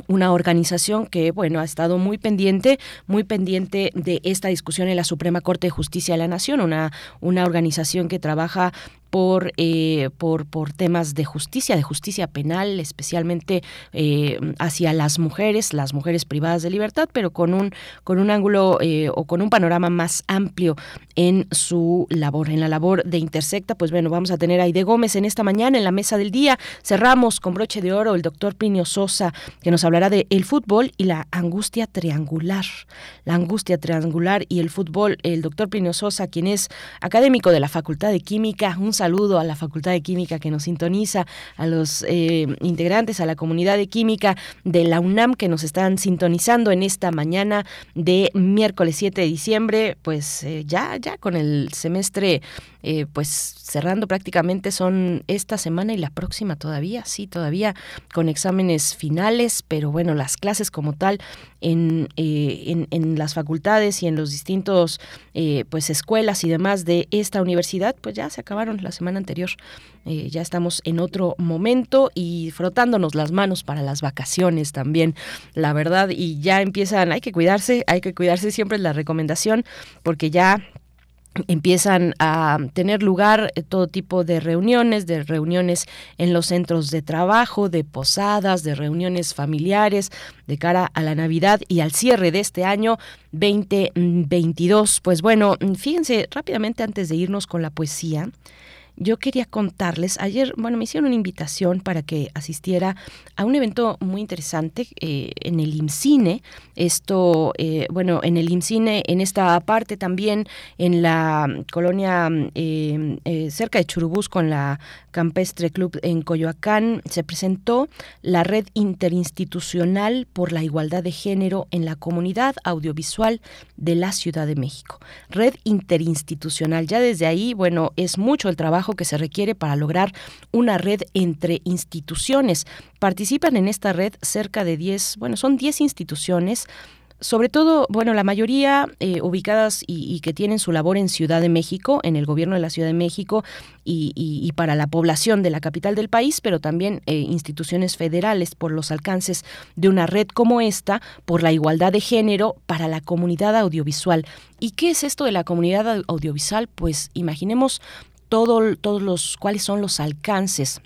una organización que bueno ha estado muy pendiente muy pendiente de esta discusión en la Suprema Corte de Justicia de la Nación una una organización que trabaja por, eh, por, por temas de justicia, de justicia penal, especialmente eh, hacia las mujeres, las mujeres privadas de libertad, pero con un, con un ángulo eh, o con un panorama más amplio en su labor, en la labor de Intersecta. Pues bueno, vamos a tener a Aide Gómez en esta mañana en la mesa del día. Cerramos con broche de oro el doctor Plinio Sosa, que nos hablará de el fútbol y la angustia triangular. La angustia triangular y el fútbol. El doctor Plinio Sosa, quien es académico de la Facultad de Química, un saludo a la Facultad de Química que nos sintoniza, a los eh, integrantes, a la comunidad de química de la UNAM que nos están sintonizando en esta mañana de miércoles 7 de diciembre, pues eh, ya, ya con el semestre eh, pues cerrando prácticamente son esta semana y la próxima todavía, sí, todavía con exámenes finales, pero bueno, las clases como tal en, eh, en, las facultades y en los distintos eh, pues escuelas y demás de esta universidad, pues ya se acabaron la semana anterior. Ya estamos en otro momento y frotándonos las manos para las vacaciones también, la verdad, y ya empiezan, hay que cuidarse, hay que cuidarse, siempre es la recomendación, porque ya empiezan a tener lugar eh, todo tipo de reuniones, de reuniones en los centros de trabajo, de posadas, de reuniones familiares de cara a la Navidad y al cierre de este año 2022. Pues bueno, fíjense rápidamente antes de irnos con la poesía yo quería contarles, ayer, bueno, me hicieron una invitación para que asistiera a un evento muy interesante eh, en el IMCINE, esto, eh, bueno, en el IMCINE, en esta parte también, en la colonia eh, cerca de Churubusco, en la Campestre Club en Coyoacán, se presentó la Red Interinstitucional por la Igualdad de Género en la Comunidad Audiovisual de la Ciudad de México. Red Interinstitucional, ya desde ahí, bueno, es mucho el trabajo que se requiere para lograr una red entre instituciones. Participan en esta red cerca de 10, bueno, son 10 instituciones sobre todo, bueno, la mayoría eh, ubicadas y, que tienen su labor en Ciudad de México, en el gobierno de la Ciudad de México y, para la población de la capital del país, pero también eh, instituciones federales por los alcances de una red como esta, por la igualdad de género para la comunidad audiovisual. ¿Y qué es esto de la comunidad audiovisual? Pues imaginemos todos los cuáles son los alcances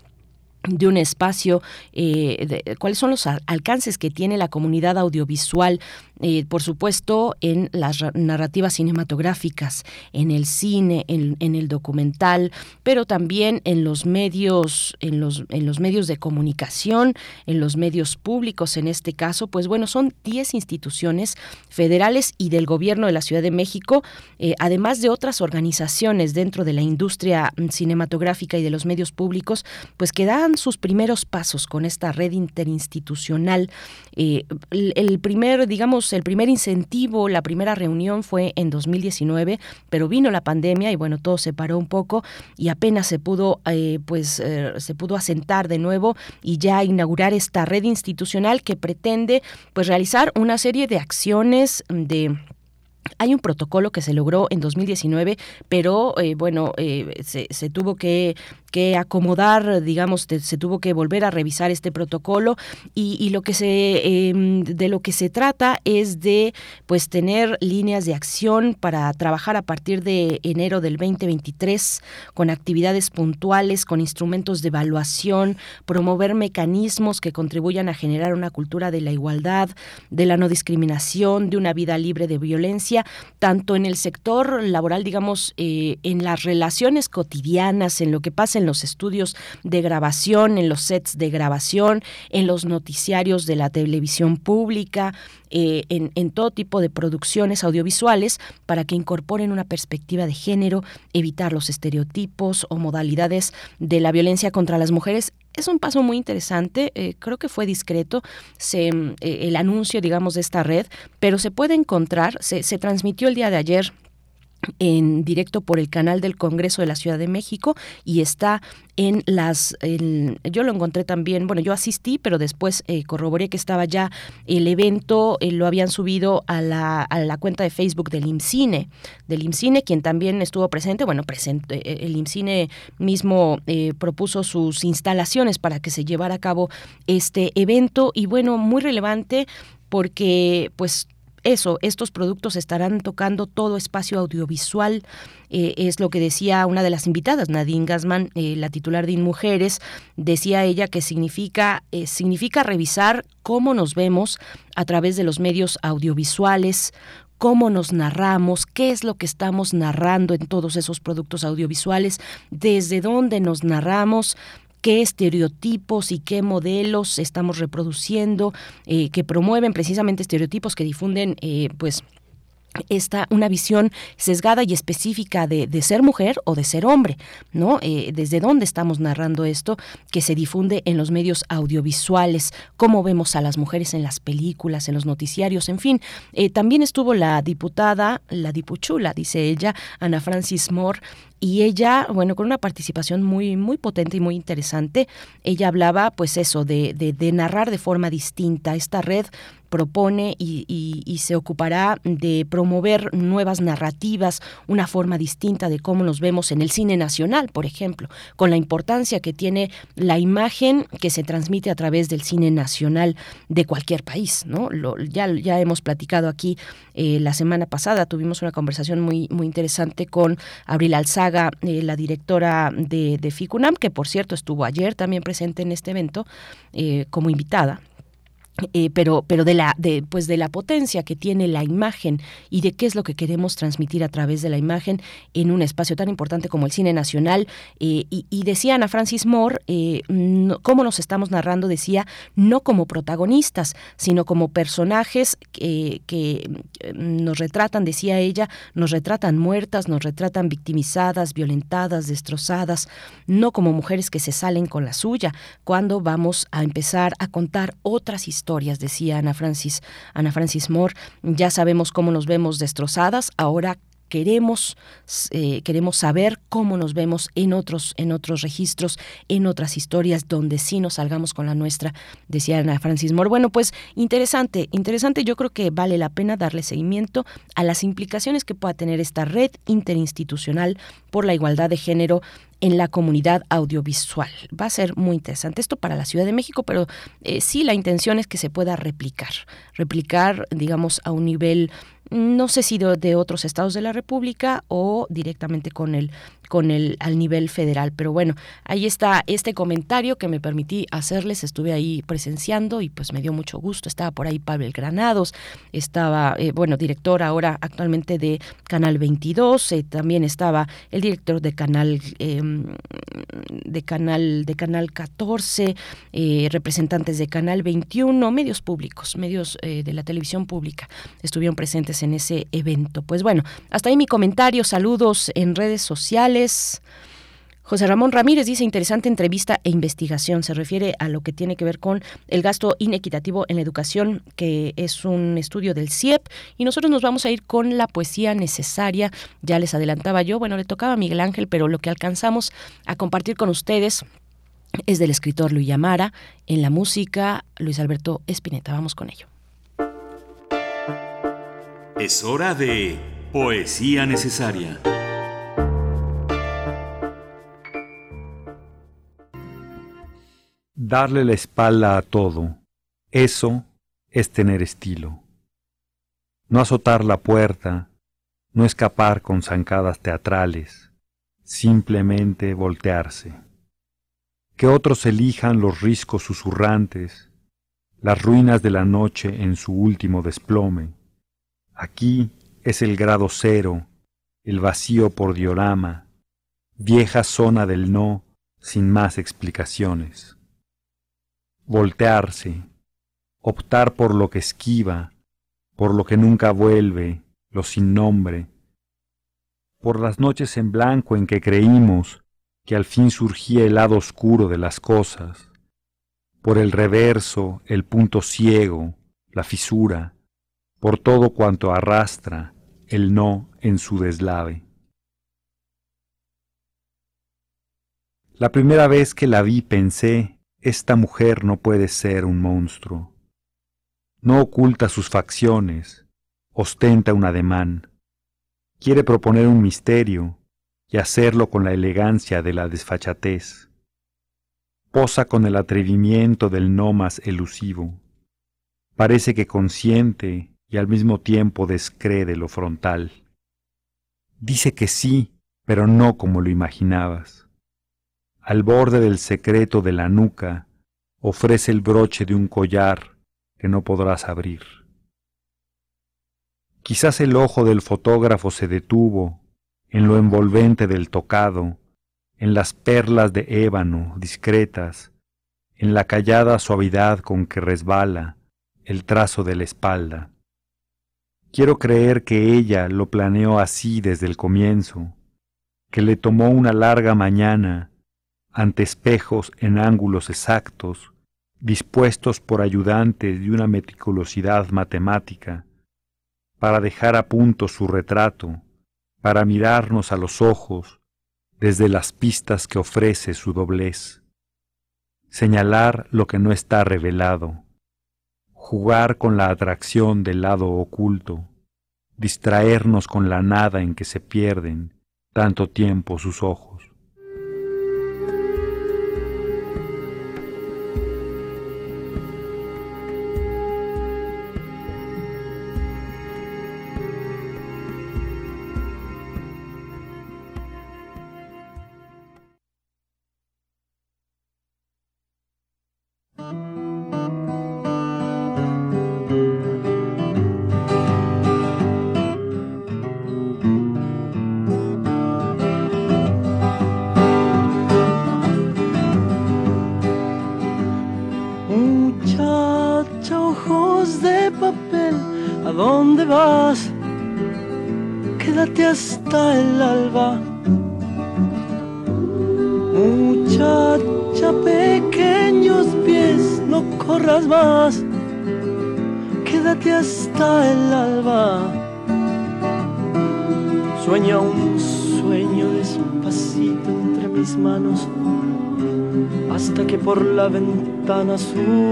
de un espacio, eh, cuáles son los alcances que tiene la comunidad audiovisual, eh, por supuesto, en las narrativas cinematográficas, en el cine, en, el documental, pero también en los medios, en los, en los medios de comunicación, en los medios públicos, en este caso, pues bueno, son 10 instituciones federales y del gobierno de la Ciudad de México, eh, además de otras organizaciones dentro de la industria cinematográfica y de los medios públicos, pues que dan sus primeros pasos con esta red interinstitucional. Eh, el, primer, digamos, el primer incentivo, la primera reunión fue en 2019, pero vino la pandemia y bueno, todo se paró un poco y apenas se pudo, eh, pues, eh, se pudo asentar de nuevo y ya inaugurar esta red institucional que pretende, pues, realizar una serie de acciones de hay un protocolo que se logró en 2019, pero eh, bueno, eh, se, tuvo que que acomodar, digamos, se tuvo que volver a revisar este protocolo y, lo que se em, de lo que se trata es de pues tener líneas de acción para trabajar a partir de enero del 2023 con actividades puntuales, con instrumentos de evaluación, promover mecanismos que contribuyan a generar una cultura de la igualdad, de la no discriminación, de una vida libre de violencia, tanto en el sector laboral, digamos, eh, en las relaciones cotidianas, en lo que pasa en los estudios de grabación, en los sets de grabación, en los noticiarios de la televisión pública, eh, en, todo tipo de producciones audiovisuales para que incorporen una perspectiva de género, evitar los estereotipos o modalidades de la violencia contra las mujeres. Es un paso muy interesante, eh, creo que fue discreto se, eh, el anuncio, digamos, de esta red, pero se puede encontrar, se, se transmitió el día de ayer en directo por el canal del Congreso de la Ciudad de México y está en las yo lo encontré también bueno yo asistí pero después eh, corroboré que estaba ya el evento eh, lo habían subido a la, a la cuenta de Facebook del IMCINE del IMCINE quien también estuvo presente bueno presente eh, el IMCINE mismo propuso sus instalaciones para que se llevara a cabo este evento y bueno muy relevante porque pues eso, estos productos estarán tocando todo espacio audiovisual, eh, es lo que decía una de las invitadas, Nadine Gassman, eh, la titular de InMujeres, decía ella que significa, eh, significa revisar cómo nos vemos a través de los medios audiovisuales, cómo nos narramos, qué es lo que estamos narrando en todos esos productos audiovisuales, desde dónde nos narramos, qué estereotipos y qué modelos estamos reproduciendo, eh, que promueven precisamente estereotipos que difunden, eh, pues, esta una visión sesgada y específica de, ser mujer o de ser hombre, ¿no? Eh, desde dónde estamos narrando esto que se difunde en los medios audiovisuales, cómo vemos a las mujeres en las películas, en los noticiarios, en fin. También estuvo la diputada, la dipuchula, dice ella, Ana Francis Moore, y ella, bueno, con una participación muy, muy potente y muy interesante, ella hablaba, pues eso, de, de, de narrar de forma distinta esta red propone y, se ocupará de promover nuevas narrativas, una forma distinta de cómo nos vemos en el cine nacional, por ejemplo, con la importancia que tiene la imagen que se transmite a través del cine nacional de cualquier país, ¿no? ya, ya hemos platicado aquí eh, la semana pasada, tuvimos una conversación muy, muy interesante con Abril Alzaga, eh, la directora de, de, FICUNAM, que por cierto estuvo ayer también presente en este evento eh, como invitada. Eh, pero pero de la de pues de la potencia que tiene la imagen y de qué es lo que queremos transmitir a través de la imagen en un espacio tan importante como el cine nacional. Eh, y, y, decía Ana Francis Moore eh, cómo nos estamos narrando decía no como protagonistas sino como personajes que, que nos retratan decía ella nos retratan muertas nos retratan victimizadas violentadas destrozadas no como mujeres que se salen con la suya cuando vamos a empezar a contar otras historias decía Ana Francis, Ana Francis Moore. Ya sabemos cómo nos vemos destrozadas, ahora queremos eh, queremos saber cómo nos vemos en otros en otros registros en otras historias donde sí nos salgamos con la nuestra decía Ana Francis Moore bueno pues interesante interesante yo creo que vale la pena darle seguimiento a las implicaciones que pueda tener esta red interinstitucional por la igualdad de género en la comunidad audiovisual. Va a ser muy interesante esto para la Ciudad de México, pero eh, sí la intención es que se pueda replicar, replicar, digamos, a un nivel no sé si de, otros estados de la República o directamente con el con el al nivel federal. Pero bueno, ahí está este comentario que me permití hacerles. Estuve ahí presenciando y pues me dio mucho gusto. Estaba por ahí Pavel Granados, estaba, eh, bueno, director ahora actualmente de Canal 22, eh, también estaba el director de Canal em, de Canal de Canal 14, eh, representantes de Canal 21, medios públicos, medios de la televisión pública estuvieron presentes en ese evento. Pues bueno, hasta ahí mi comentario. Saludos en redes sociales. José Ramón Ramírez dice interesante entrevista e investigación. Se refiere a lo que tiene que ver con el gasto inequitativo en la educación, que es un estudio del CIEP. Y nosotros nos vamos a ir con la poesía necesaria. Ya les adelantaba yo, bueno, le tocaba a Miguel Ángel, pero lo que alcanzamos a compartir con ustedes es del escritor Luis Yamara. En la música, Luis Alberto Espineta. Vamos con ello.
Es hora de poesía necesaria.
Darle la espalda a todo, eso es tener estilo. No azotar la puerta, no escapar con zancadas teatrales, simplemente voltearse. Que otros elijan los riscos susurrantes, las ruinas de la noche en su último desplome. Aquí es el grado cero, el vacío por diorama, vieja zona del no sin más explicaciones voltearse, optar por lo que esquiva, por lo que nunca vuelve, lo sin nombre, por las noches en blanco en que creímos que al fin surgía el lado oscuro de las cosas, por el reverso, el punto ciego, la fisura, por todo cuanto arrastra el no en su deslave. La primera vez que la vi pensé esta mujer no puede ser un monstruo. No oculta sus facciones, ostenta un ademán. Quiere proponer un misterio y hacerlo con la elegancia de la desfachatez. Posa con el atrevimiento del no más elusivo. Parece que consiente y al mismo tiempo descree de lo frontal. Dice que sí, pero no como lo imaginabas al borde del secreto de la nuca, ofrece el broche de un collar que no podrás abrir. Quizás el ojo del fotógrafo se detuvo en lo envolvente del tocado, en las perlas de ébano discretas, en la callada suavidad con que resbala el trazo de la espalda. Quiero creer que ella lo planeó así desde el comienzo, que le tomó una larga mañana ante espejos en ángulos exactos, dispuestos por ayudantes de una meticulosidad matemática, para dejar a punto su retrato, para mirarnos a los ojos desde las pistas que ofrece su doblez, señalar lo que no está revelado, jugar con la atracción del lado oculto, distraernos con la nada en que se pierden tanto tiempo sus ojos.
tá na sua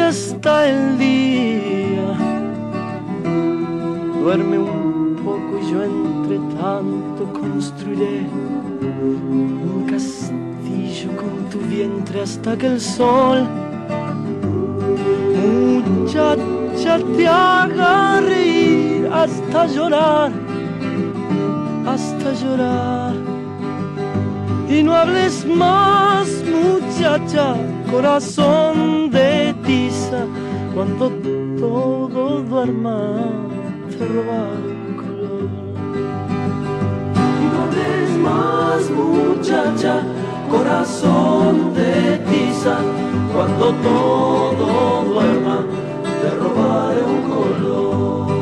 hasta el día. Duerme un poco y yo entre tanto construiré un castillo con tu vientre hasta que el sol muchacha te haga reír hasta llorar, hasta llorar. Y no hables más, muchacha, corazón cuando todo duerma te roba el color. Y no hables más, muchacha, corazón de tiza, cuando todo duerma te robaré un color.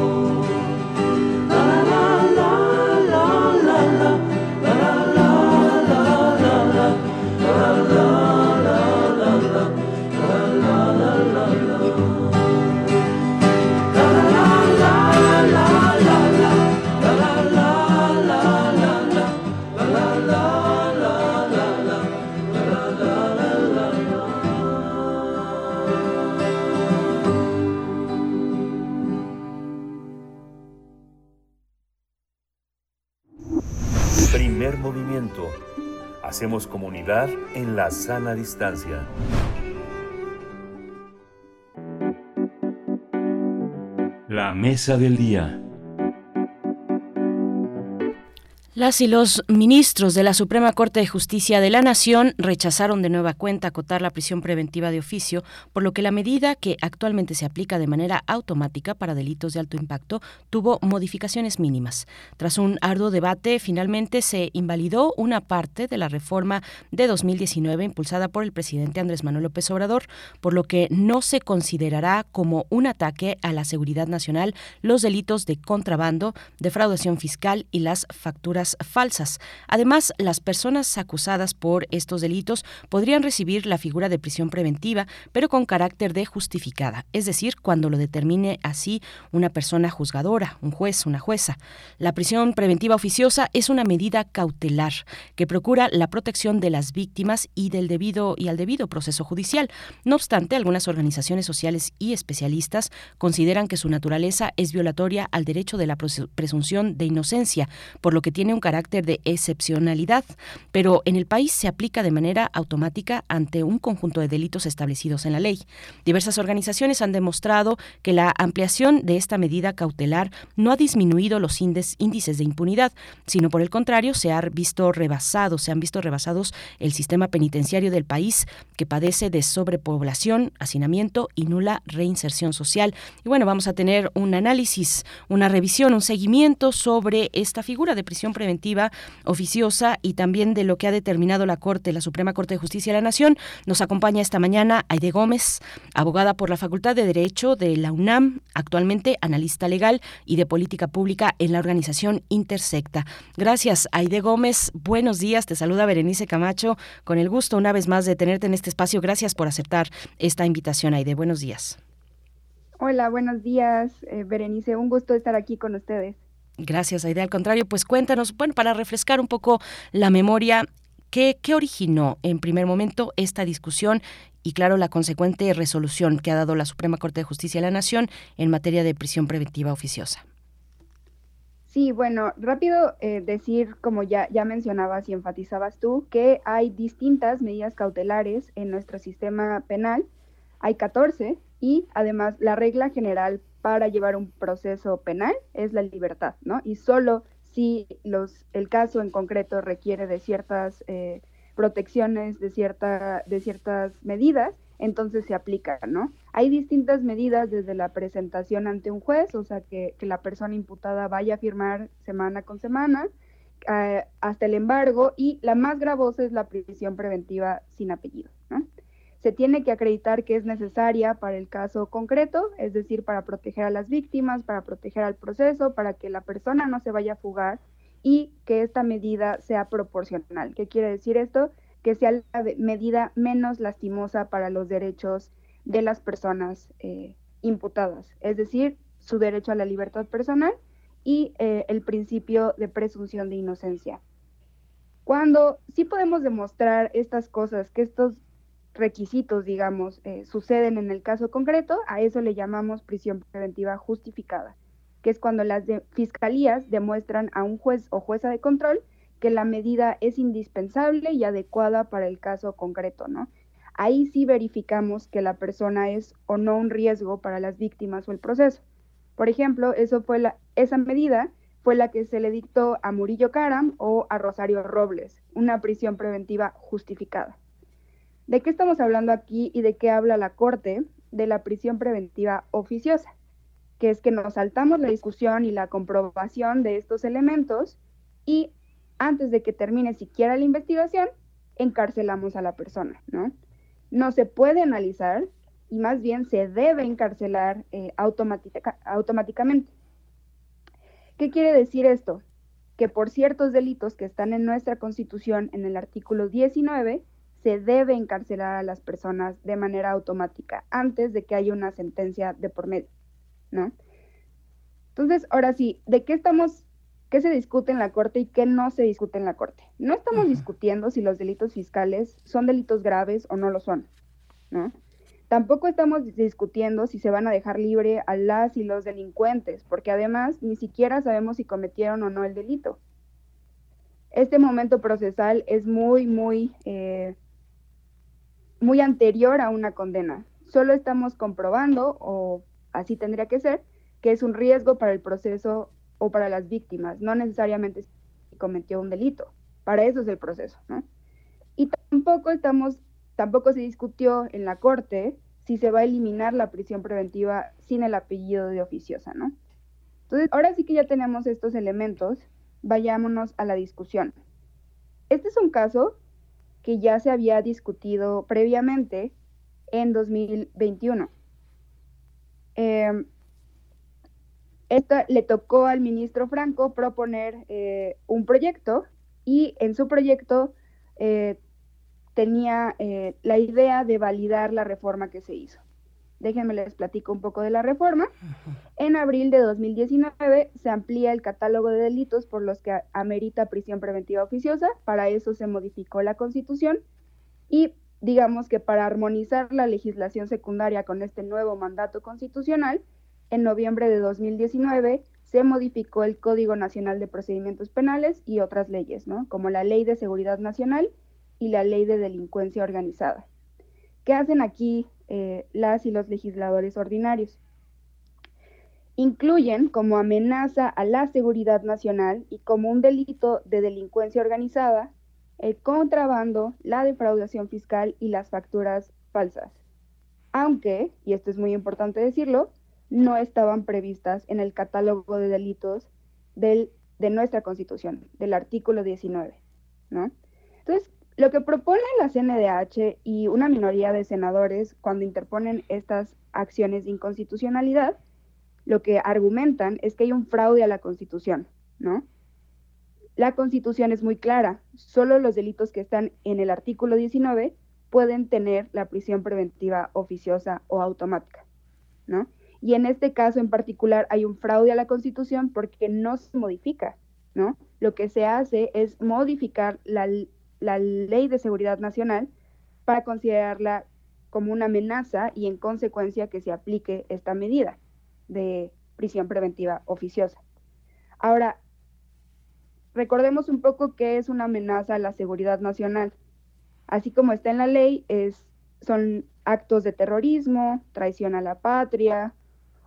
Comunidad en la sana distancia. La mesa del día.
Las y los ministros de la Suprema Corte de Justicia de la Nación rechazaron de nueva cuenta acotar la prisión preventiva de oficio, por lo que la medida que actualmente se aplica de manera automática para delitos de alto impacto tuvo modificaciones mínimas. Tras un arduo debate, finalmente se invalidó una parte de la reforma de 2019 impulsada por el presidente Andrés Manuel López Obrador, por lo que no se considerará como un ataque a la seguridad nacional los delitos de contrabando, defraudación fiscal y las facturas falsas. Además, las personas acusadas por estos delitos podrían recibir la figura de prisión preventiva, pero con carácter de justificada, es decir, cuando lo determine así una persona juzgadora, un juez, una jueza. La prisión preventiva oficiosa es una medida cautelar que procura la protección de las víctimas y del debido y al debido proceso judicial. No obstante, algunas organizaciones sociales y especialistas consideran que su naturaleza es violatoria al derecho de la presunción de inocencia, por lo que tiene un carácter de excepcionalidad, pero en el país se aplica de manera automática ante un conjunto de delitos establecidos en la ley. Diversas organizaciones han demostrado que la ampliación de esta medida cautelar no ha disminuido los índices de impunidad, sino por el contrario se han visto rebasados, se han visto rebasados el sistema penitenciario del país que padece de sobrepoblación, hacinamiento y nula reinserción social. Y bueno, vamos a tener un análisis, una revisión, un seguimiento sobre esta figura de prisión preventiva oficiosa y también de lo que ha determinado la Corte, la Suprema Corte de Justicia de la Nación. Nos acompaña esta mañana Aide Gómez, abogada por la Facultad de Derecho de la UNAM, actualmente analista legal y de política pública en la organización Intersecta. Gracias, Aide Gómez. Buenos días. Te saluda Berenice Camacho. Con el gusto una vez más de tenerte en este espacio. Gracias por aceptar esta invitación, Aide. Buenos días.
Hola, buenos días, eh, Berenice. Un gusto estar aquí con ustedes.
Gracias, Aide. Al contrario, pues cuéntanos, bueno, para refrescar un poco la memoria, ¿qué, ¿qué originó en primer momento esta discusión y, claro, la consecuente resolución que ha dado la Suprema Corte de Justicia de la Nación en materia de prisión preventiva oficiosa?
Sí, bueno, rápido eh, decir, como ya, ya mencionabas y enfatizabas tú, que hay distintas medidas cautelares en nuestro sistema penal. Hay 14 y además la regla general para llevar un proceso penal es la libertad, ¿no? Y solo si los, el caso en concreto requiere de ciertas eh, protecciones, de, cierta, de ciertas medidas, entonces se aplica, ¿no? Hay distintas medidas desde la presentación ante un juez, o sea, que, que la persona imputada vaya a firmar semana con semana, eh, hasta el embargo, y la más gravosa es la prisión preventiva sin apellido, ¿no? Se tiene que acreditar que es necesaria para el caso concreto, es decir, para proteger a las víctimas, para proteger al proceso, para que la persona no se vaya a fugar y que esta medida sea proporcional. ¿Qué quiere decir esto? Que sea la medida menos lastimosa para los derechos de las personas eh, imputadas, es decir, su derecho a la libertad personal y eh, el principio de presunción de inocencia. Cuando sí podemos demostrar estas cosas, que estos requisitos, digamos, eh, suceden en el caso concreto, a eso le llamamos prisión preventiva justificada, que es cuando las fiscalías demuestran a un juez o jueza de control que la medida es indispensable y adecuada para el caso concreto, ¿no? Ahí sí verificamos que la persona es o no un riesgo para las víctimas o el proceso. Por ejemplo, eso fue la, esa medida fue la que se le dictó a Murillo Karam o a Rosario Robles, una prisión preventiva justificada. ¿De qué estamos hablando aquí y de qué habla la Corte? De la prisión preventiva oficiosa, que es que nos saltamos la discusión y la comprobación de estos elementos y antes de que termine siquiera la investigación, encarcelamos a la persona, ¿no? No se puede analizar y más bien se debe encarcelar eh, automática- automáticamente. ¿Qué quiere decir esto? Que por ciertos delitos que están en nuestra Constitución, en el artículo 19, se debe encarcelar a las personas de manera automática antes de que haya una sentencia de por medio, ¿no? Entonces, ahora sí, ¿de qué estamos, qué se discute en la Corte y qué no se discute en la Corte? No estamos discutiendo si los delitos fiscales son delitos graves o no lo son, ¿no? Tampoco estamos discutiendo si se van a dejar libre a las y los delincuentes, porque además ni siquiera sabemos si cometieron o no el delito. Este momento procesal es muy, muy, eh, muy anterior a una condena. Solo estamos comprobando, o así tendría que ser, que es un riesgo para el proceso o para las víctimas, no necesariamente si cometió un delito. Para eso es el proceso, ¿no? Y tampoco estamos, tampoco se discutió en la corte si se va a eliminar la prisión preventiva sin el apellido de oficiosa, ¿no? Entonces, ahora sí que ya tenemos estos elementos, vayámonos a la discusión. Este es un caso que ya se había discutido previamente en 2021. Eh, esta le tocó al ministro Franco proponer eh, un proyecto y en su proyecto eh, tenía eh, la idea de validar la reforma que se hizo. Déjenme les platico un poco de la reforma. En abril de 2019 se amplía el catálogo de delitos por los que amerita prisión preventiva oficiosa. Para eso se modificó la Constitución y digamos que para armonizar la legislación secundaria con este nuevo mandato constitucional, en noviembre de 2019 se modificó el Código Nacional de Procedimientos Penales y otras leyes, ¿no? como la Ley de Seguridad Nacional y la Ley de Delincuencia Organizada. ¿Qué hacen aquí eh, las y los legisladores ordinarios? Incluyen como amenaza a la seguridad nacional y como un delito de delincuencia organizada el contrabando, la defraudación fiscal y las facturas falsas. Aunque, y esto es muy importante decirlo, no estaban previstas en el catálogo de delitos del, de nuestra Constitución, del artículo 19, ¿no? Entonces, lo que propone la CNDH y una minoría de senadores cuando interponen estas acciones de inconstitucionalidad, lo que argumentan es que hay un fraude a la Constitución, ¿no? La Constitución es muy clara, solo los delitos que están en el artículo 19 pueden tener la prisión preventiva oficiosa o automática, ¿no? Y en este caso en particular hay un fraude a la Constitución porque no se modifica, ¿no? Lo que se hace es modificar la, la Ley de Seguridad Nacional para considerarla como una amenaza y en consecuencia que se aplique esta medida de prisión preventiva oficiosa. Ahora, recordemos un poco qué es una amenaza a la seguridad nacional. Así como está en la ley, es, son actos de terrorismo, traición a la patria,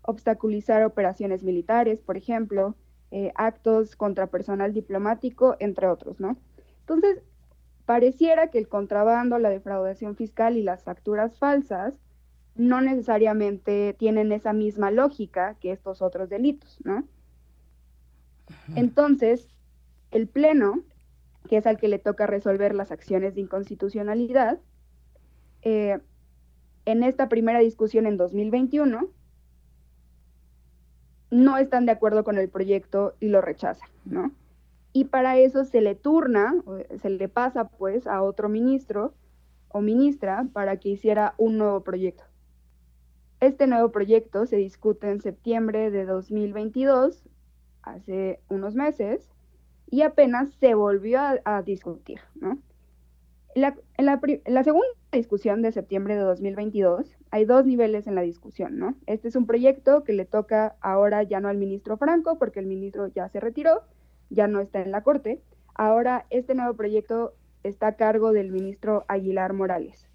obstaculizar operaciones militares, por ejemplo, eh, actos contra personal diplomático, entre otros, ¿no? Entonces, pareciera que el contrabando, la defraudación fiscal y las facturas falsas no necesariamente tienen esa misma lógica que estos otros delitos, ¿no? Entonces, el Pleno, que es al que le toca resolver las acciones de inconstitucionalidad, eh, en esta primera discusión en 2021, no están de acuerdo con el proyecto y lo rechazan, ¿no? Y para eso se le turna, se le pasa pues a otro ministro o ministra para que hiciera un nuevo proyecto. Este nuevo proyecto se discute en septiembre de 2022, hace unos meses, y apenas se volvió a, discutir, ¿no? La, en la, la, segunda discusión de septiembre de 2022 hay dos niveles en la discusión, ¿no? Este es un proyecto que le toca ahora ya no al ministro Franco, porque el ministro ya se retiró, ya no está en la Corte. Ahora este nuevo proyecto está a cargo del ministro Aguilar Morales.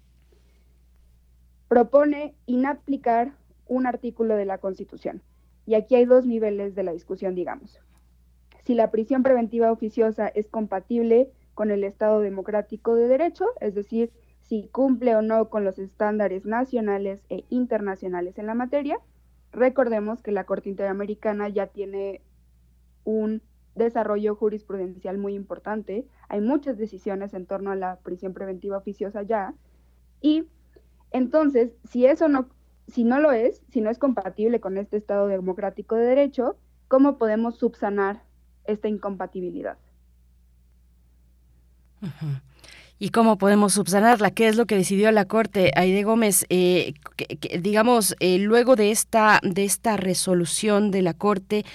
Propone inaplicar un artículo de la Constitución. Y aquí hay dos niveles de la discusión, digamos. Si la prisión preventiva oficiosa es compatible con el Estado democrático de derecho, es decir, si cumple o no con los estándares nacionales e internacionales en la materia. Recordemos que la Corte Interamericana ya tiene un desarrollo jurisprudencial muy importante, hay muchas decisiones en torno a la prisión preventiva oficiosa ya, y entonces, si eso no, si no lo es, si no es compatible con este Estado democrático de derecho, ¿cómo podemos subsanar esta incompatibilidad?
¿Y cómo podemos subsanarla? ¿Qué es lo que decidió la Corte? Aide Gómez, eh, digamos, eh, luego de esta, de esta resolución de la Corte,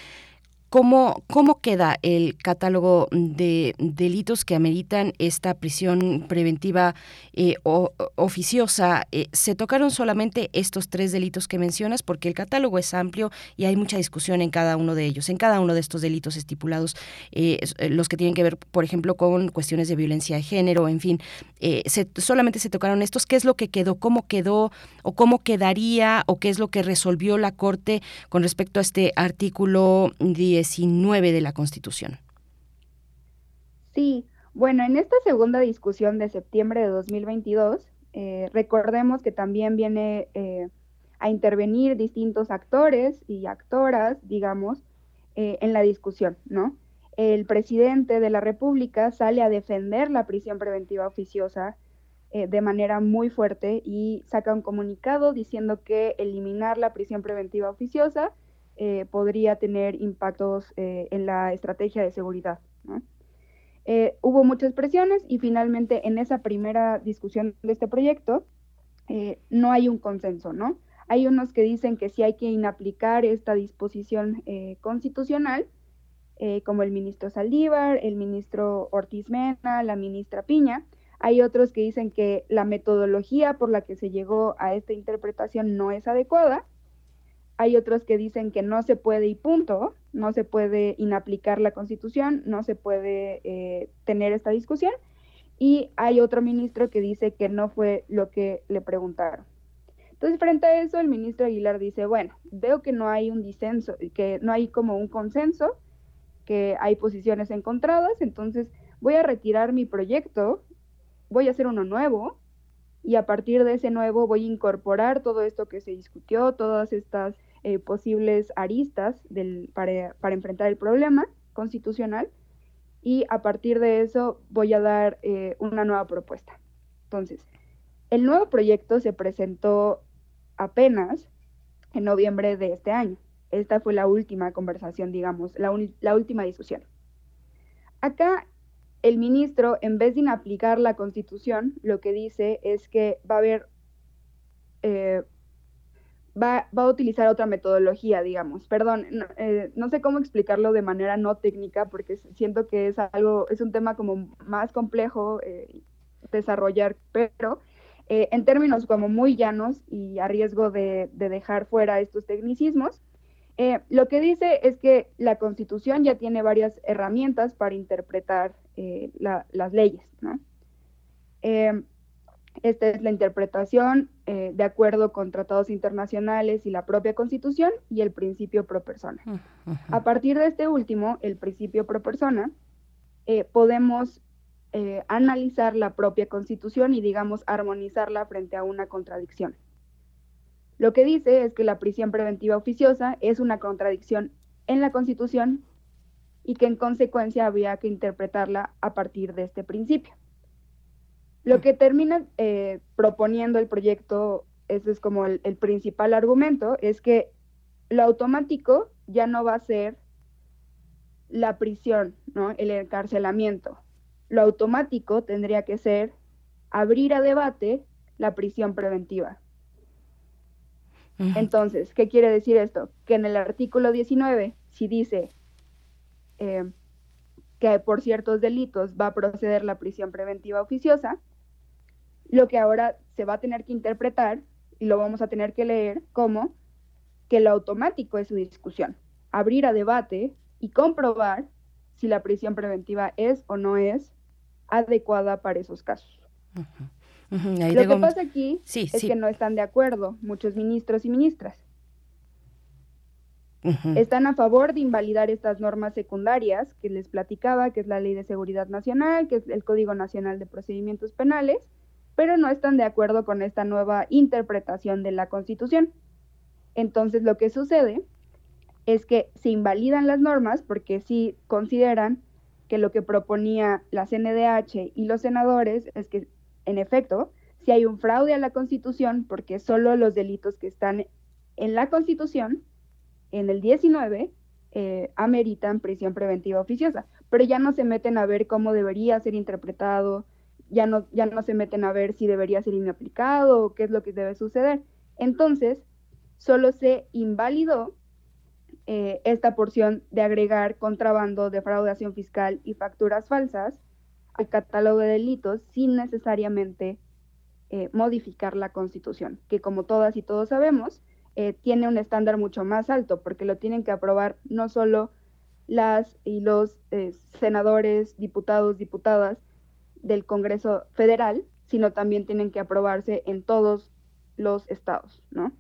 ¿Cómo, ¿Cómo queda el catálogo de delitos que ameritan esta prisión preventiva eh, o, oficiosa? Eh, ¿Se tocaron solamente estos tres delitos que mencionas? Porque el catálogo es amplio y hay mucha discusión en cada uno de ellos, en cada uno de estos delitos estipulados, eh, los que tienen que ver, por ejemplo, con cuestiones de violencia de género, en fin. Se, solamente se tocaron estos. ¿Qué es lo que quedó? ¿Cómo quedó? ¿O cómo quedaría? ¿O qué es lo que resolvió la Corte con respecto a este artículo 10? 19 de la Constitución.
Sí, bueno, en esta segunda discusión de septiembre de 2022, eh, recordemos que también viene eh, a intervenir distintos actores y actoras, digamos, eh, en la discusión, ¿no? El presidente de la República sale a defender la prisión preventiva oficiosa de manera muy fuerte y saca un comunicado diciendo que eliminar la prisión preventiva oficiosa eh, podría tener impactos eh, en la estrategia de seguridad. Eh, hubo muchas presiones y finalmente en esa primera discusión de este proyecto no hay un consenso, ¿no? Hay unos que dicen que sí hay que inaplicar esta disposición constitucional, como el ministro Saldívar, el ministro Ortiz Mena, la ministra Piña. Hay otros que dicen que la metodología por la que se llegó a esta interpretación no es adecuada hay otros que dicen que no se puede y punto, no se puede inaplicar la constitución, no se puede eh, tener esta discusión. Y hay otro ministro que dice que no fue lo que le preguntaron. Entonces, frente a eso, el ministro Aguilar dice, bueno, veo que no hay un disenso, que no hay como un consenso, que hay posiciones encontradas, entonces voy a retirar mi proyecto, voy a hacer uno nuevo, y a partir de ese nuevo voy a incorporar todo esto que se discutió, todas estas eh, posibles aristas del, para, para, enfrentar el problema constitucional y a partir de eso voy a dar eh, una nueva propuesta. Entonces, el nuevo proyecto se presentó apenas en noviembre de este año. Esta fue la última conversación, digamos, la, la última discusión. Acá el ministro, en vez de inaplicar la constitución, lo que dice es que va a haber, eh, va, a utilizar otra metodología, digamos. Perdón, eh, no, sé cómo explicarlo de manera no técnica, porque siento que es algo, es un tema como más complejo eh, desarrollar, pero en términos como muy llanos y a riesgo de dejar fuera estos tecnicismos, eh, lo que dice es que la Constitución ya tiene varias herramientas para interpretar eh, las leyes. Eh, esta es la interpretación de acuerdo con tratados internacionales y la propia Constitución y el principio pro persona. A partir de este último, el principio pro persona, podemos analizar la propia Constitución y, digamos, armonizarla frente a una contradicción. Lo que dice es que la prisión preventiva oficiosa es una contradicción en la Constitución y que en consecuencia habría que interpretarla a partir de este principio. Lo que termina eh, proponiendo el proyecto, ese es como el, el, principal argumento, es que lo automático ya no va a ser la prisión, ¿no? el encarcelamiento. Lo automático tendría que ser abrir a debate la prisión preventiva. Entonces, ¿qué quiere decir esto? Que en el artículo 19, si dice eh, que por ciertos delitos va a proceder la prisión preventiva oficiosa, lo que ahora se va a tener que interpretar y lo vamos a tener que leer como que lo automático es su discusión, abrir a debate y comprobar si la prisión preventiva es o no es adecuada para esos casos. Lo que pasa aquí
Sí,
es
sí.
que no están de acuerdo muchos ministros y ministras. Están a favor de invalidar estas normas secundarias que les platicaba, que es la Ley de Seguridad Nacional, que es el Código Nacional de Procedimientos Penales, pero no están de acuerdo con esta nueva interpretación de la Constitución. Entonces lo que sucede es que se invalidan las normas porque sí consideran que lo que proponía la CNDH y los senadores es que, en efecto, si hay un fraude a la Constitución, porque solo los delitos que están en la Constitución, en el 19, eh, ameritan prisión preventiva oficiosa, pero ya no se meten a ver cómo debería ser interpretado, ya no, ya no se meten a ver si debería ser inaplicado o qué es lo que debe suceder. Entonces, solo se invalidó eh, esta porción de agregar contrabando, defraudación fiscal y facturas falsas al catálogo de delitos sin necesariamente eh, modificar la Constitución, que como todas y todos sabemos, eh, tiene un estándar mucho más alto, porque lo tienen que aprobar no solo las y los eh, senadores, diputados, diputadas del Congreso Federal, sino también tienen que aprobarse en todos los estados, ¿no?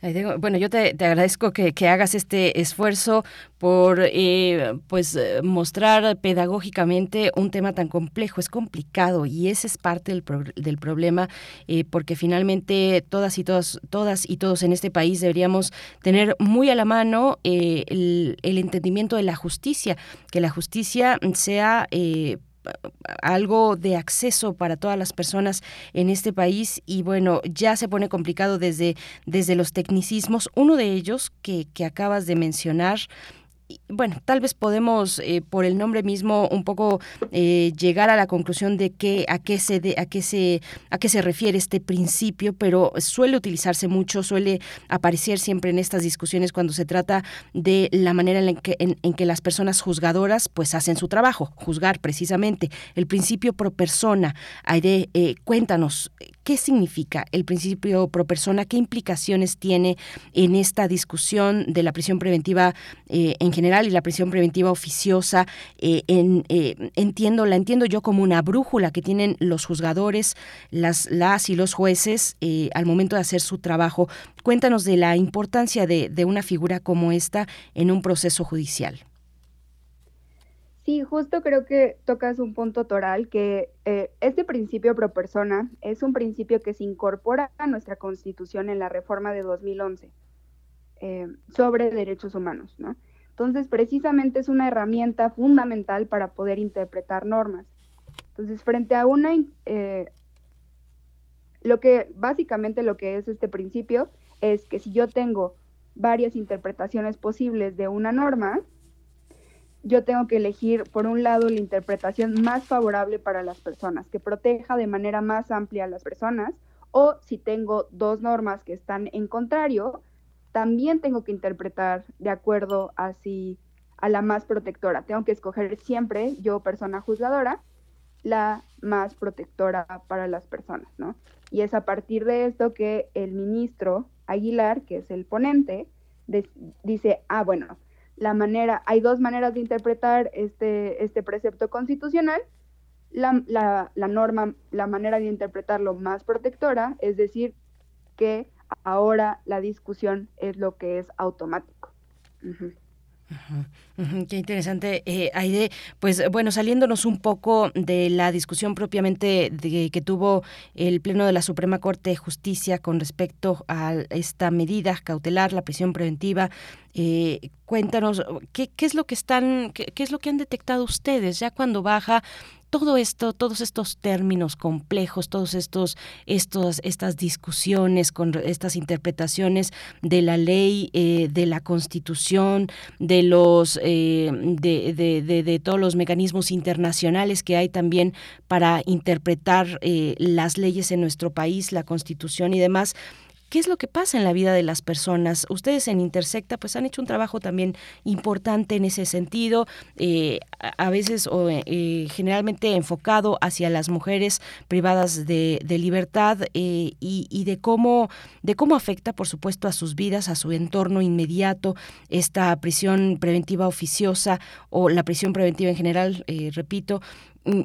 Tengo- Bueno, yo te, te agradezco que, que hagas este esfuerzo por eh, pues eh, mostrar pedagógicamente un tema tan complejo. Es complicado y ese es parte del, del problema eh, porque finalmente todas y todas, todas y todos en este país deberíamos tener muy a la mano eh, el, el entendimiento de la justicia, que la justicia sea algo de acceso para todas las personas en este país y bueno, ya se pone complicado desde, desde los tecnicismos. Uno de ellos que, que acabas de mencionar bueno, tal vez podemos eh, por el nombre mismo un poco eh, llegar a la conclusión de que a qué se de- a qué se a qué se refiere este principio, pero suele utilizarse mucho, suele aparecer siempre en estas discusiones cuando se trata de la manera en la que, en, en que las personas juzgadoras pues hacen su trabajo, juzgar precisamente el principio pro persona. Aide, eh, cuéntanos qué significa el principio pro persona, qué implicaciones tiene en esta discusión de la prisión preventiva eh, en general y la prisión preventiva oficiosa. eh, eh, entiendo, la entiendo yo como una brújula que tienen los juzgadores, las, las y los jueces eh, al momento de hacer su trabajo. Cuéntanos de la importancia de, de una figura como esta en un proceso judicial.
Sí, justo creo que tocas un punto toral, que este principio pro persona es un principio que se incorpora a nuestra Constitución en la reforma de 2011 eh, sobre derechos humanos, ¿no? Entonces, precisamente es una herramienta fundamental para poder interpretar normas. Entonces, frente a una, eh, lo que básicamente lo que es este principio es que si yo tengo varias interpretaciones posibles de una norma, yo tengo que elegir, por un lado, la interpretación más favorable para las personas, que proteja de manera más amplia a las personas, o si tengo dos normas que están en contrario, también tengo que interpretar de acuerdo así a la más protectora. Tengo que escoger siempre, yo persona juzgadora, la más protectora para las personas, ¿no? Y es a partir de esto que el ministro Aguilar, que es el ponente, dice, ah, bueno, la manera, hay dos maneras de interpretar este, este precepto constitucional. La, la- la norma, la manera de interpretarlo más protectora, es decir, que ahora la discusión es lo que es automático. Ujú.
Ujú, Qué interesante, eh, Aide. Pues bueno, saliéndonos un poco de la discusión propiamente de, que tuvo el Pleno de la Suprema Corte de Justicia con respecto a esta medida cautelar, la prisión preventiva, eh, cuéntanos ¿qué, qué es lo que están, qué, qué es lo que han detectado ustedes ya cuando baja todo esto, todos estos términos complejos, todos estos, estos, estas discusiones con estas interpretaciones de la ley, eh, de la Constitución, de los, eh, de, de- de- de todos los mecanismos internacionales que hay también para interpretar eh, las leyes en nuestro país, la Constitución y demás. Qué es lo que pasa en la vida de las personas. Ustedes en Intersecta pues han hecho un trabajo también importante en ese sentido, eh, a, veces o eh, generalmente enfocado hacia las mujeres privadas de, libertad y, y, de cómo de cómo afecta por supuesto a sus vidas, a su entorno inmediato esta prisión preventiva oficiosa o la prisión preventiva en general, repito,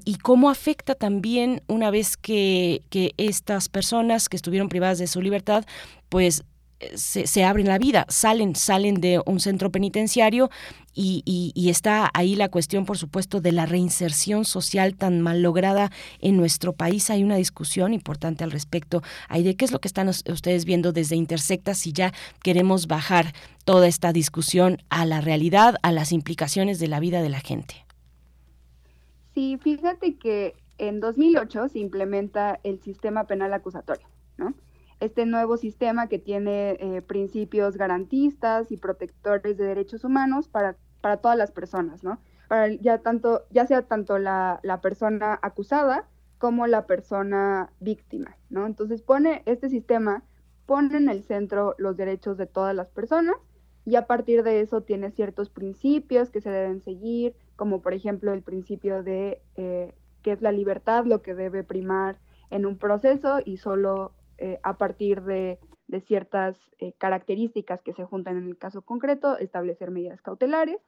y cómo afecta también una vez que, estas personas que estuvieron privadas de su libertad, pues eh, se, abren la vida, salen, salen de un centro penitenciario y, está ahí la cuestión, por supuesto, de la reinserción social tan mal lograda en nuestro país. Hay una discusión importante al respecto. Hay de qué es lo que están ustedes viendo desde Intersecta si ya queremos bajar toda esta discusión a la realidad, a las implicaciones de la vida de la gente.
Sí, fíjate que en 2008 se implementa el sistema penal acusatorio, ¿no? Este nuevo sistema que tiene eh, principios garantistas y protectores de derechos humanos para, para todas las personas, ¿no? Para ya, tanto, ya sea tanto la, la persona acusada como la persona víctima, ¿no? Entonces pone este sistema, pone en el centro los derechos de todas las personas y a partir de eso tiene ciertos principios que se deben seguir, como por ejemplo el principio de eh, que es la libertad lo que debe primar en un proceso y solo eh, a partir de, ciertas eh, características que se juntan en el caso concreto, establecer medidas cautelares.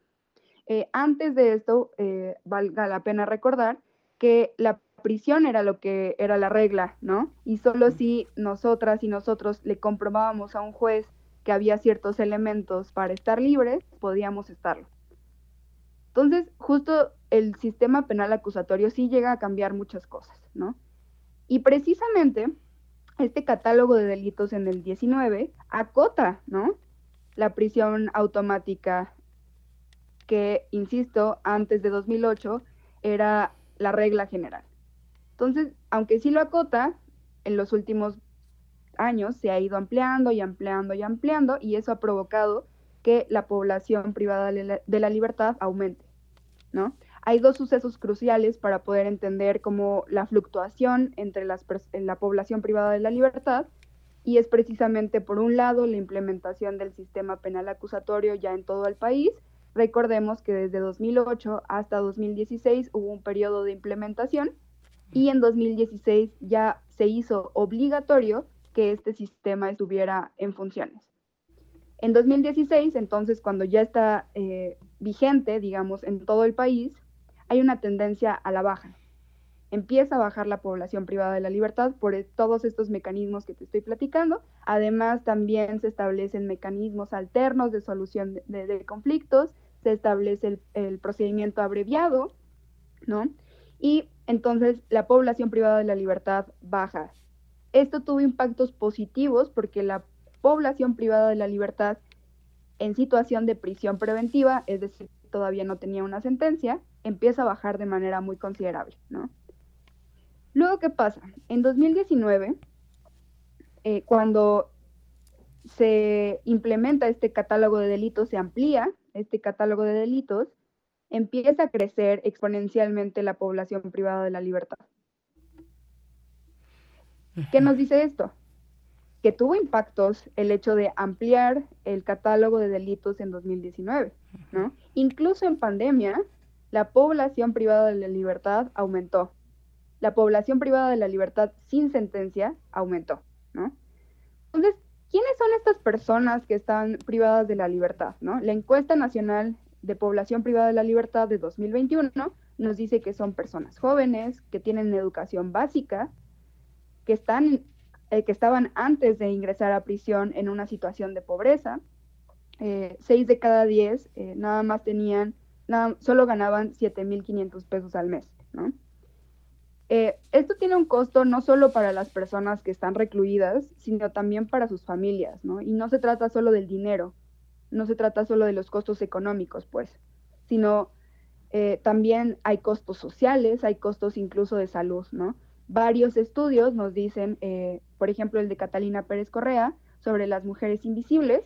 antes de esto, valga la pena recordar que la prisión era lo que era la regla, ¿no? Y solo si nosotras y nosotros le comprobábamos a un juez que había ciertos elementos para estar libres, podíamos estarlo. Entonces, justo el sistema penal acusatorio sí llega a cambiar muchas cosas, ¿no? Y precisamente este catálogo de delitos en el 19 acota, ¿no? La prisión automática que, insisto, antes de 2008 era la regla general. Entonces, aunque sí lo acota, en los últimos años se ha ido ampliando y ampliando y ampliando y eso ha provocado que la población privada de la libertad aumente. Hay dos sucesos cruciales para poder entender cómo la fluctuación entre las, la población privada de la libertad y es precisamente por un lado la implementación del sistema penal acusatorio ya en todo el país. Recordemos que desde 2008 hasta 2016 hubo un periodo de implementación y en 2016 ya se hizo obligatorio que este sistema estuviera en funciones. En 2016, entonces, cuando ya está eh, vigente, digamos, en todo el país, hay una tendencia a la baja. Empieza a bajar la población privada de la libertad por todos estos mecanismos que te estoy platicando. Además, también se establecen mecanismos alternos de solución de, conflictos, se establece el, el, procedimiento abreviado, ¿no? Y entonces la población privada de la libertad baja. Esto tuvo impactos positivos porque la población privada de la libertad en situación de prisión preventiva, es decir, todavía no tenía una sentencia, empieza a bajar de manera muy considerable, ¿no? Luego, ¿qué pasa? En 2019, eh, cuando se implementa este catálogo de delitos, se amplía este catálogo de delitos, empieza a crecer exponencialmente la población privada de la libertad. ¿Qué nos dice esto? Que tuvo impactos el hecho de ampliar el catálogo de delitos en 2019, ¿no? Incluso en pandemia, la población privada de la libertad aumentó. La población privada de la libertad sin sentencia aumentó, ¿no? Entonces, ¿quiénes son estas personas que están privadas de la libertad, ¿no? La encuesta nacional de población privada de la libertad de 2021 nos dice que son personas jóvenes, que tienen educación básica, que están eh, que estaban antes de ingresar a prisión en una situación de pobreza. Eh, seis de cada diez eh, nada más tenían, nada, solo ganaban 7.500 pesos al mes. ¿no? esto tiene un costo no solo para las personas que están recluidas, sino también para sus familias. ¿no? Y no se trata solo del dinero, no se trata solo de los costos económicos, pues, sino también hay costos sociales, hay costos incluso de salud, ¿no? Varios estudios nos dicen, eh, por ejemplo, el de Catalina Pérez Correa, sobre las mujeres invisibles,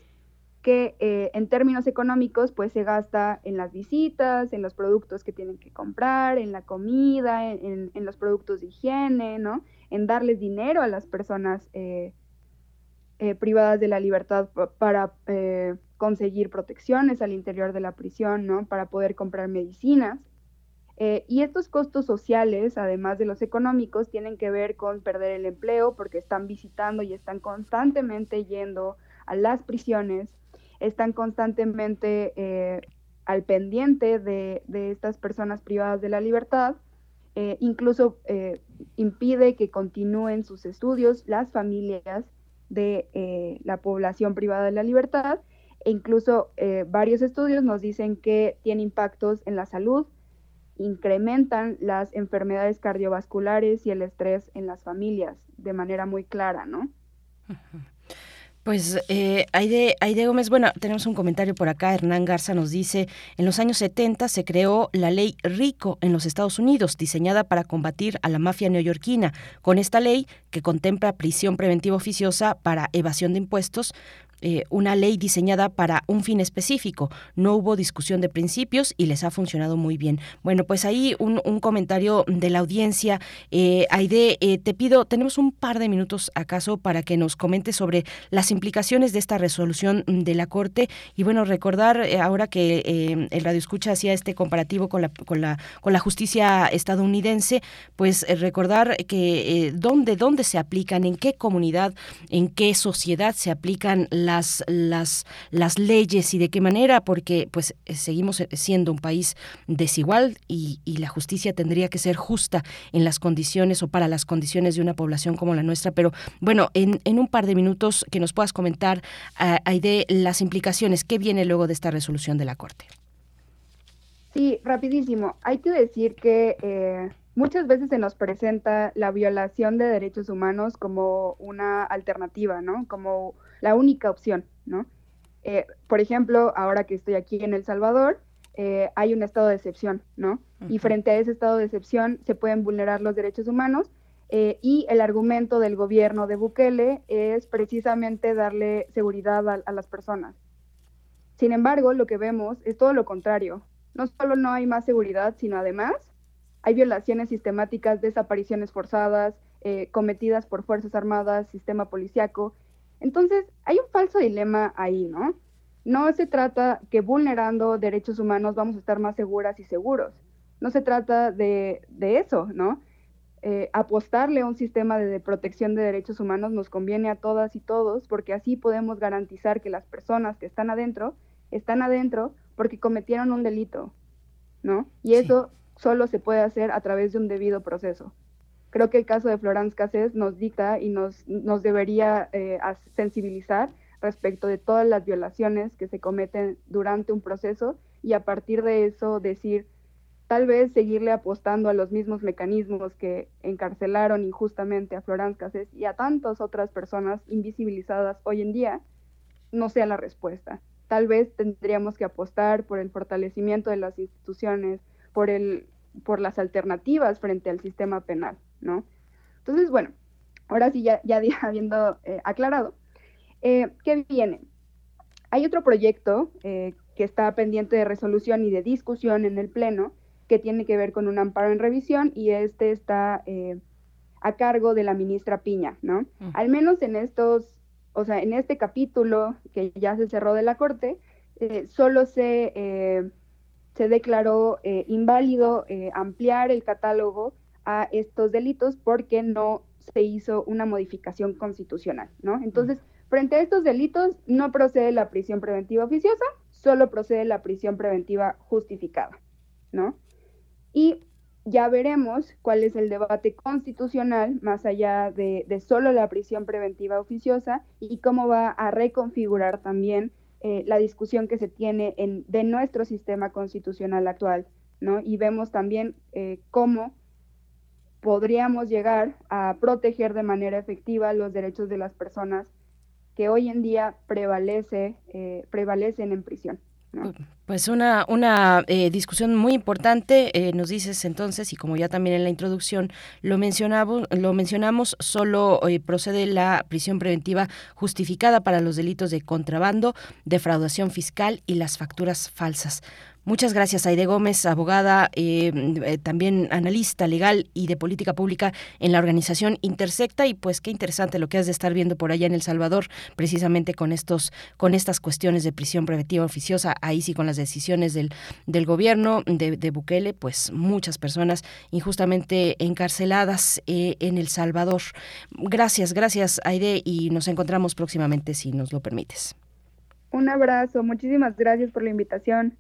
que eh, en términos económicos pues se gasta en las visitas, en los productos que tienen que comprar, en la comida, en, los productos de higiene, ¿no? En darles dinero a las personas eh, eh, privadas de la libertad pa- para conseguir protecciones al interior de la prisión, ¿no? Para poder comprar medicinas. Eh, y estos costos sociales, además de los económicos, tienen que ver con perder el empleo porque están visitando y están constantemente yendo a las prisiones, están constantemente eh, al pendiente de, estas personas privadas de la libertad, eh, incluso impide que continúen sus estudios las familias de la población privada de la libertad. E incluso varios estudios nos dicen que tiene impactos en la salud, incrementan las enfermedades cardiovasculares y el estrés en las familias de manera muy clara, ¿no?
Pues eh, Aide, Aide Gómez, bueno, tenemos un comentario por acá. Hernán Garza nos dice, en los años 70 se creó la ley RICO en los Estados Unidos, diseñada para combatir a la mafia neoyorquina. Con esta ley, que contempla prisión preventiva oficiosa para evasión de impuestos, eh, una ley diseñada para un fin específico. No hubo discusión de principios y les ha funcionado muy bien. Bueno, pues ahí un, un comentario de la audiencia. Eh, Aide, eh, te pido, tenemos un par de minutos acaso para que nos comentes sobre las implicaciones de esta resolución de la Corte y bueno, recordar eh, ahora que eh, el Radio Escucha hacía este comparativo con la, con la, con la justicia estadounidense, pues eh, recordar que dónde, dónde se aplican, en qué comunidad, en qué sociedad se aplican las, las, las leyes y de qué manera, porque pues seguimos siendo un país desigual y, y la justicia tendría que ser justa en las condiciones o para las condiciones de una población como la nuestra. Pero bueno, en, en un par de minutos que nos puedas comentar, ah, Aide, las implicaciones, qué viene luego de esta resolución de la Corte.
Sí, rapidísimo. Hay que decir que eh, muchas veces se nos presenta la violación de derechos humanos como una alternativa, ¿no? Como la única opción, ¿no? Eh, por ejemplo, ahora que estoy aquí en El Salvador, eh, hay un estado de excepción, ¿no? Y frente a ese estado de excepción se pueden vulnerar los derechos humanos eh, y el argumento del gobierno de Bukele es precisamente darle seguridad a, las personas. Sin embargo, lo que vemos es todo lo contrario. No solo no hay más seguridad, sino además hay violaciones sistemáticas, desapariciones forzadas, eh, cometidas por Fuerzas Armadas, sistema policiaco. Entonces, hay un falso dilema ahí, ¿no? No se trata que vulnerando derechos humanos vamos a estar más seguras y seguros. No se trata de, de eso, ¿no? Eh, apostarle a un sistema de, de protección de derechos humanos nos conviene a todas y todos porque así podemos garantizar que las personas que están adentro están adentro porque cometieron un delito, ¿no? Y eso solo se puede hacer a través de un debido proceso. Creo que el caso de Florence Cassés nos dicta y nos, nos debería eh, sensibilizar respecto de todas las violaciones que se cometen durante un proceso y a partir de eso decir, tal vez seguirle apostando a los mismos mecanismos que encarcelaron injustamente a Florence Cassés y a tantas otras personas invisibilizadas hoy en día, no sea la respuesta. Tal vez tendríamos que apostar por el fortalecimiento de las instituciones, por, el, por las alternativas frente al sistema penal, ¿no? Entonces, bueno, ahora sí, ya, ya habiendo eh, aclarado, eh, ¿qué viene? Hay otro proyecto eh, que está pendiente de resolución y de discusión en el Pleno que tiene que ver con un amparo en revisión y este está eh, a cargo de la ministra Piña, ¿no? Al menos en estos, o sea, en este capítulo que ya se cerró de la Corte, eh, solo se, eh, se declaró eh, inválido eh, ampliar el catálogo a estos delitos porque no se hizo una modificación constitucional, ¿no? Entonces, frente a estos delitos no procede la prisión preventiva oficiosa, solo procede la prisión preventiva justificada, ¿no? Y ya veremos cuál es el debate constitucional más allá de, de solo la prisión preventiva oficiosa y cómo va a reconfigurar también eh, la discusión que se tiene en, de nuestro sistema constitucional actual, ¿no? Y vemos también eh, cómo podríamos llegar a proteger de manera efectiva los derechos de las personas que hoy en día prevalece, eh, prevalecen en prisión.
Pues una, una eh, discusión muy importante, eh, nos dices entonces, y como ya también en la introducción lo mencionamos, lo mencionamos solo eh, procede la prisión preventiva justificada para los delitos de contrabando, defraudación fiscal y las facturas falsas. Muchas gracias, Aide Gómez, abogada, eh, también analista legal y de política pública en la organización Intersecta. Y pues qué interesante lo que has de estar viendo por allá en El Salvador, precisamente con estos, con estas cuestiones de prisión preventiva oficiosa, ahí sí con las decisiones del, del gobierno de, de Bukele, pues muchas personas injustamente encarceladas eh, en El Salvador. Gracias, gracias, Aide, y nos encontramos próximamente si nos lo permites.
Un abrazo, muchísimas gracias por la invitación.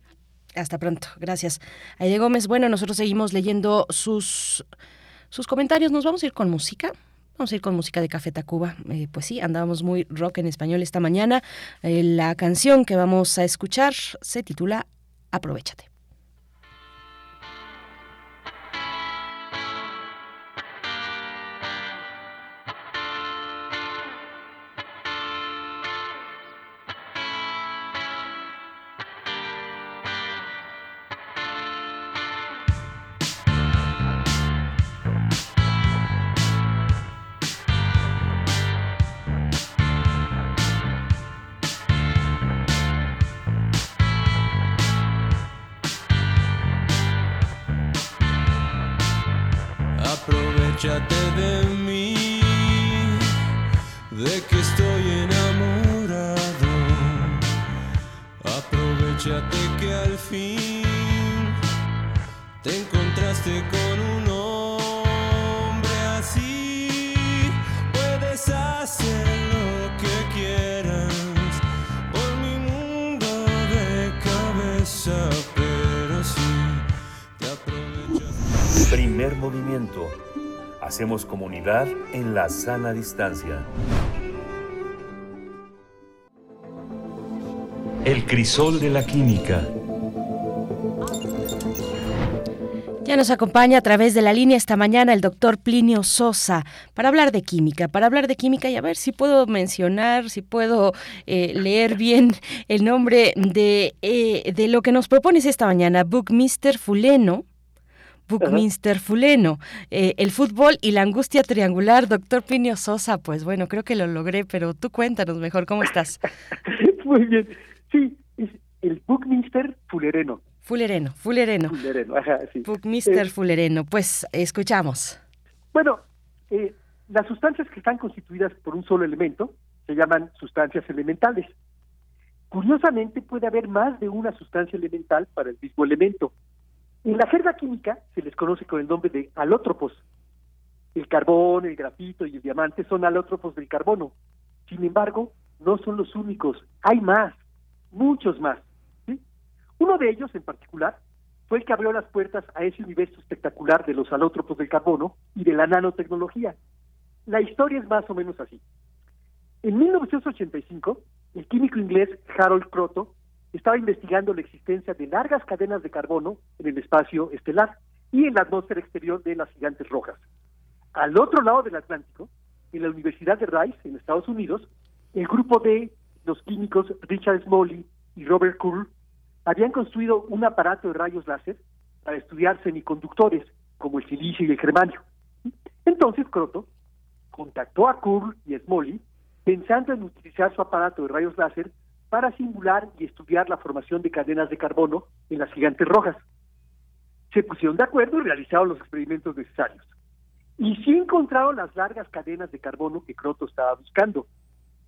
Hasta pronto, gracias. Aide Gómez, bueno, nosotros seguimos leyendo sus, sus comentarios. Nos vamos a ir con música. Vamos a ir con música de Café Tacuba. Eh, pues sí, andábamos muy rock en español esta mañana. Eh, la canción que vamos a escuchar se titula Aprovechate.
Hacemos comunidad en la sana distancia. El crisol de la química.
Ya nos acompaña a través de la línea esta mañana el doctor Plinio Sosa para hablar de química, para hablar de química y a ver si puedo mencionar, si puedo eh, leer bien el nombre de, eh, de lo que nos propones esta mañana, Buckminster Fuleno. Buckminster Fuleno, eh, el fútbol y la angustia triangular, doctor Plinio Sosa, pues bueno, creo que lo logré, pero tú cuéntanos mejor, ¿cómo estás?
Muy bien. Sí, es el Buckminster Fulereno.
Fulereno, Fulereno.
Fulereno, ajá, sí.
Buckminster
Eh,
Fulereno, pues escuchamos.
Bueno, eh, las sustancias que están constituidas por un solo elemento se llaman sustancias elementales. Curiosamente, puede haber más de una sustancia elemental para el mismo elemento. En la jerga química se les conoce con el nombre de alótropos. El carbón, el grafito y el diamante son alótropos del carbono. Sin embargo, no son los únicos. Hay más, muchos más. Uno de ellos, en particular, fue el que abrió las puertas a ese universo espectacular de los alótropos del carbono y de la nanotecnología. La historia es más o menos así. En 1985, el químico inglés Harold Croto estaba investigando la existencia de largas cadenas de carbono en el espacio estelar y en la atmósfera exterior de las gigantes rojas. Al otro lado del Atlántico, en la Universidad de Rice, en Estados Unidos, el grupo de los químicos Richard Smalley y Robert Curl habían construido un aparato de rayos láser para estudiar semiconductores como el silicio y el germanio. Entonces Croto contactó a Curl y Smalley pensando en utilizar su aparato de rayos láser para simular y estudiar la formación de cadenas de carbono en las gigantes rojas. Se pusieron de acuerdo y realizaron los experimentos necesarios. Y sí encontraron las largas cadenas de carbono que Croto estaba buscando,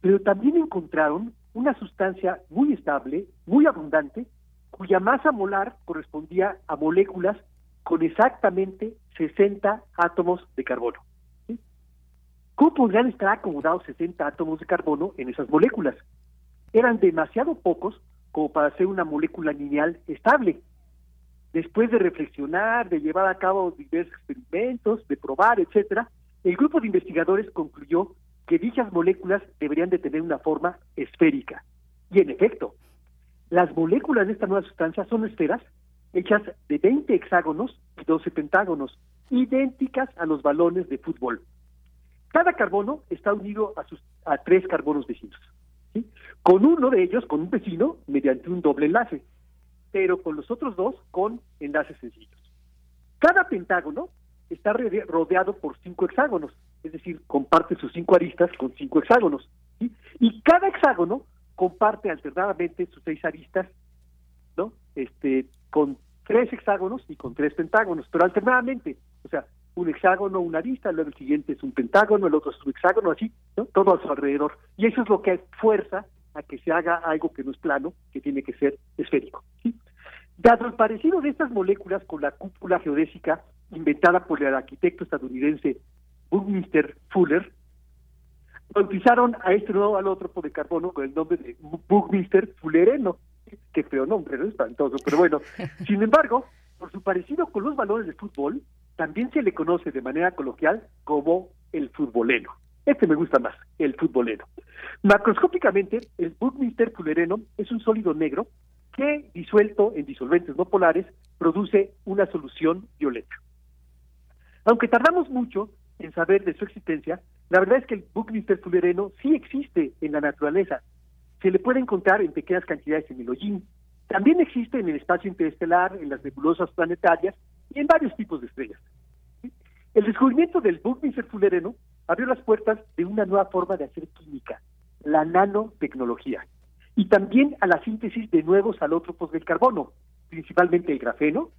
pero también encontraron una sustancia muy estable, muy abundante, cuya masa molar correspondía a moléculas con exactamente 60 átomos de carbono. ¿Cómo podrían estar acomodados 60 átomos de carbono en esas moléculas? Eran demasiado pocos como para ser una molécula lineal estable. Después de reflexionar, de llevar a cabo diversos experimentos, de probar, etcétera, el grupo de investigadores concluyó que dichas moléculas deberían de tener una forma esférica. Y en efecto, las moléculas de esta nueva sustancia son esferas hechas de 20 hexágonos y 12 pentágonos, idénticas a los balones de fútbol. Cada carbono está unido a, sus, a tres carbonos vecinos. ¿Sí? Con uno de ellos, con un vecino, mediante un doble enlace, pero con los otros dos con enlaces sencillos. Cada pentágono está rode- rodeado por cinco hexágonos, es decir, comparte sus cinco aristas con cinco hexágonos. Y cada hexágono comparte alternadamente sus seis aristas, ¿no? Este, con tres hexágonos y con tres pentágonos, pero alternadamente, o sea, un hexágono, una arista, luego el siguiente es un pentágono, el otro es un hexágono, así, ¿no? todo a su alrededor. Y eso es lo que fuerza a que se haga algo que no es plano, que tiene que ser esférico. ¿sí? Dado el parecido de estas moléculas con la cúpula geodésica inventada por el arquitecto estadounidense Buckminster Fuller, bautizaron a este nuevo alótropo de carbono con el nombre de Buckminster Fullereno. Qué feo nombre, ¿no? Espantoso, pero bueno. Sin embargo, por su parecido con los valores del fútbol, también se le conoce de manera coloquial como el futboleno. Este me gusta más, el futboleno. Macroscópicamente, el Buckminster Fullereno es un sólido negro que, disuelto en disolventes no polares, produce una solución violeta. Aunque tardamos mucho en saber de su existencia, la verdad es que el Buckminster Fullereno sí existe en la naturaleza. Se le puede encontrar en pequeñas cantidades en el hollín. También existe en el espacio interestelar, en las nebulosas planetarias y en varios tipos de estrellas. El descubrimiento del Fullereno abrió las puertas de una nueva forma de hacer química, la nanotecnología, y también a la síntesis de nuevos alótropos del carbono, principalmente el grafeno,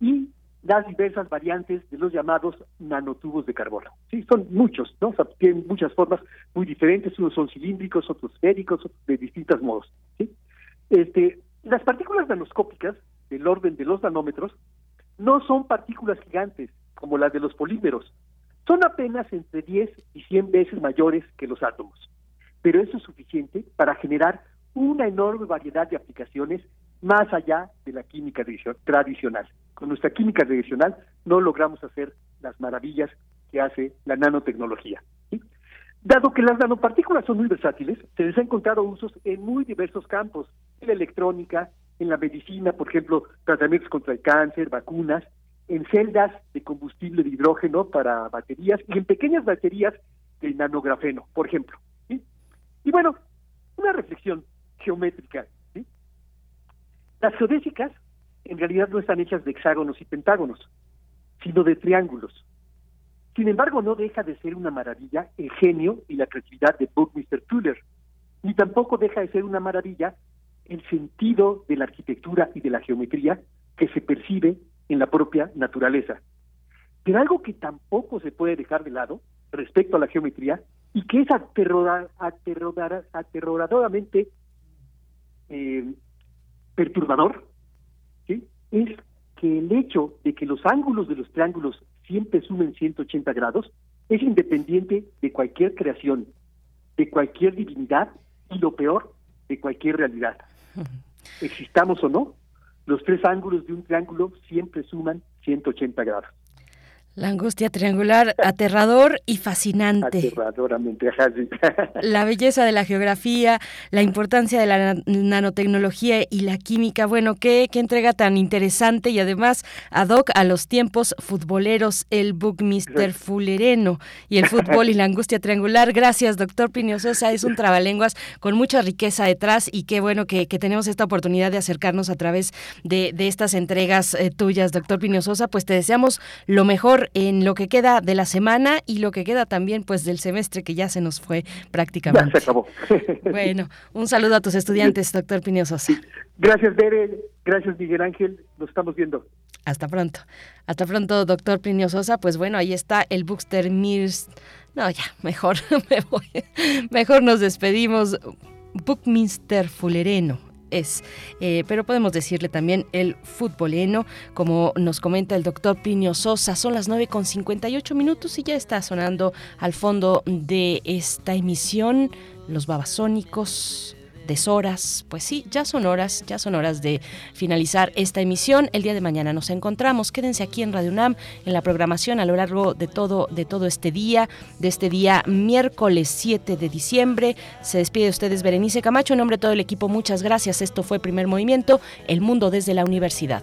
y las diversas variantes de los llamados nanotubos de carbono. Sí, son muchos, ¿no? Tienen muchas formas muy diferentes, unos son cilíndricos, otros esféricos, de distintos modos. Este, las partículas nanoscópicas, del orden de los nanómetros, no son partículas gigantes como las de los polímeros, son apenas entre 10 y 100 veces mayores que los átomos, pero eso es suficiente para generar una enorme variedad de aplicaciones más allá de la química tradicional. Con nuestra química tradicional no logramos hacer las maravillas que hace la nanotecnología. Dado que las nanopartículas son muy versátiles, se les ha encontrado usos en muy diversos campos, en la electrónica, en la medicina, por ejemplo, tratamientos contra el cáncer, vacunas, en celdas de combustible de hidrógeno para baterías y en pequeñas baterías de nanografeno, por ejemplo. Y bueno, una reflexión geométrica. Las geodésicas en realidad no están hechas de hexágonos y pentágonos, sino de triángulos. Sin embargo, no deja de ser una maravilla el genio y la creatividad de Buckminster Fuller, ni tampoco deja de ser una maravilla el sentido de la arquitectura y de la geometría que se percibe en la propia naturaleza. Pero algo que tampoco se puede dejar de lado respecto a la geometría y que es aterrora, aterrora, aterroradoramente eh, perturbador, ¿sí? es que el hecho de que los ángulos de los triángulos siempre sumen 180 grados es independiente de cualquier creación, de cualquier divinidad y lo peor, de cualquier realidad. Existamos o no, los tres ángulos de un triángulo siempre suman 180 grados.
La angustia triangular, aterrador y fascinante.
Aterradoramente, ajá, sí.
La belleza de la geografía, la importancia de la nanotecnología y la química. Bueno, qué, qué entrega tan interesante y además ad hoc a los tiempos futboleros, el Buckminster Fullereno y el fútbol y la angustia triangular. Gracias, doctor Plinio Sosa. Es un trabalenguas con mucha riqueza detrás y qué bueno que, que tenemos esta oportunidad de acercarnos a través de, de estas entregas eh, tuyas, doctor Plinio Sosa. Pues te deseamos lo mejor en lo que queda de la semana y lo que queda también pues del semestre que ya se nos fue prácticamente.
Ya se acabó.
Bueno, un saludo a tus estudiantes, doctor Plinio Sosa.
Gracias, Bere. Gracias, Miguel Ángel. Nos estamos viendo.
Hasta pronto. Hasta pronto, doctor Plinio Sosa. Pues bueno, ahí está el Buxter Mirs. No, ya, mejor me voy. Mejor nos despedimos. Buckminster Fullereno es. Eh, pero podemos decirle también el futboleno, como nos comenta el doctor Plinio Sosa. Son las 9 con 58 minutos y ya está sonando al fondo de esta emisión los babasónicos deshoras. Pues sí, ya son horas, ya son horas de finalizar esta emisión. El día de mañana nos encontramos. Quédense aquí en Radio UNAM en la programación a lo largo de todo de todo este día, de este día miércoles 7 de diciembre. Se despide de ustedes Berenice Camacho en nombre de todo el equipo. Muchas gracias. Esto fue Primer Movimiento, El Mundo desde la Universidad.